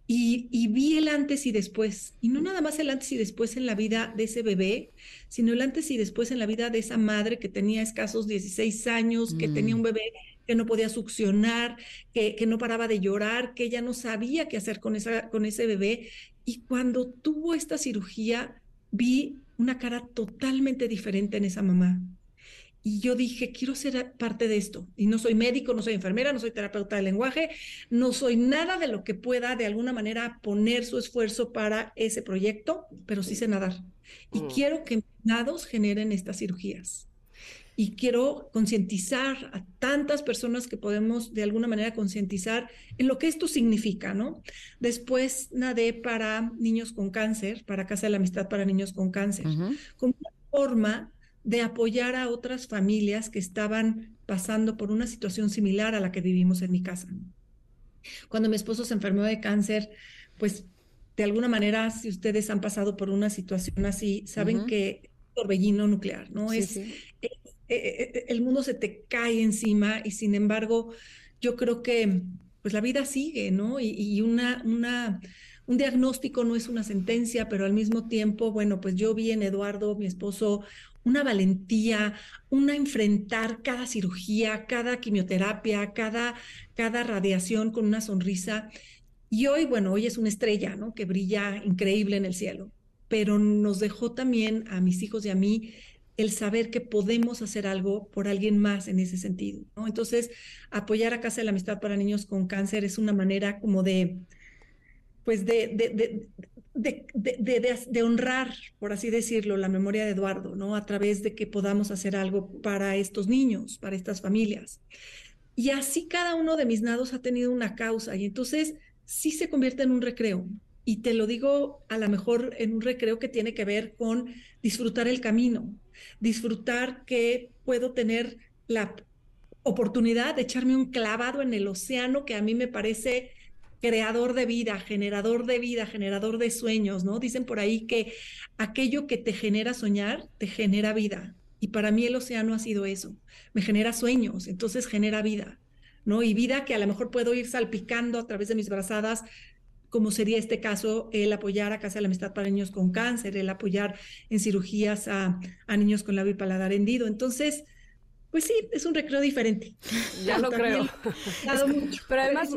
Y, vi el antes y después, y no nada más el antes y después en la vida de ese bebé, sino el antes y después en la vida de esa madre que tenía escasos 16 años, que tenía un mm. bebé que no podía succionar, que, que, no paraba de llorar, que ella no sabía qué hacer con, esa, con ese bebé. Y cuando tuvo esta cirugía, vi una cara totalmente diferente en esa mamá. Y yo dije, quiero ser parte de esto. Y no soy médico, no soy enfermera, no soy terapeuta de lenguaje, no soy nada de lo que pueda de alguna manera poner su esfuerzo para ese proyecto, pero sí sé nadar. Y mm. quiero que generen estas cirugías. Y quiero concientizar a tantas personas que podemos de alguna manera concientizar en lo que esto significa, ¿no? Después nadé para niños con cáncer, para Casa de la Amistad para Niños con Cáncer, como una forma de apoyar a otras familias que estaban pasando por una situación similar a la que vivimos en mi casa. Cuando mi esposo se enfermó de cáncer, pues de alguna manera, si ustedes han pasado por una situación así, saben que torbellino nuclear, ¿no? es, eh, eh, eh, el mundo se te cae encima y sin embargo, yo creo que pues la vida sigue, ¿no? Y, y una, una, un diagnóstico no es una sentencia, pero al mismo tiempo, bueno, pues yo vi en Eduardo, mi esposo, una valentía, una enfrentar cada cirugía, cada quimioterapia, cada, cada radiación con una sonrisa. Y hoy, bueno, hoy es una estrella, ¿no? Que brilla increíble en el cielo, pero nos dejó también a mis hijos y a mí el saber que podemos hacer algo por alguien más en ese sentido. Entonces, apoyar a Casa de la Amistad para Niños con Cáncer es una manera como de, pues de, de, de, honrar, por así decirlo, la memoria de Eduardo, ¿no? A través de que podamos hacer algo para estos niños, para estas familias. Y así cada uno de mis nados ha tenido una causa y entonces sí se convierte en un recreo. Y te lo digo a lo mejor en un recreo que tiene que ver con disfrutar el camino, disfrutar que puedo tener la oportunidad de echarme un clavado en el océano que a mí me parece creador de vida, generador de vida, generador de sueños, ¿no? Dicen por ahí que aquello que te genera soñar, te genera vida. Y para mí el océano ha sido eso, me genera sueños, entonces genera vida, ¿no? Y vida que a lo mejor puedo ir salpicando a través de mis brazadas, como sería este caso, el apoyar a Casa de la Amistad para Niños con Cáncer, el apoyar en cirugías a, a niños con labio y paladar hendido. Entonces, pues sí, es un recreo diferente. Ya lo creo. Pero además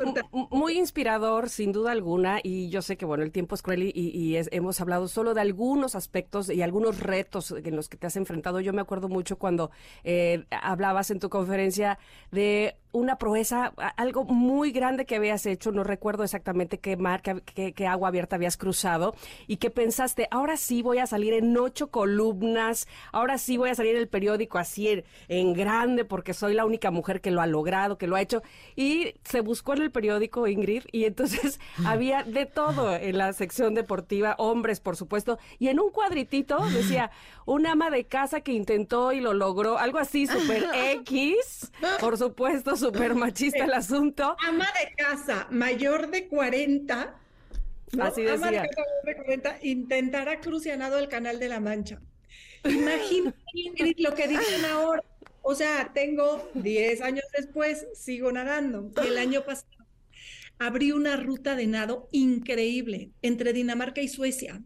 muy inspirador, sin duda alguna, y yo sé que bueno, el tiempo es cruel y, hemos hablado solo de algunos aspectos y algunos retos en los que te has enfrentado. Yo me acuerdo mucho cuando eh, hablabas en tu conferencia de una proeza, algo muy grande que habías hecho, no recuerdo exactamente qué mar, qué, agua abierta habías cruzado, y que pensaste, ahora sí voy a salir en ocho columnas, ahora sí voy a salir en el periódico así en, grande, porque soy la única mujer que lo ha logrado, que lo ha hecho, y se buscó en el periódico Ingrid, y entonces había de todo en la sección deportiva, hombres, por supuesto, y en un cuadritito decía, un ama de casa que intentó y lo logró, algo así, super X, por supuesto, súper machista el asunto. Ama de casa mayor de 40. Así decía. Ama de casa mayor de 40 intentará crucianado el canal de la Mancha. Imagínate, lo que dicen ahora. O sea, tengo 10 años después, sigo nadando. Y el año pasado abrí una ruta de nado increíble entre Dinamarca y Suecia.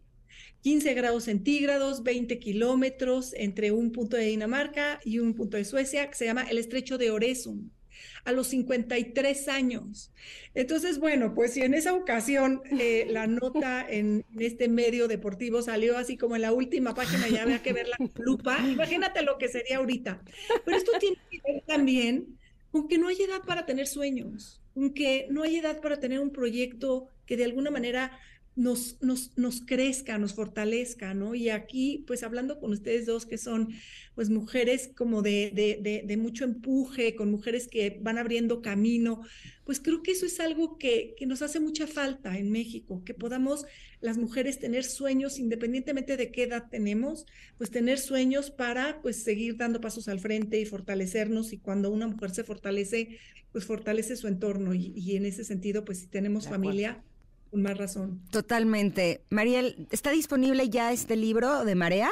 15 grados centígrados, 20 kilómetros entre un punto de Dinamarca y un punto de Suecia, que se llama el estrecho de Oresund a los 53 años. Entonces, bueno, pues si en esa ocasión eh, la nota en, este medio deportivo salió así como en la última página, ya había que ver la lupa, imagínate lo que sería ahorita. Pero esto tiene que ver también con que no hay edad para tener sueños, con que no hay edad para tener un proyecto que de alguna manera nos, nos, nos crezca, nos fortalezca, ¿no? Y aquí, pues hablando con ustedes dos, que son pues mujeres como de, de, de, mucho empuje, con mujeres que van abriendo camino, pues creo que eso es algo que, que nos hace mucha falta en México, que podamos las mujeres tener sueños, independientemente de qué edad tenemos, pues tener sueños para pues seguir dando pasos al frente y fortalecernos y cuando una mujer se fortalece, pues fortalece su entorno y, y en ese sentido, pues si tenemos familia, con más razón. Totalmente. Mariel, ¿está disponible ya este libro de Marea?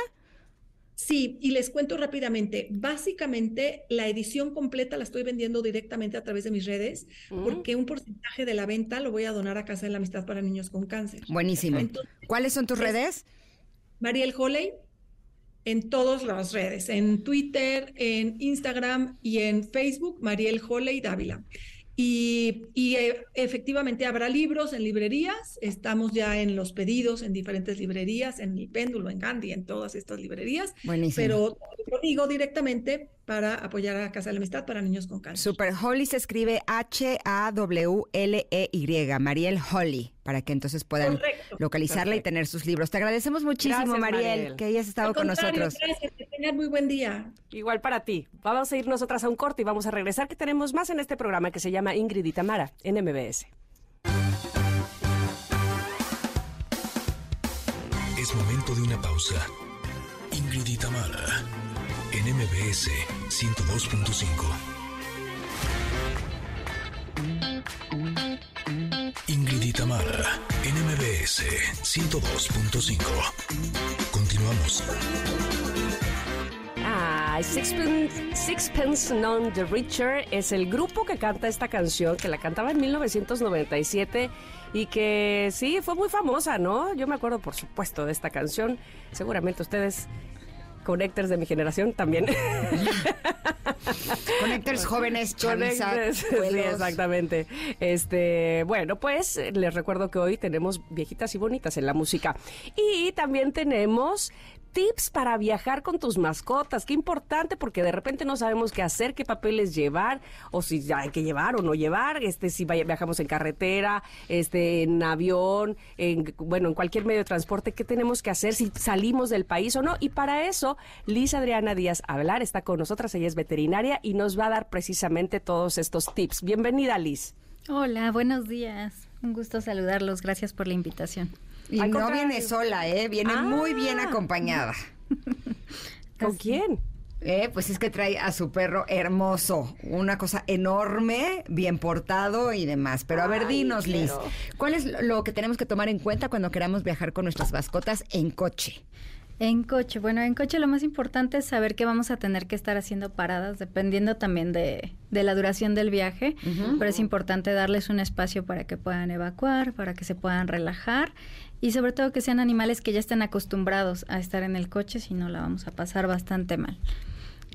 Sí, y les cuento rápidamente. Básicamente, la edición completa la estoy vendiendo directamente a través de mis redes, mm. porque un porcentaje de la venta lo voy a donar a Casa de la Amistad para Niños con Cáncer. Buenísimo. ¿Cuáles son tus redes? Mariel Holley, en todas las redes, en Twitter, en Instagram y en Facebook, Mariel Holley Dávila. Y, eh, efectivamente habrá libros en librerías, estamos ya en los pedidos en diferentes librerías, en Mi Péndulo, en Gandhi, en todas estas librerías. Buenísimo. Pero lo digo directamente para apoyar a Casa de la Amistad para niños con cáncer. Super Holly se escribe H-A-W-L-E-Y, Mariel Holly, para que entonces puedan localizarla y tener sus libros. Te agradecemos muchísimo, Mariel, que hayas estado con nosotros. Gracias, que tengan muy buen día. Igual para ti. Vamos a ir nosotras a un corte y vamos a regresar, que tenemos más en este programa que se llama Ingrid y Tamara en MBS. Es momento de una pausa. Ingrid y Tamara en MBS 102.5. Ingrid y Tamara en MBS 102.5. Continuamos. Ah, Sixpence, Sixpence Non the Richer es el grupo que canta esta canción, que la cantaba en 1997 y que sí, fue muy famosa, ¿no? Yo me acuerdo, por supuesto, de esta canción. Seguramente ustedes Connectors de mi generación también. Connectors jóvenes, Connectors, sí, exactamente. Este, bueno, pues les recuerdo que hoy tenemos viejitas y bonitas en la música. Y también tenemos tips para viajar con tus mascotas. Qué importante porque de repente no sabemos qué hacer, qué papeles llevar o si hay que llevar o no llevar, este si viajamos en carretera, este en avión, en bueno, en cualquier medio de transporte, qué tenemos que hacer si salimos del país o no. Y para eso, Liz Adriana Díaz Hablar está con nosotras, ella es veterinaria y nos va a dar precisamente todos estos tips. Bienvenida, Liz. Hola, buenos días. Un gusto saludarlos. Gracias por la invitación. Y no viene sola, ¿eh? Viene muy bien ah. acompañada. ¿Con quién? Eh, pues es que trae a su perro hermoso, una cosa enorme, bien portado y demás. Pero a ver, dinos, Liz, ¿cuál es lo que tenemos que tomar en cuenta cuando queramos viajar con nuestras mascotas en coche? En coche, bueno, en coche lo más importante es saber que vamos a tener que estar haciendo paradas, dependiendo también de, de la duración del viaje, pero es importante darles un espacio para que puedan evacuar, para que se puedan relajar y sobre todo que sean animales que ya estén acostumbrados a estar en el coche, si no la vamos a pasar bastante mal.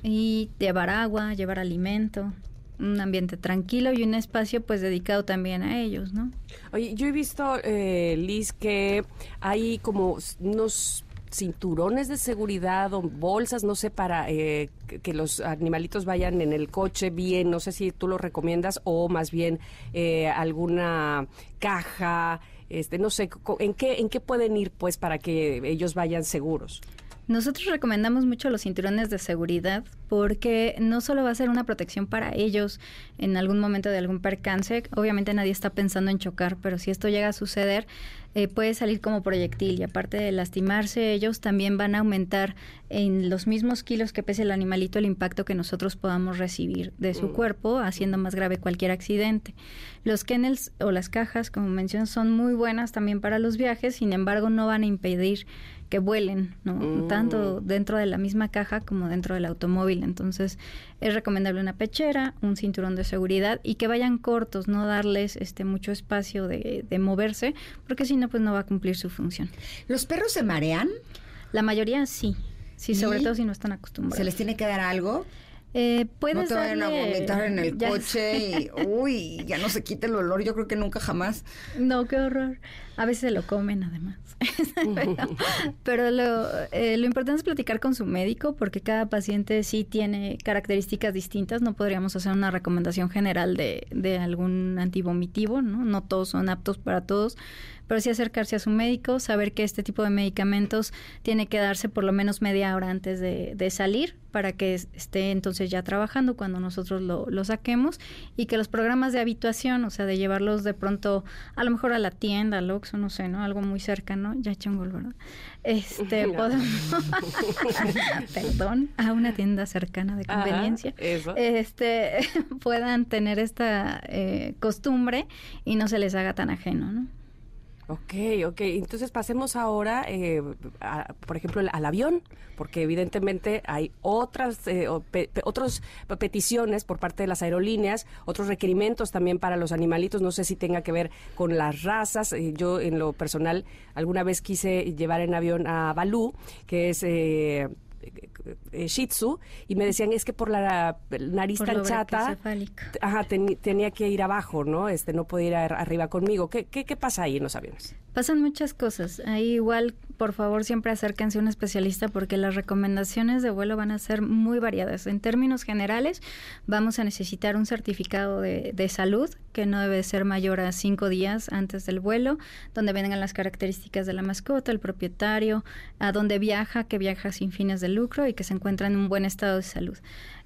Y llevar agua, llevar alimento, un ambiente tranquilo y un espacio pues dedicado también a ellos, ¿no? Oye, yo he visto, eh, Liz, que hay como unos cinturones de seguridad o bolsas, no sé, para eh, que los animalitos vayan en el coche bien, no sé si tú lo recomiendas o más bien eh, alguna caja, este, no sé, ¿en qué, ¿en qué pueden ir pues para que ellos vayan seguros? Nosotros recomendamos mucho los cinturones de seguridad porque no solo va a ser una protección para ellos en algún momento de algún percance, obviamente nadie está pensando en chocar, pero si esto llega a suceder, eh, puede salir como proyectil y aparte de lastimarse ellos también van a aumentar en los mismos kilos que pese el animalito el impacto que nosotros podamos recibir de su mm. cuerpo haciendo más grave cualquier accidente. Los kennels o las cajas, como mencioné, son muy buenas también para los viajes, sin embargo no van a impedir que vuelen, ¿no? Mm. Tanto dentro de la misma caja como dentro del automóvil. Entonces, es recomendable una pechera, un cinturón de seguridad y que vayan cortos, no darles este mucho espacio de, de moverse, porque si no, pues no va a cumplir su función. ¿Los perros se marean? La mayoría sí. Sí, sobre todo si no están acostumbrados. ¿Se les tiene que dar algo? Eh, puedes no te vayan a vomitar en el ya coche y, uy, ya no se quita el olor. Yo creo que nunca jamás. No, qué horror. A veces se lo comen además. pero pero lo, eh, lo importante es platicar con su médico porque cada paciente sí tiene características distintas. No podríamos hacer una recomendación general de, de algún antivomitivo, ¿no? No todos son aptos para todos. Pero sí acercarse a su médico, saber que este tipo de medicamentos tiene que darse por lo menos media hora antes de, de salir para que es- esté entonces ya trabajando cuando nosotros lo, lo saquemos y que los programas de habituación, o sea, de llevarlos de pronto a lo mejor a la tienda, al Oxxo, no sé, ¿no? Algo muy cercano, ya eché un gol, ¿verdad? Este, No. podemos, perdón, a una tienda cercana de Ajá, conveniencia, eso. este, puedan tener esta eh, costumbre y no se les haga tan ajeno, ¿no? Ok, ok. Entonces pasemos ahora, eh, a- por ejemplo, al- avión, porque evidentemente hay otras eh, otros pe- peticiones por parte de las aerolíneas, otros requerimientos también para los animalitos. No sé si tenga que ver con las razas. Eh, yo, en lo personal, alguna vez quise llevar en avión a Balú, que es... eh, Shih Tzu y me decían es que por la nariz Por tan chata ajá, tenía que ir abajo no este no podía ir ar- arriba conmigo. ¿Qué, qué, qué pasa ahí en los aviones Pasan muchas cosas. Ahí igual, por favor, siempre acérquense a un especialista porque las recomendaciones de vuelo van a ser muy variadas. En términos generales, vamos a necesitar un certificado de, de salud que no debe ser mayor a cinco días antes del vuelo, donde vengan las características de la mascota, el propietario, a dónde viaja, que viaja sin fines de lucro y que se encuentra en un buen estado de salud.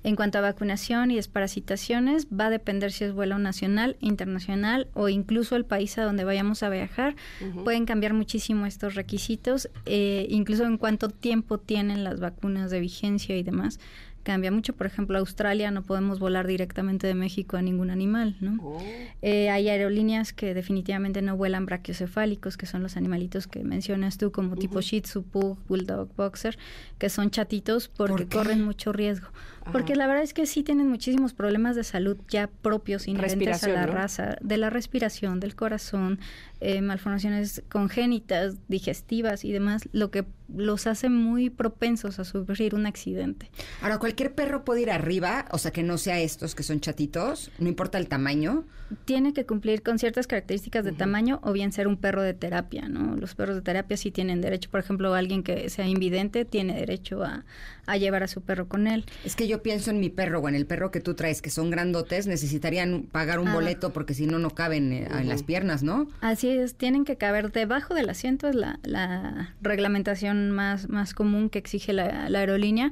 En cuanto a vacunación y desparasitaciones, va a depender si es vuelo nacional, internacional o incluso el país a donde vayamos a viajar. Pueden cambiar muchísimo estos requisitos, eh, incluso en cuánto tiempo tienen las vacunas de vigencia y demás. Cambia mucho, por ejemplo, Australia no podemos volar directamente de México a ningún animal, ¿no? Eh, hay aerolíneas que definitivamente no vuelan brachiocefálicos, que son los animalitos que mencionas tú, como tipo Shih Tzu, Pug, Bulldog, Boxer, que son chatitos porque corren mucho riesgo. Porque la verdad es que sí tienen muchísimos problemas de salud ya propios, inherentes a la ¿no? raza, de la respiración, del corazón, eh, malformaciones congénitas, digestivas y demás, lo que los hace muy propensos a sufrir un accidente. Ahora, cualquier perro puede ir arriba, o sea, que no sea estos que son chatitos, no importa el tamaño. tiene que cumplir con ciertas características de tamaño o bien ser un perro de terapia, ¿no? Los perros de terapia sí tienen derecho, por ejemplo, alguien que sea invidente tiene derecho a, a llevar a su perro con él. Es que yo pienso en mi perro o en el perro que tú traes, que son grandotes, necesitarían pagar un Ah. boleto porque si no, no caben eh, en las piernas, ¿no? Así es, tienen que caber debajo del asiento, es la, la reglamentación más, más común que exige la, la aerolínea,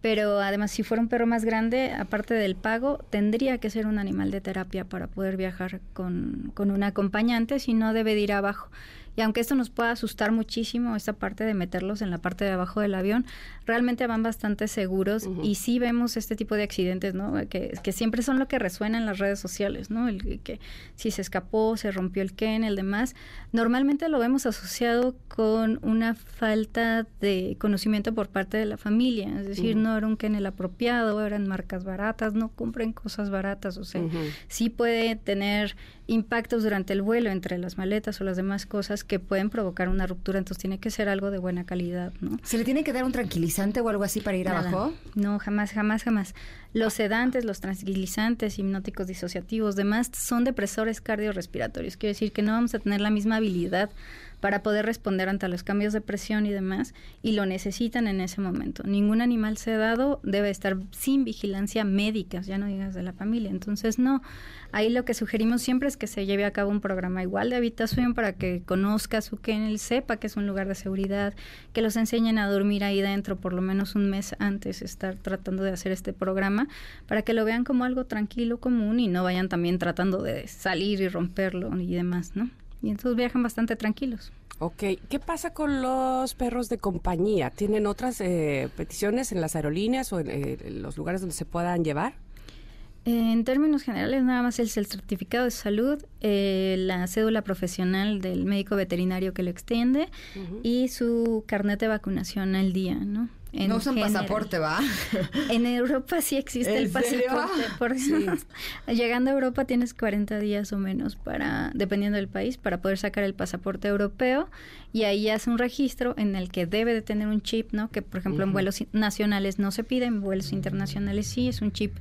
pero además si fuera un perro más grande, aparte del pago, tendría que ser un animal de terapia para poder viajar con, con un acompañante, si no debe de ir abajo. Y aunque esto nos pueda asustar muchísimo, esta parte de meterlos en la parte de abajo del avión, realmente van bastante seguros y sí vemos este tipo de accidentes, ¿no? Que, que siempre son lo que resuena en las redes sociales, ¿no? El que si se escapó, se rompió el Ken, el demás. Normalmente lo vemos asociado con una falta de conocimiento por parte de la familia, es decir, no era un Ken el apropiado, eran marcas baratas, no compren cosas baratas, o sea, sí puede tener impactos durante el vuelo entre las maletas o las demás cosas que pueden provocar una ruptura, entonces tiene que ser algo de buena calidad, ¿no? ¿Se le tiene que dar un tranquilizante o algo así para ir Nada. abajo? No, jamás, jamás, jamás. Los sedantes, los tranquilizantes, hipnóticos disociativos, demás, son depresores cardiorrespiratorios. Quiere decir que no vamos a tener la misma habilidad para poder responder ante los cambios de presión y demás, y lo necesitan en ese momento. Ningún animal sedado debe estar sin vigilancia médica, ya no digas de la familia. Entonces, no. Ahí lo que sugerimos siempre es que se lleve a cabo un programa igual de habitación para que conozca su kennel, sepa que es un lugar de seguridad, que los enseñen a dormir ahí dentro por lo menos un mes antes, estar tratando de hacer este programa, para que lo vean como algo tranquilo, común y no vayan también tratando de salir y romperlo y demás, ¿no? Y entonces viajan bastante tranquilos. Ok, ¿qué pasa con los perros de compañía? ¿Tienen otras eh, peticiones en las aerolíneas o en, eh, en los lugares donde se puedan llevar? En términos generales, nada más es el certificado de salud, eh, la cédula profesional del médico veterinario que lo extiende y su carnet de vacunación al día, ¿no? En no usan general. pasaporte, ¿va? En Europa sí existe el pasaporte. Por Llegando a Europa tienes 40 días o menos para, dependiendo del país, para poder sacar el pasaporte europeo y ahí hace un registro en el que debe de tener un chip, ¿no? Que por ejemplo en vuelos nacionales no se pide, en vuelos internacionales sí, es un chip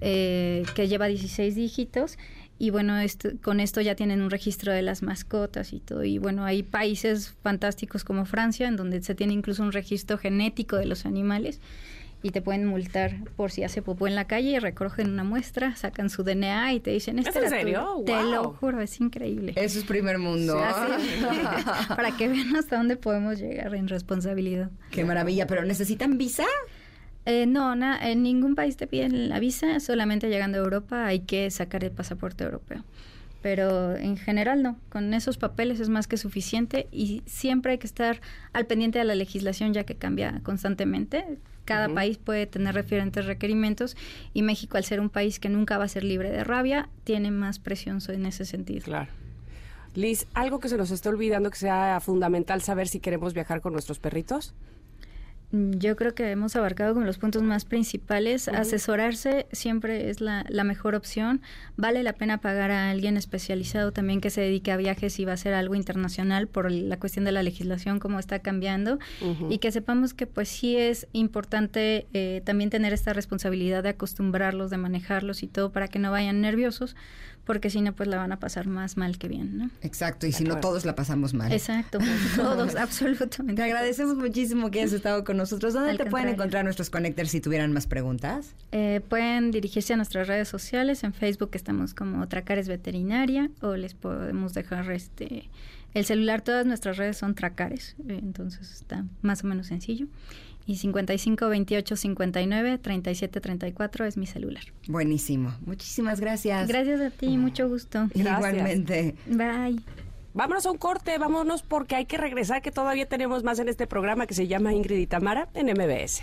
eh, que lleva 16 dígitos y bueno, esto- con esto ya tienen un registro de las mascotas y todo. Y bueno, hay países fantásticos como Francia, en donde se tiene incluso un registro genético de los animales y te pueden multar por si hace popó en la calle y recogen una muestra, sacan su DNA y te dicen, ¿Es en serio? tuyo". Te lo Wow. juro, es increíble. Eso es primer mundo. Para que vean hasta dónde podemos llegar en responsabilidad. Qué maravilla, pero ¿necesitan visa? Eh, no, na- en ningún país te piden la visa, solamente llegando a Europa hay que sacar el pasaporte europeo. Pero en general no, con esos papeles es más que suficiente y siempre hay que estar al pendiente de la legislación ya que cambia constantemente. Cada país puede tener diferentes requerimientos y México al ser un país que nunca va a ser libre de rabia, tiene más presión en ese sentido. Claro. Liz, algo que se nos está olvidando que sea fundamental saber si queremos viajar con nuestros perritos. Mm, Yo creo que hemos abarcado como los puntos más principales. Ujú. Asesorarse siempre es la, la mejor opción. Vale la pena pagar a alguien especializado también que se dedique a viajes y va a ser algo internacional por la cuestión de la legislación, cómo está cambiando. Y que sepamos que pues sí es importante eh, también tener esta responsabilidad de acostumbrarlos, de manejarlos y todo para que no vayan nerviosos, porque si no pues la van a pasar más mal que bien, ¿no? Exacto, y si no todos la pasamos mal. Exacto, pues, todos, absolutamente. Te agradecemos muchísimo que hayas estado con nosotros. ¿Dónde Al te pueden encontrar nuestros connectors si tuvieran más preguntas? Eh, pueden dirigirse a nuestras redes sociales. En Facebook estamos como Tracares Veterinaria o les podemos dejar este el celular. Todas nuestras redes son Tracares, eh, entonces está más o menos sencillo. Y 55 28 59 37 34 es mi celular. Buenísimo. Muchísimas gracias. Gracias a ti, mucho gusto. Gracias. Igualmente. Bye. Vámonos a un corte, vámonos porque hay que regresar, que todavía tenemos más en este programa que se llama Ingrid y Tamara en MBS.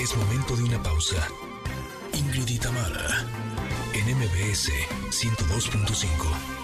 Es momento de una pausa. Ingrid y Tamara, en MBS 102.5.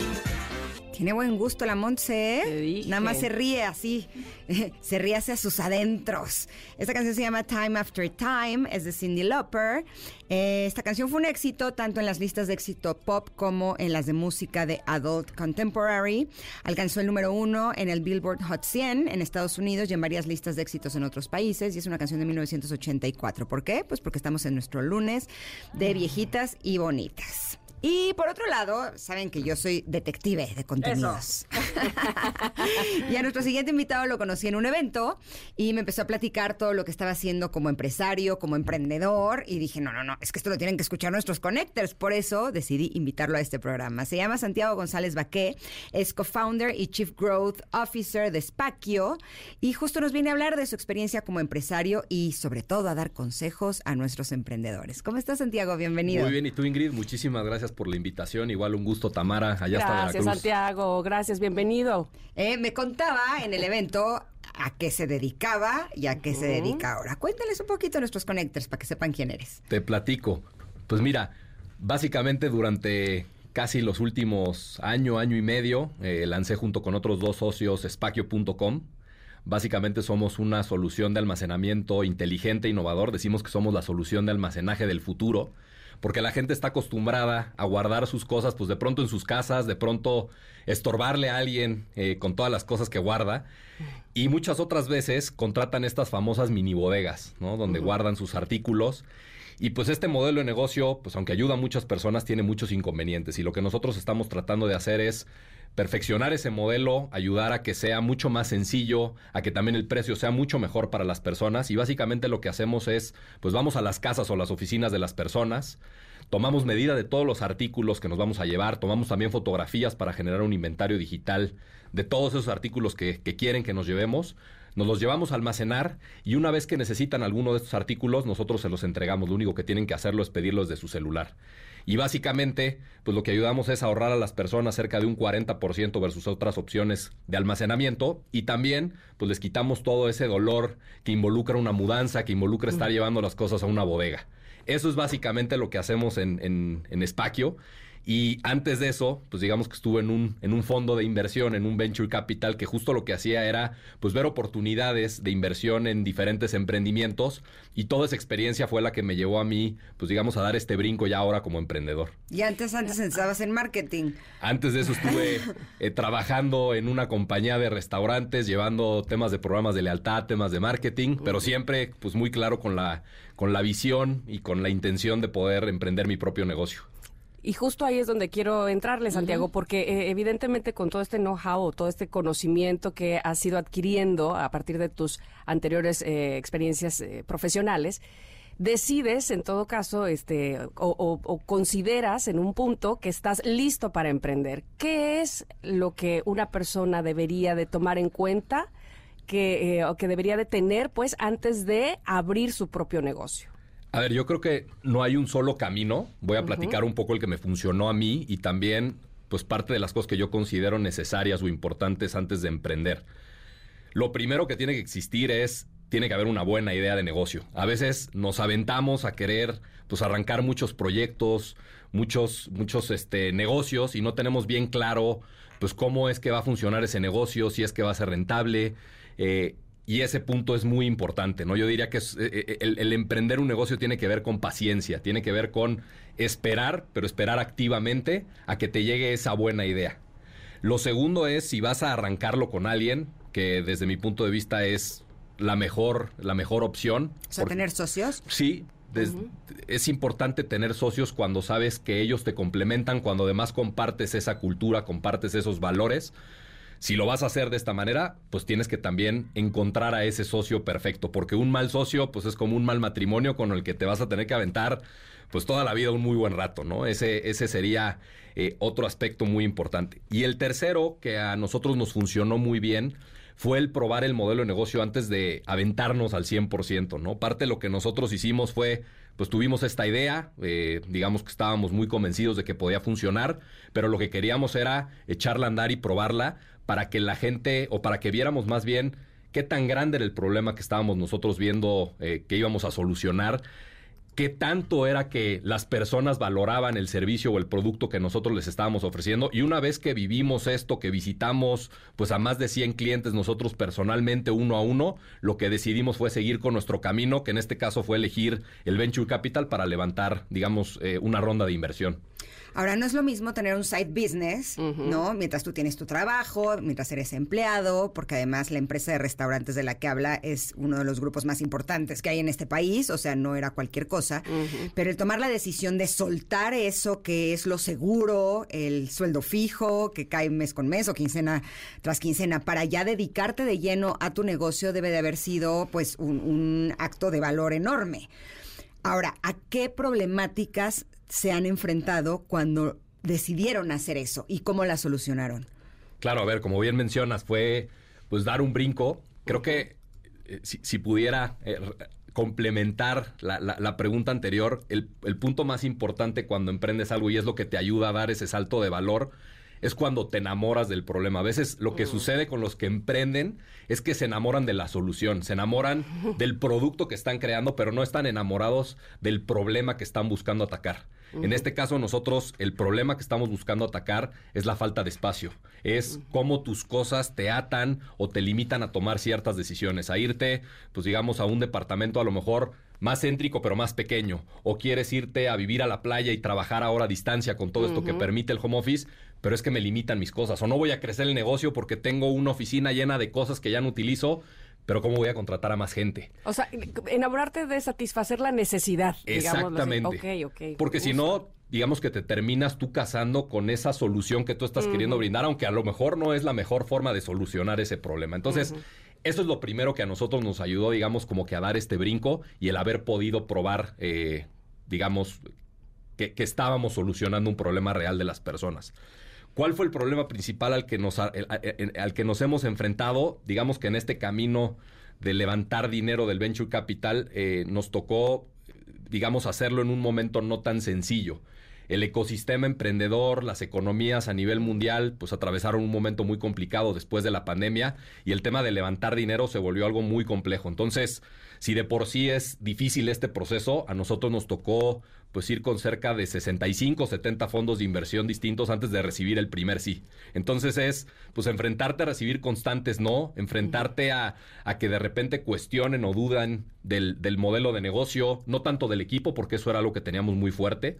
Tiene buen gusto la Montse, ¿eh? Nada más se ríe así, se ríe hacia sus adentros. Esta canción se llama Time After Time, es de Cindy Lauper. Eh, esta canción fue un éxito tanto en las listas de éxito pop como en las de música de Adult Contemporary. Alcanzó el número uno en el Billboard Hot 100 en Estados Unidos y en varias listas de éxitos en otros países. Y es una canción de 1984. ¿Por qué? Pues porque estamos en nuestro lunes de viejitas y bonitas. Y por otro lado, saben que yo soy detective de contenidos. y a nuestro siguiente invitado lo conocí en un evento y me empezó a platicar todo lo que estaba haciendo como empresario, como emprendedor. Y dije, no, no, no, es que esto lo tienen que escuchar nuestros connectors. Por eso decidí invitarlo a este programa. Se llama Santiago González Baqué, es co-founder y chief growth officer de Spacio. Y justo nos viene a hablar de su experiencia como empresario y sobre todo a dar consejos a nuestros emprendedores. ¿Cómo estás, Santiago? Bienvenido. Muy bien, y tú Ingrid, muchísimas gracias por la invitación. Igual un gusto, Tamara, allá Gracias, Veracruz. Santiago. Gracias, bienvenido. Eh, me contaba en el evento a qué se dedicaba y a qué se dedica ahora. Cuéntales un poquito a nuestros connectors para que sepan quién eres. Te platico. Pues mira, básicamente durante casi los últimos año, año y medio, eh, lancé junto con otros dos socios Spacio.com. Básicamente somos una solución de almacenamiento inteligente, innovador. Decimos que somos la solución de almacenaje del futuro. Porque la gente está acostumbrada a guardar sus cosas, pues de pronto en sus casas, de pronto estorbarle a alguien eh, con todas las cosas que guarda. Y muchas otras veces contratan estas famosas mini bodegas, ¿no? Donde guardan sus artículos. Y pues este modelo de negocio, pues aunque ayuda a muchas personas, tiene muchos inconvenientes. Y lo que nosotros estamos tratando de hacer es perfeccionar ese modelo, ayudar a que sea mucho más sencillo, a que también el precio sea mucho mejor para las personas. Y básicamente lo que hacemos es, pues vamos a las casas o las oficinas de las personas, tomamos medida de todos los artículos que nos vamos a llevar, tomamos también fotografías para generar un inventario digital de todos esos artículos que, quieren que nos llevemos. Nos los llevamos a almacenar y una vez que necesitan alguno de estos artículos, nosotros se los entregamos. Lo único que tienen que hacerlo es pedirlos de su celular. Y básicamente, pues lo que ayudamos es ahorrar a las personas cerca de un 40% versus otras opciones de almacenamiento y también pues les quitamos todo ese dolor que involucra una mudanza, que involucra estar llevando las cosas a una bodega. Eso es básicamente lo que hacemos en, en, en Espacio. Y antes de eso, pues digamos que estuve en un, en un fondo de inversión, en un venture capital, que justo lo que hacía era pues ver oportunidades de inversión en diferentes emprendimientos. Y toda esa experiencia fue la que me llevó a mí, pues digamos, a dar este brinco ya ahora como emprendedor. Y antes, antes estabas en marketing. Antes de eso estuve eh, trabajando en una compañía de restaurantes, llevando temas de programas de lealtad, temas de marketing, pero siempre pues muy claro con la, con la visión y con la intención de poder emprender mi propio negocio. Y justo ahí es donde quiero entrarle, Santiago, porque eh, evidentemente con todo este know-how, todo este conocimiento que has ido adquiriendo a partir de tus anteriores eh, experiencias eh, profesionales, decides en todo caso este o, o, consideras en un punto que estás listo para emprender. ¿Qué es lo que una persona debería de tomar en cuenta que, o que debería de tener pues antes de abrir su propio negocio? A ver, yo creo que no hay un solo camino. Voy a platicar un poco el que me funcionó a mí y también, pues, parte de las cosas que yo considero necesarias o importantes antes de emprender. Lo primero que tiene que existir es, tiene que haber una buena idea de negocio. A veces nos aventamos a querer, pues, arrancar muchos proyectos, muchos, muchos, este, negocios y no tenemos bien claro, pues, cómo es que va a funcionar ese negocio, si es que va a ser rentable. Eh, y ese punto es muy importante, ¿no? Yo diría que es, eh, eh, el, el, emprender un negocio tiene que ver con paciencia, tiene que ver con esperar, pero esperar activamente a que te llegue esa buena idea. Lo segundo es si vas a arrancarlo con alguien, que desde mi punto de vista es la mejor, la mejor opción. O sea, porque- tener socios. Sí, des- es importante tener socios cuando sabes que ellos te complementan, cuando además compartes esa cultura, compartes esos valores. Si lo vas a hacer de esta manera, pues tienes que también encontrar a ese socio perfecto, porque un mal socio, pues es como un mal matrimonio con el que te vas a tener que aventar, pues toda la vida un muy buen rato, ¿no? Ese, ese sería eh, otro aspecto muy importante. Y el tercero, que a nosotros nos funcionó muy bien, fue el probar el modelo de negocio antes de aventarnos al 100%, ¿no? Parte de lo que nosotros hicimos fue, pues tuvimos esta idea, eh, digamos que estábamos muy convencidos de que podía funcionar, pero lo que queríamos era echarla a andar y probarla para que la gente, o para que viéramos más bien qué tan grande era el problema que estábamos nosotros viendo eh, que íbamos a solucionar qué tanto era que las personas valoraban el servicio o el producto que nosotros les estábamos ofreciendo. Y una vez que vivimos esto, que visitamos pues a más de 100 clientes nosotros personalmente uno a uno, lo que decidimos fue seguir con nuestro camino, que en este caso fue elegir el Venture Capital para levantar, digamos, eh, una ronda de inversión. Ahora, no es lo mismo tener un side business, ¿no? Mientras tú tienes tu trabajo, mientras eres empleado, porque además la empresa de restaurantes de la que habla es uno de los grupos más importantes que hay en este país, o sea, no era cualquier cosa. Pero el tomar la decisión de soltar eso que es lo seguro, el sueldo fijo, que cae mes con mes o quincena tras quincena, para ya dedicarte de lleno a tu negocio, debe de haber sido, pues, un, un acto de valor enorme. Ahora, ¿a qué problemáticas se han enfrentado cuando decidieron hacer eso y cómo la solucionaron? Claro, a ver, como bien mencionas, fue pues dar un brinco. Creo que eh, si, si pudiera eh, complementar la, la- la pregunta anterior, el, el punto más importante cuando emprendes algo y es lo que te ayuda a dar ese salto de valor, es cuando te enamoras del problema. A veces lo que sucede con los que emprenden es que se enamoran de la solución, se enamoran del producto que están creando, pero no están enamorados del problema que están buscando atacar. En este caso nosotros el problema que estamos buscando atacar es la falta de espacio. Es cómo tus cosas te atan o te limitan a tomar ciertas decisiones, a irte, pues digamos, a un departamento a lo mejor más céntrico pero más pequeño, o quieres irte a vivir a la playa y trabajar ahora a distancia con todo esto que permite el home office, pero es que me limitan mis cosas, o no voy a crecer el negocio porque tengo una oficina llena de cosas que ya no utilizo, pero cómo voy a contratar a más gente. O sea, enamorarte de satisfacer la necesidad. Exactamente. Ok, ok. Porque si no, digamos que te terminas tú casando con esa solución que tú estás queriendo brindar, aunque a lo mejor no es la mejor forma de solucionar ese problema. Entonces, eso es lo primero que a nosotros nos ayudó, digamos, como que a dar este brinco y el haber podido probar, eh, digamos, que, que estábamos solucionando un problema real de las personas. ¿Cuál fue el problema principal al que nos, el- al que nos hemos enfrentado? Digamos que en este camino de levantar dinero del venture capital eh, nos tocó, digamos, hacerlo en un momento no tan sencillo. el ecosistema emprendedor, las economías a nivel mundial, pues atravesaron un momento muy complicado después de la pandemia y el tema de levantar dinero se volvió algo muy complejo. Entonces, si de por sí es difícil este proceso, a nosotros nos tocó pues ir con cerca de 65, 70 fondos de inversión distintos antes de recibir el primer sí. Entonces es, pues enfrentarte a recibir constantes no, enfrentarte a, a que de repente cuestionen o dudan del, del modelo de negocio, no tanto del equipo, porque eso era algo que teníamos muy fuerte,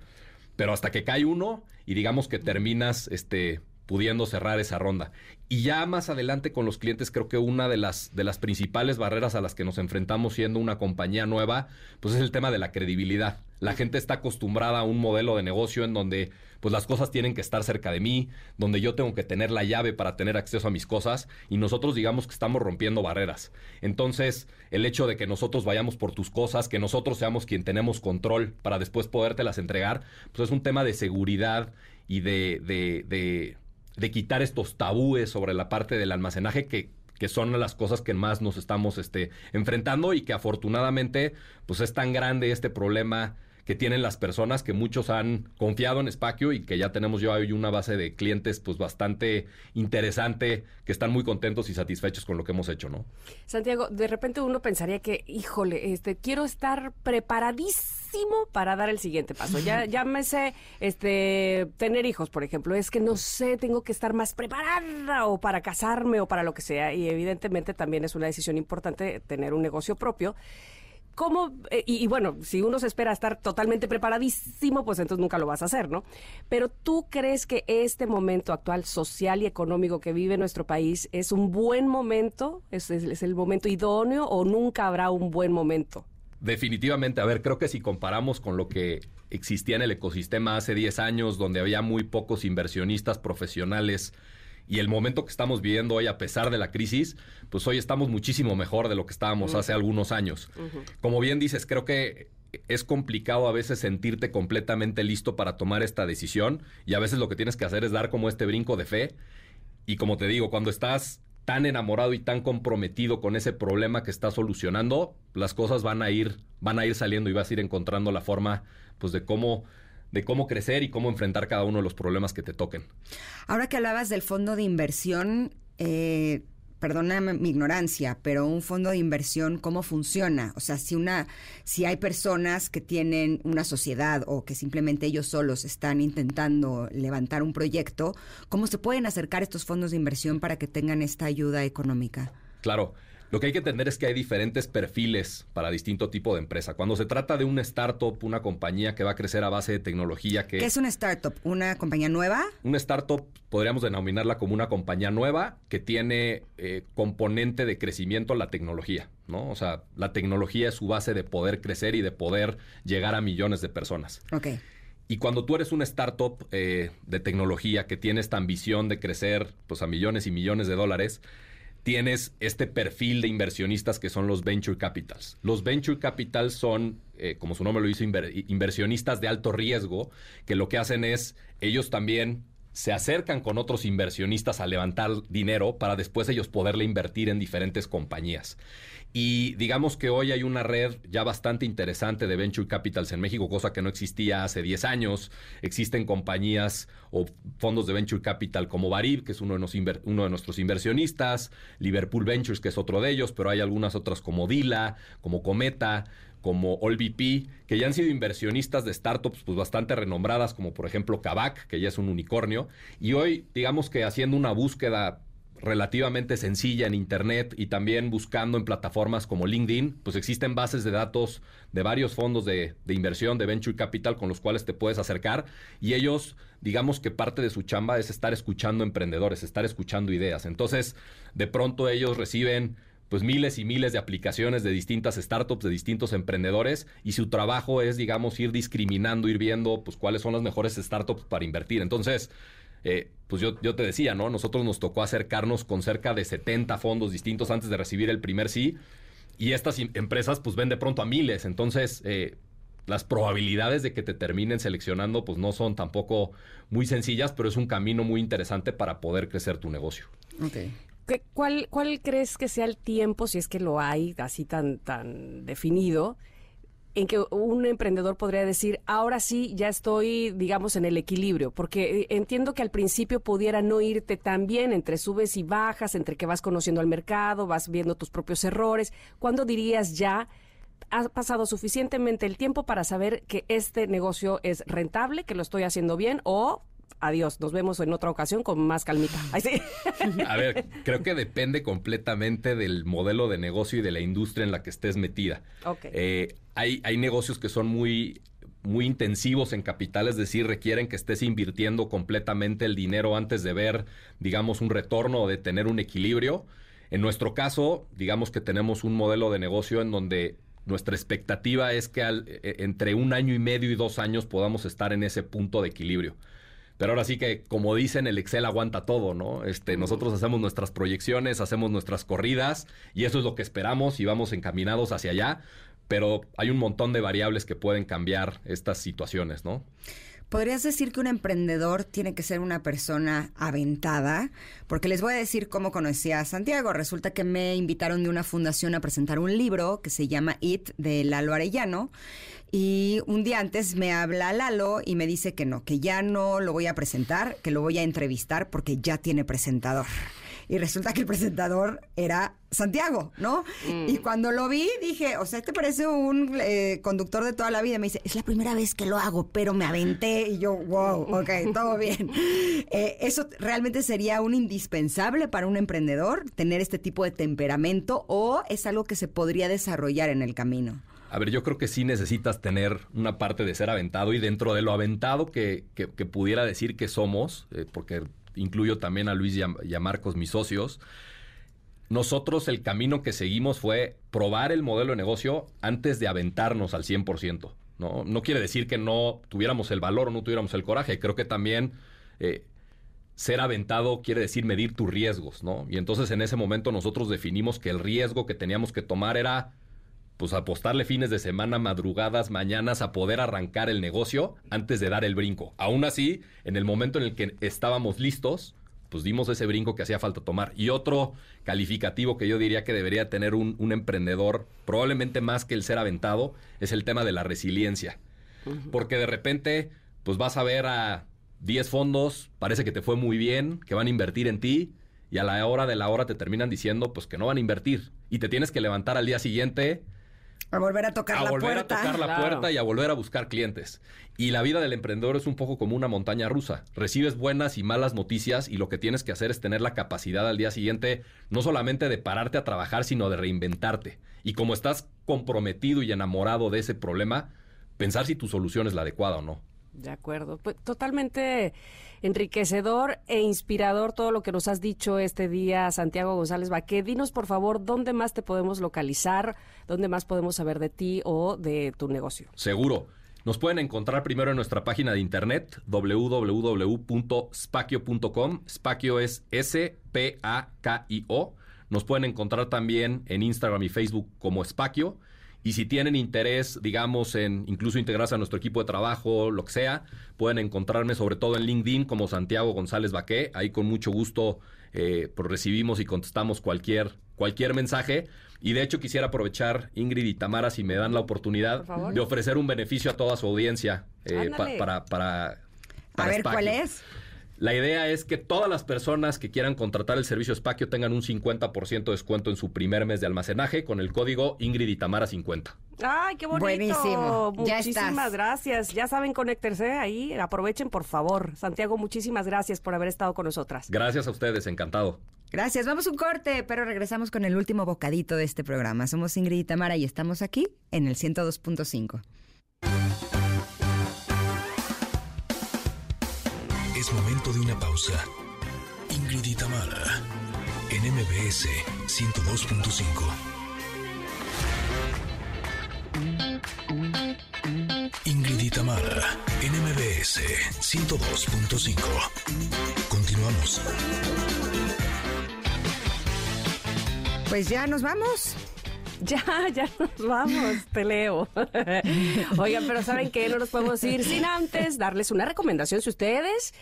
pero hasta que cae uno y digamos que terminas este pudiendo cerrar esa ronda. Y ya más adelante con los clientes creo que una de las, de las principales barreras a las que nos enfrentamos siendo una compañía nueva, pues es el tema de la credibilidad. La gente está acostumbrada a un modelo de negocio en donde pues las cosas tienen que estar cerca de mí, donde yo tengo que tener la llave para tener acceso a mis cosas y nosotros digamos que estamos rompiendo barreras. Entonces, el hecho de que nosotros vayamos por tus cosas, que nosotros seamos quien tenemos control para después podértelas entregar, pues es un tema de seguridad y de, de, de de quitar estos tabúes sobre la parte del almacenaje que, que son las cosas que más nos estamos este, enfrentando y que afortunadamente pues es tan grande este problema que tienen las personas que muchos han confiado en Espacio y que ya tenemos yo hoy una base de clientes pues bastante interesante que están muy contentos y satisfechos con lo que hemos hecho, ¿no? Santiago, de repente uno pensaría que, híjole, este quiero estar preparadísimo para dar el siguiente paso. Ya llámese este tener hijos, por ejemplo, es que no sé, tengo que estar más preparada o para casarme o para lo que sea y evidentemente también es una decisión importante tener un negocio propio. ¿Cómo? eh, y, y bueno, si uno se espera estar totalmente preparadísimo, pues entonces nunca lo vas a hacer, ¿no? Pero tú crees que este momento actual social y económico que vive nuestro país es un buen momento, es, el momento idóneo o nunca habrá un buen momento? Definitivamente, a ver, creo que si comparamos con lo que existía en el ecosistema hace 10 años, donde había muy pocos inversionistas profesionales, y el momento que estamos viviendo hoy, a pesar de la crisis, pues hoy estamos muchísimo mejor de lo que estábamos hace algunos años. Como bien dices, creo que es complicado a veces sentirte completamente listo para tomar esta decisión, y a veces lo que tienes que hacer es dar como este brinco de fe. Y como te digo, cuando estás tan enamorado y tan comprometido con ese problema que estás solucionando, las cosas van a ir, van a ir saliendo y vas a ir encontrando la forma, pues, de cómo, de cómo crecer y cómo enfrentar cada uno de los problemas que te toquen. Ahora que hablabas del fondo de inversión, eh, perdóname mi ignorancia, pero un fondo de inversión, ¿cómo funciona? O sea, si una, si hay personas que tienen una sociedad o que simplemente ellos solos están intentando levantar un proyecto, ¿cómo se pueden acercar estos fondos de inversión para que tengan esta ayuda económica? Claro. Lo que hay que entender es que hay diferentes perfiles para distinto tipo de empresa. Cuando se trata de una startup, una compañía que va a crecer a base de tecnología, que ¿Qué es una startup? ¿Una compañía nueva? Una startup podríamos denominarla como una compañía nueva que tiene eh, componente de crecimiento la tecnología, ¿no? O sea, la tecnología es su base de poder crecer y de poder llegar a millones de personas. Ok. Y cuando tú eres una startup eh, de tecnología que tiene esta ambición de crecer pues, a millones y millones de dólares, tienes este perfil de inversionistas que son los venture capitals. Los venture capitals son, eh, como su nombre lo dice, inver- inversionistas de alto riesgo, que lo que hacen es, ellos también se acercan con otros inversionistas a levantar dinero para después ellos poderle invertir en diferentes compañías. Y digamos que hoy hay una red ya bastante interesante de venture capitals en México, cosa que no existía hace 10 años. Existen compañías o fondos de venture capital como Barib, que es uno de, uno de nuestros inversionistas, Liverpool Ventures, que es otro de ellos, pero hay algunas otras como Dila, como Cometa, como AllVP, que ya han sido inversionistas de startups pues, bastante renombradas, como por ejemplo Kavak, que ya es un unicornio. Y hoy, digamos que haciendo una búsqueda relativamente sencilla en Internet y también buscando en plataformas como LinkedIn, pues existen bases de datos de varios fondos de, de inversión, de venture capital, con los cuales te puedes acercar y ellos, digamos que parte de su chamba es estar escuchando emprendedores, estar escuchando ideas. Entonces, de pronto ellos reciben pues miles y miles de aplicaciones de distintas startups, de distintos emprendedores, y su trabajo es, digamos, ir discriminando, ir viendo, pues, cuáles son las mejores startups para invertir. Entonces, eh, pues yo, yo te decía, ¿no? Nosotros nos tocó acercarnos con cerca de 70 fondos distintos antes de recibir el primer sí, y estas im- empresas, pues, ven de pronto a miles. Entonces, eh, las probabilidades de que te terminen seleccionando, pues, no son tampoco muy sencillas, pero es un camino muy interesante para poder crecer tu negocio. ¿Qué- cuál, ¿Cuál crees que sea el tiempo, si es que lo hay así tan, tan definido, en que un emprendedor podría decir, ahora sí, ya estoy, digamos, en el equilibrio? Porque eh, entiendo que al principio pudiera no irte tan bien entre subes y bajas, entre que vas conociendo al mercado, vas viendo tus propios errores. ¿Cuándo dirías ya? ha pasado suficientemente el tiempo para saber que este negocio es rentable, que lo estoy haciendo bien o adiós, nos vemos en otra ocasión con más calmita. Ahí sí. A ver, creo que depende completamente del modelo de negocio y de la industria en la que estés metida. Ok. Eh, hay, hay negocios que son muy muy intensivos en capital, es decir, requieren que estés invirtiendo completamente el dinero antes de ver, digamos, un retorno o de tener un equilibrio. En nuestro caso, digamos que tenemos un modelo de negocio en donde nuestra expectativa es que al- eh, entre un año y medio y dos años podamos estar en ese punto de equilibrio. Pero ahora sí que, como dicen, el Excel aguanta todo, ¿no? Este, nosotros hacemos nuestras proyecciones, hacemos nuestras corridas y eso es lo que esperamos y vamos encaminados hacia allá. Pero hay un montón de variables que pueden cambiar estas situaciones, ¿no? ¿Podrías decir que un emprendedor tiene que ser una persona aventada? Porque les voy a decir cómo conocí a Santiago. Resulta que me invitaron de una fundación a presentar un libro que se llama It de Lalo Arellano. Y un día antes me habla Lalo y me dice que no, que ya no lo voy a presentar, que lo voy a entrevistar porque ya tiene presentador. Y resulta que el presentador era Santiago, ¿no? Y cuando lo vi, dije, o sea, ¿te parece un eh, conductor de toda la vida? Me dice, es la primera vez que lo hago, pero me aventé. Y yo, wow, ok, todo bien. Eh, ¿Eso realmente sería un indispensable para un emprendedor, tener este tipo de temperamento, o es algo que se podría desarrollar en el camino? A ver, yo creo que sí necesitas tener una parte de ser aventado y dentro de lo aventado que, que- pudiera decir que somos, eh, porque incluyo también a Luis y a, y a Marcos, mis socios, nosotros el camino que seguimos fue probar el modelo de negocio antes de aventarnos al 100%. ¿no? no quiere decir que no tuviéramos el valor o no tuviéramos el coraje. Creo que también eh, ser aventado quiere decir medir tus riesgos, ¿no? Y entonces en ese momento nosotros definimos que el riesgo que teníamos que tomar era pues apostarle fines de semana, madrugadas, mañanas a poder arrancar el negocio antes de dar el brinco. Aún así, en el momento en el que estábamos listos, pues dimos ese brinco que hacía falta tomar. Y otro calificativo que yo diría que debería tener un, un emprendedor, probablemente más que el ser aventado, es el tema de la resiliencia. Porque de repente, pues vas a ver a 10 fondos, parece que te fue muy bien, que van a invertir en ti, y a la hora de la hora te terminan diciendo, pues que no van a invertir. Y te tienes que levantar al día siguiente A volver a tocar a la volver puerta. a tocar la Claro. puerta y a volver a buscar clientes. Y la vida del emprendedor es un poco como una montaña rusa. Recibes buenas y malas noticias y lo que tienes que hacer es tener la capacidad al día siguiente no solamente de pararte a trabajar, sino de reinventarte. Y como estás comprometido y enamorado de ese problema, pensar si tu solución es la adecuada o no. De acuerdo. Pues, totalmente enriquecedor e inspirador todo lo que nos has dicho este día, Santiago González Baqué. Dinos, por favor, dónde más te podemos localizar, dónde más podemos saber de ti o de tu negocio. Seguro. Nos pueden encontrar primero en nuestra página de internet www.spakio.com. Spakio es S-P-A-K-I-O. Nos pueden encontrar también en Instagram y Facebook como Spakio. Y si tienen interés, digamos, en incluso integrarse a nuestro equipo de trabajo, lo que sea, pueden encontrarme sobre todo en LinkedIn como Santiago González Baqué. Ahí con mucho gusto eh, pues recibimos y contestamos cualquier, cualquier mensaje. Y de hecho quisiera aprovechar, Ingrid y Tamara, si me dan la oportunidad, de ofrecer un beneficio a toda su audiencia eh, pa- Ándale. para, para, A para ver. ¿cuál es? La idea es que todas las personas que quieran contratar el servicio Spakio tengan un 50% de descuento en su primer mes de almacenaje con el código Ingrid y Tamara 50. Ay, qué bonito. Buenísimo. Ya Muchísimas estás. gracias. Ya saben conectarse ahí. Aprovechen, por favor. Santiago, muchísimas gracias por haber estado con nosotras. Gracias a ustedes, encantado. Gracias, vamos a un corte, pero regresamos con el último bocadito de este programa. Somos Ingrid y Tamara y estamos aquí en el 102.5. de una pausa. Ingrid y Tamara, en MBS 102.5. Ingrid y Tamara, en MBS 102.5. Continuamos. Pues ya nos vamos. Ya, ya nos vamos, te leo. Oigan, pero ¿saben qué? No nos podemos ir sin antes darles una recomendación. Si ustedes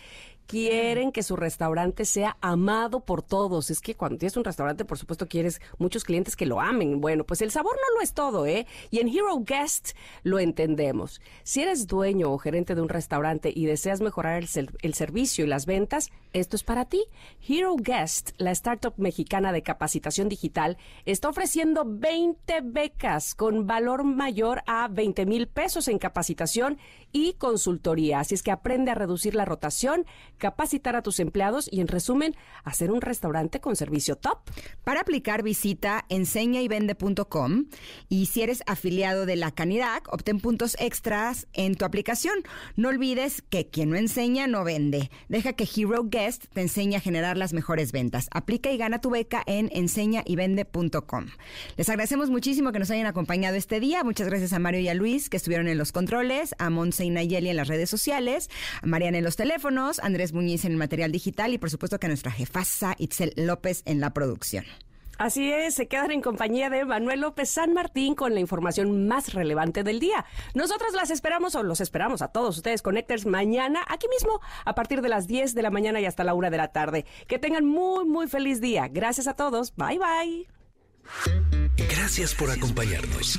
quieren que su restaurante sea amado por todos. Es que cuando tienes un restaurante, por supuesto, quieres muchos clientes que lo amen. Bueno, pues el sabor no lo es todo, ¿eh? Y en Hero Guest lo entendemos. Si eres dueño o gerente de un restaurante y deseas mejorar el, ser- el servicio y las ventas, esto es para ti. Hero Guest, la startup mexicana de capacitación digital, está ofreciendo 20 becas con valor mayor a 20 mil pesos en capacitación y consultoría. Así es que aprende a reducir la rotación, capacitar a tus empleados y, en resumen, hacer un restaurante con servicio top. Para aplicar, visita enseñayvende.com y si eres afiliado de la Canirac, obtén puntos extras en tu aplicación. No olvides que quien no enseña no vende. Deja que Hero Guest te enseñe a generar las mejores ventas. Aplica y gana tu beca en enseñayvende.com. Les agradecemos muchísimo que nos hayan acompañado este día. Muchas gracias a Mario y a Luis que estuvieron en los controles, a Monse y Nayeli en las redes sociales, a Mariana en los teléfonos, a Andrés Muñiz en el material digital y por supuesto que a nuestra jefasa Itzel López en la producción. Así es, se quedan en compañía de Manuel López San Martín con la información más relevante del día. Nosotros las esperamos o los esperamos a todos ustedes Connectors mañana aquí mismo a partir de las 10 de la mañana y hasta la 1 de la tarde. Que tengan muy, muy feliz día. Gracias a todos. Bye, bye. Gracias por acompañarnos.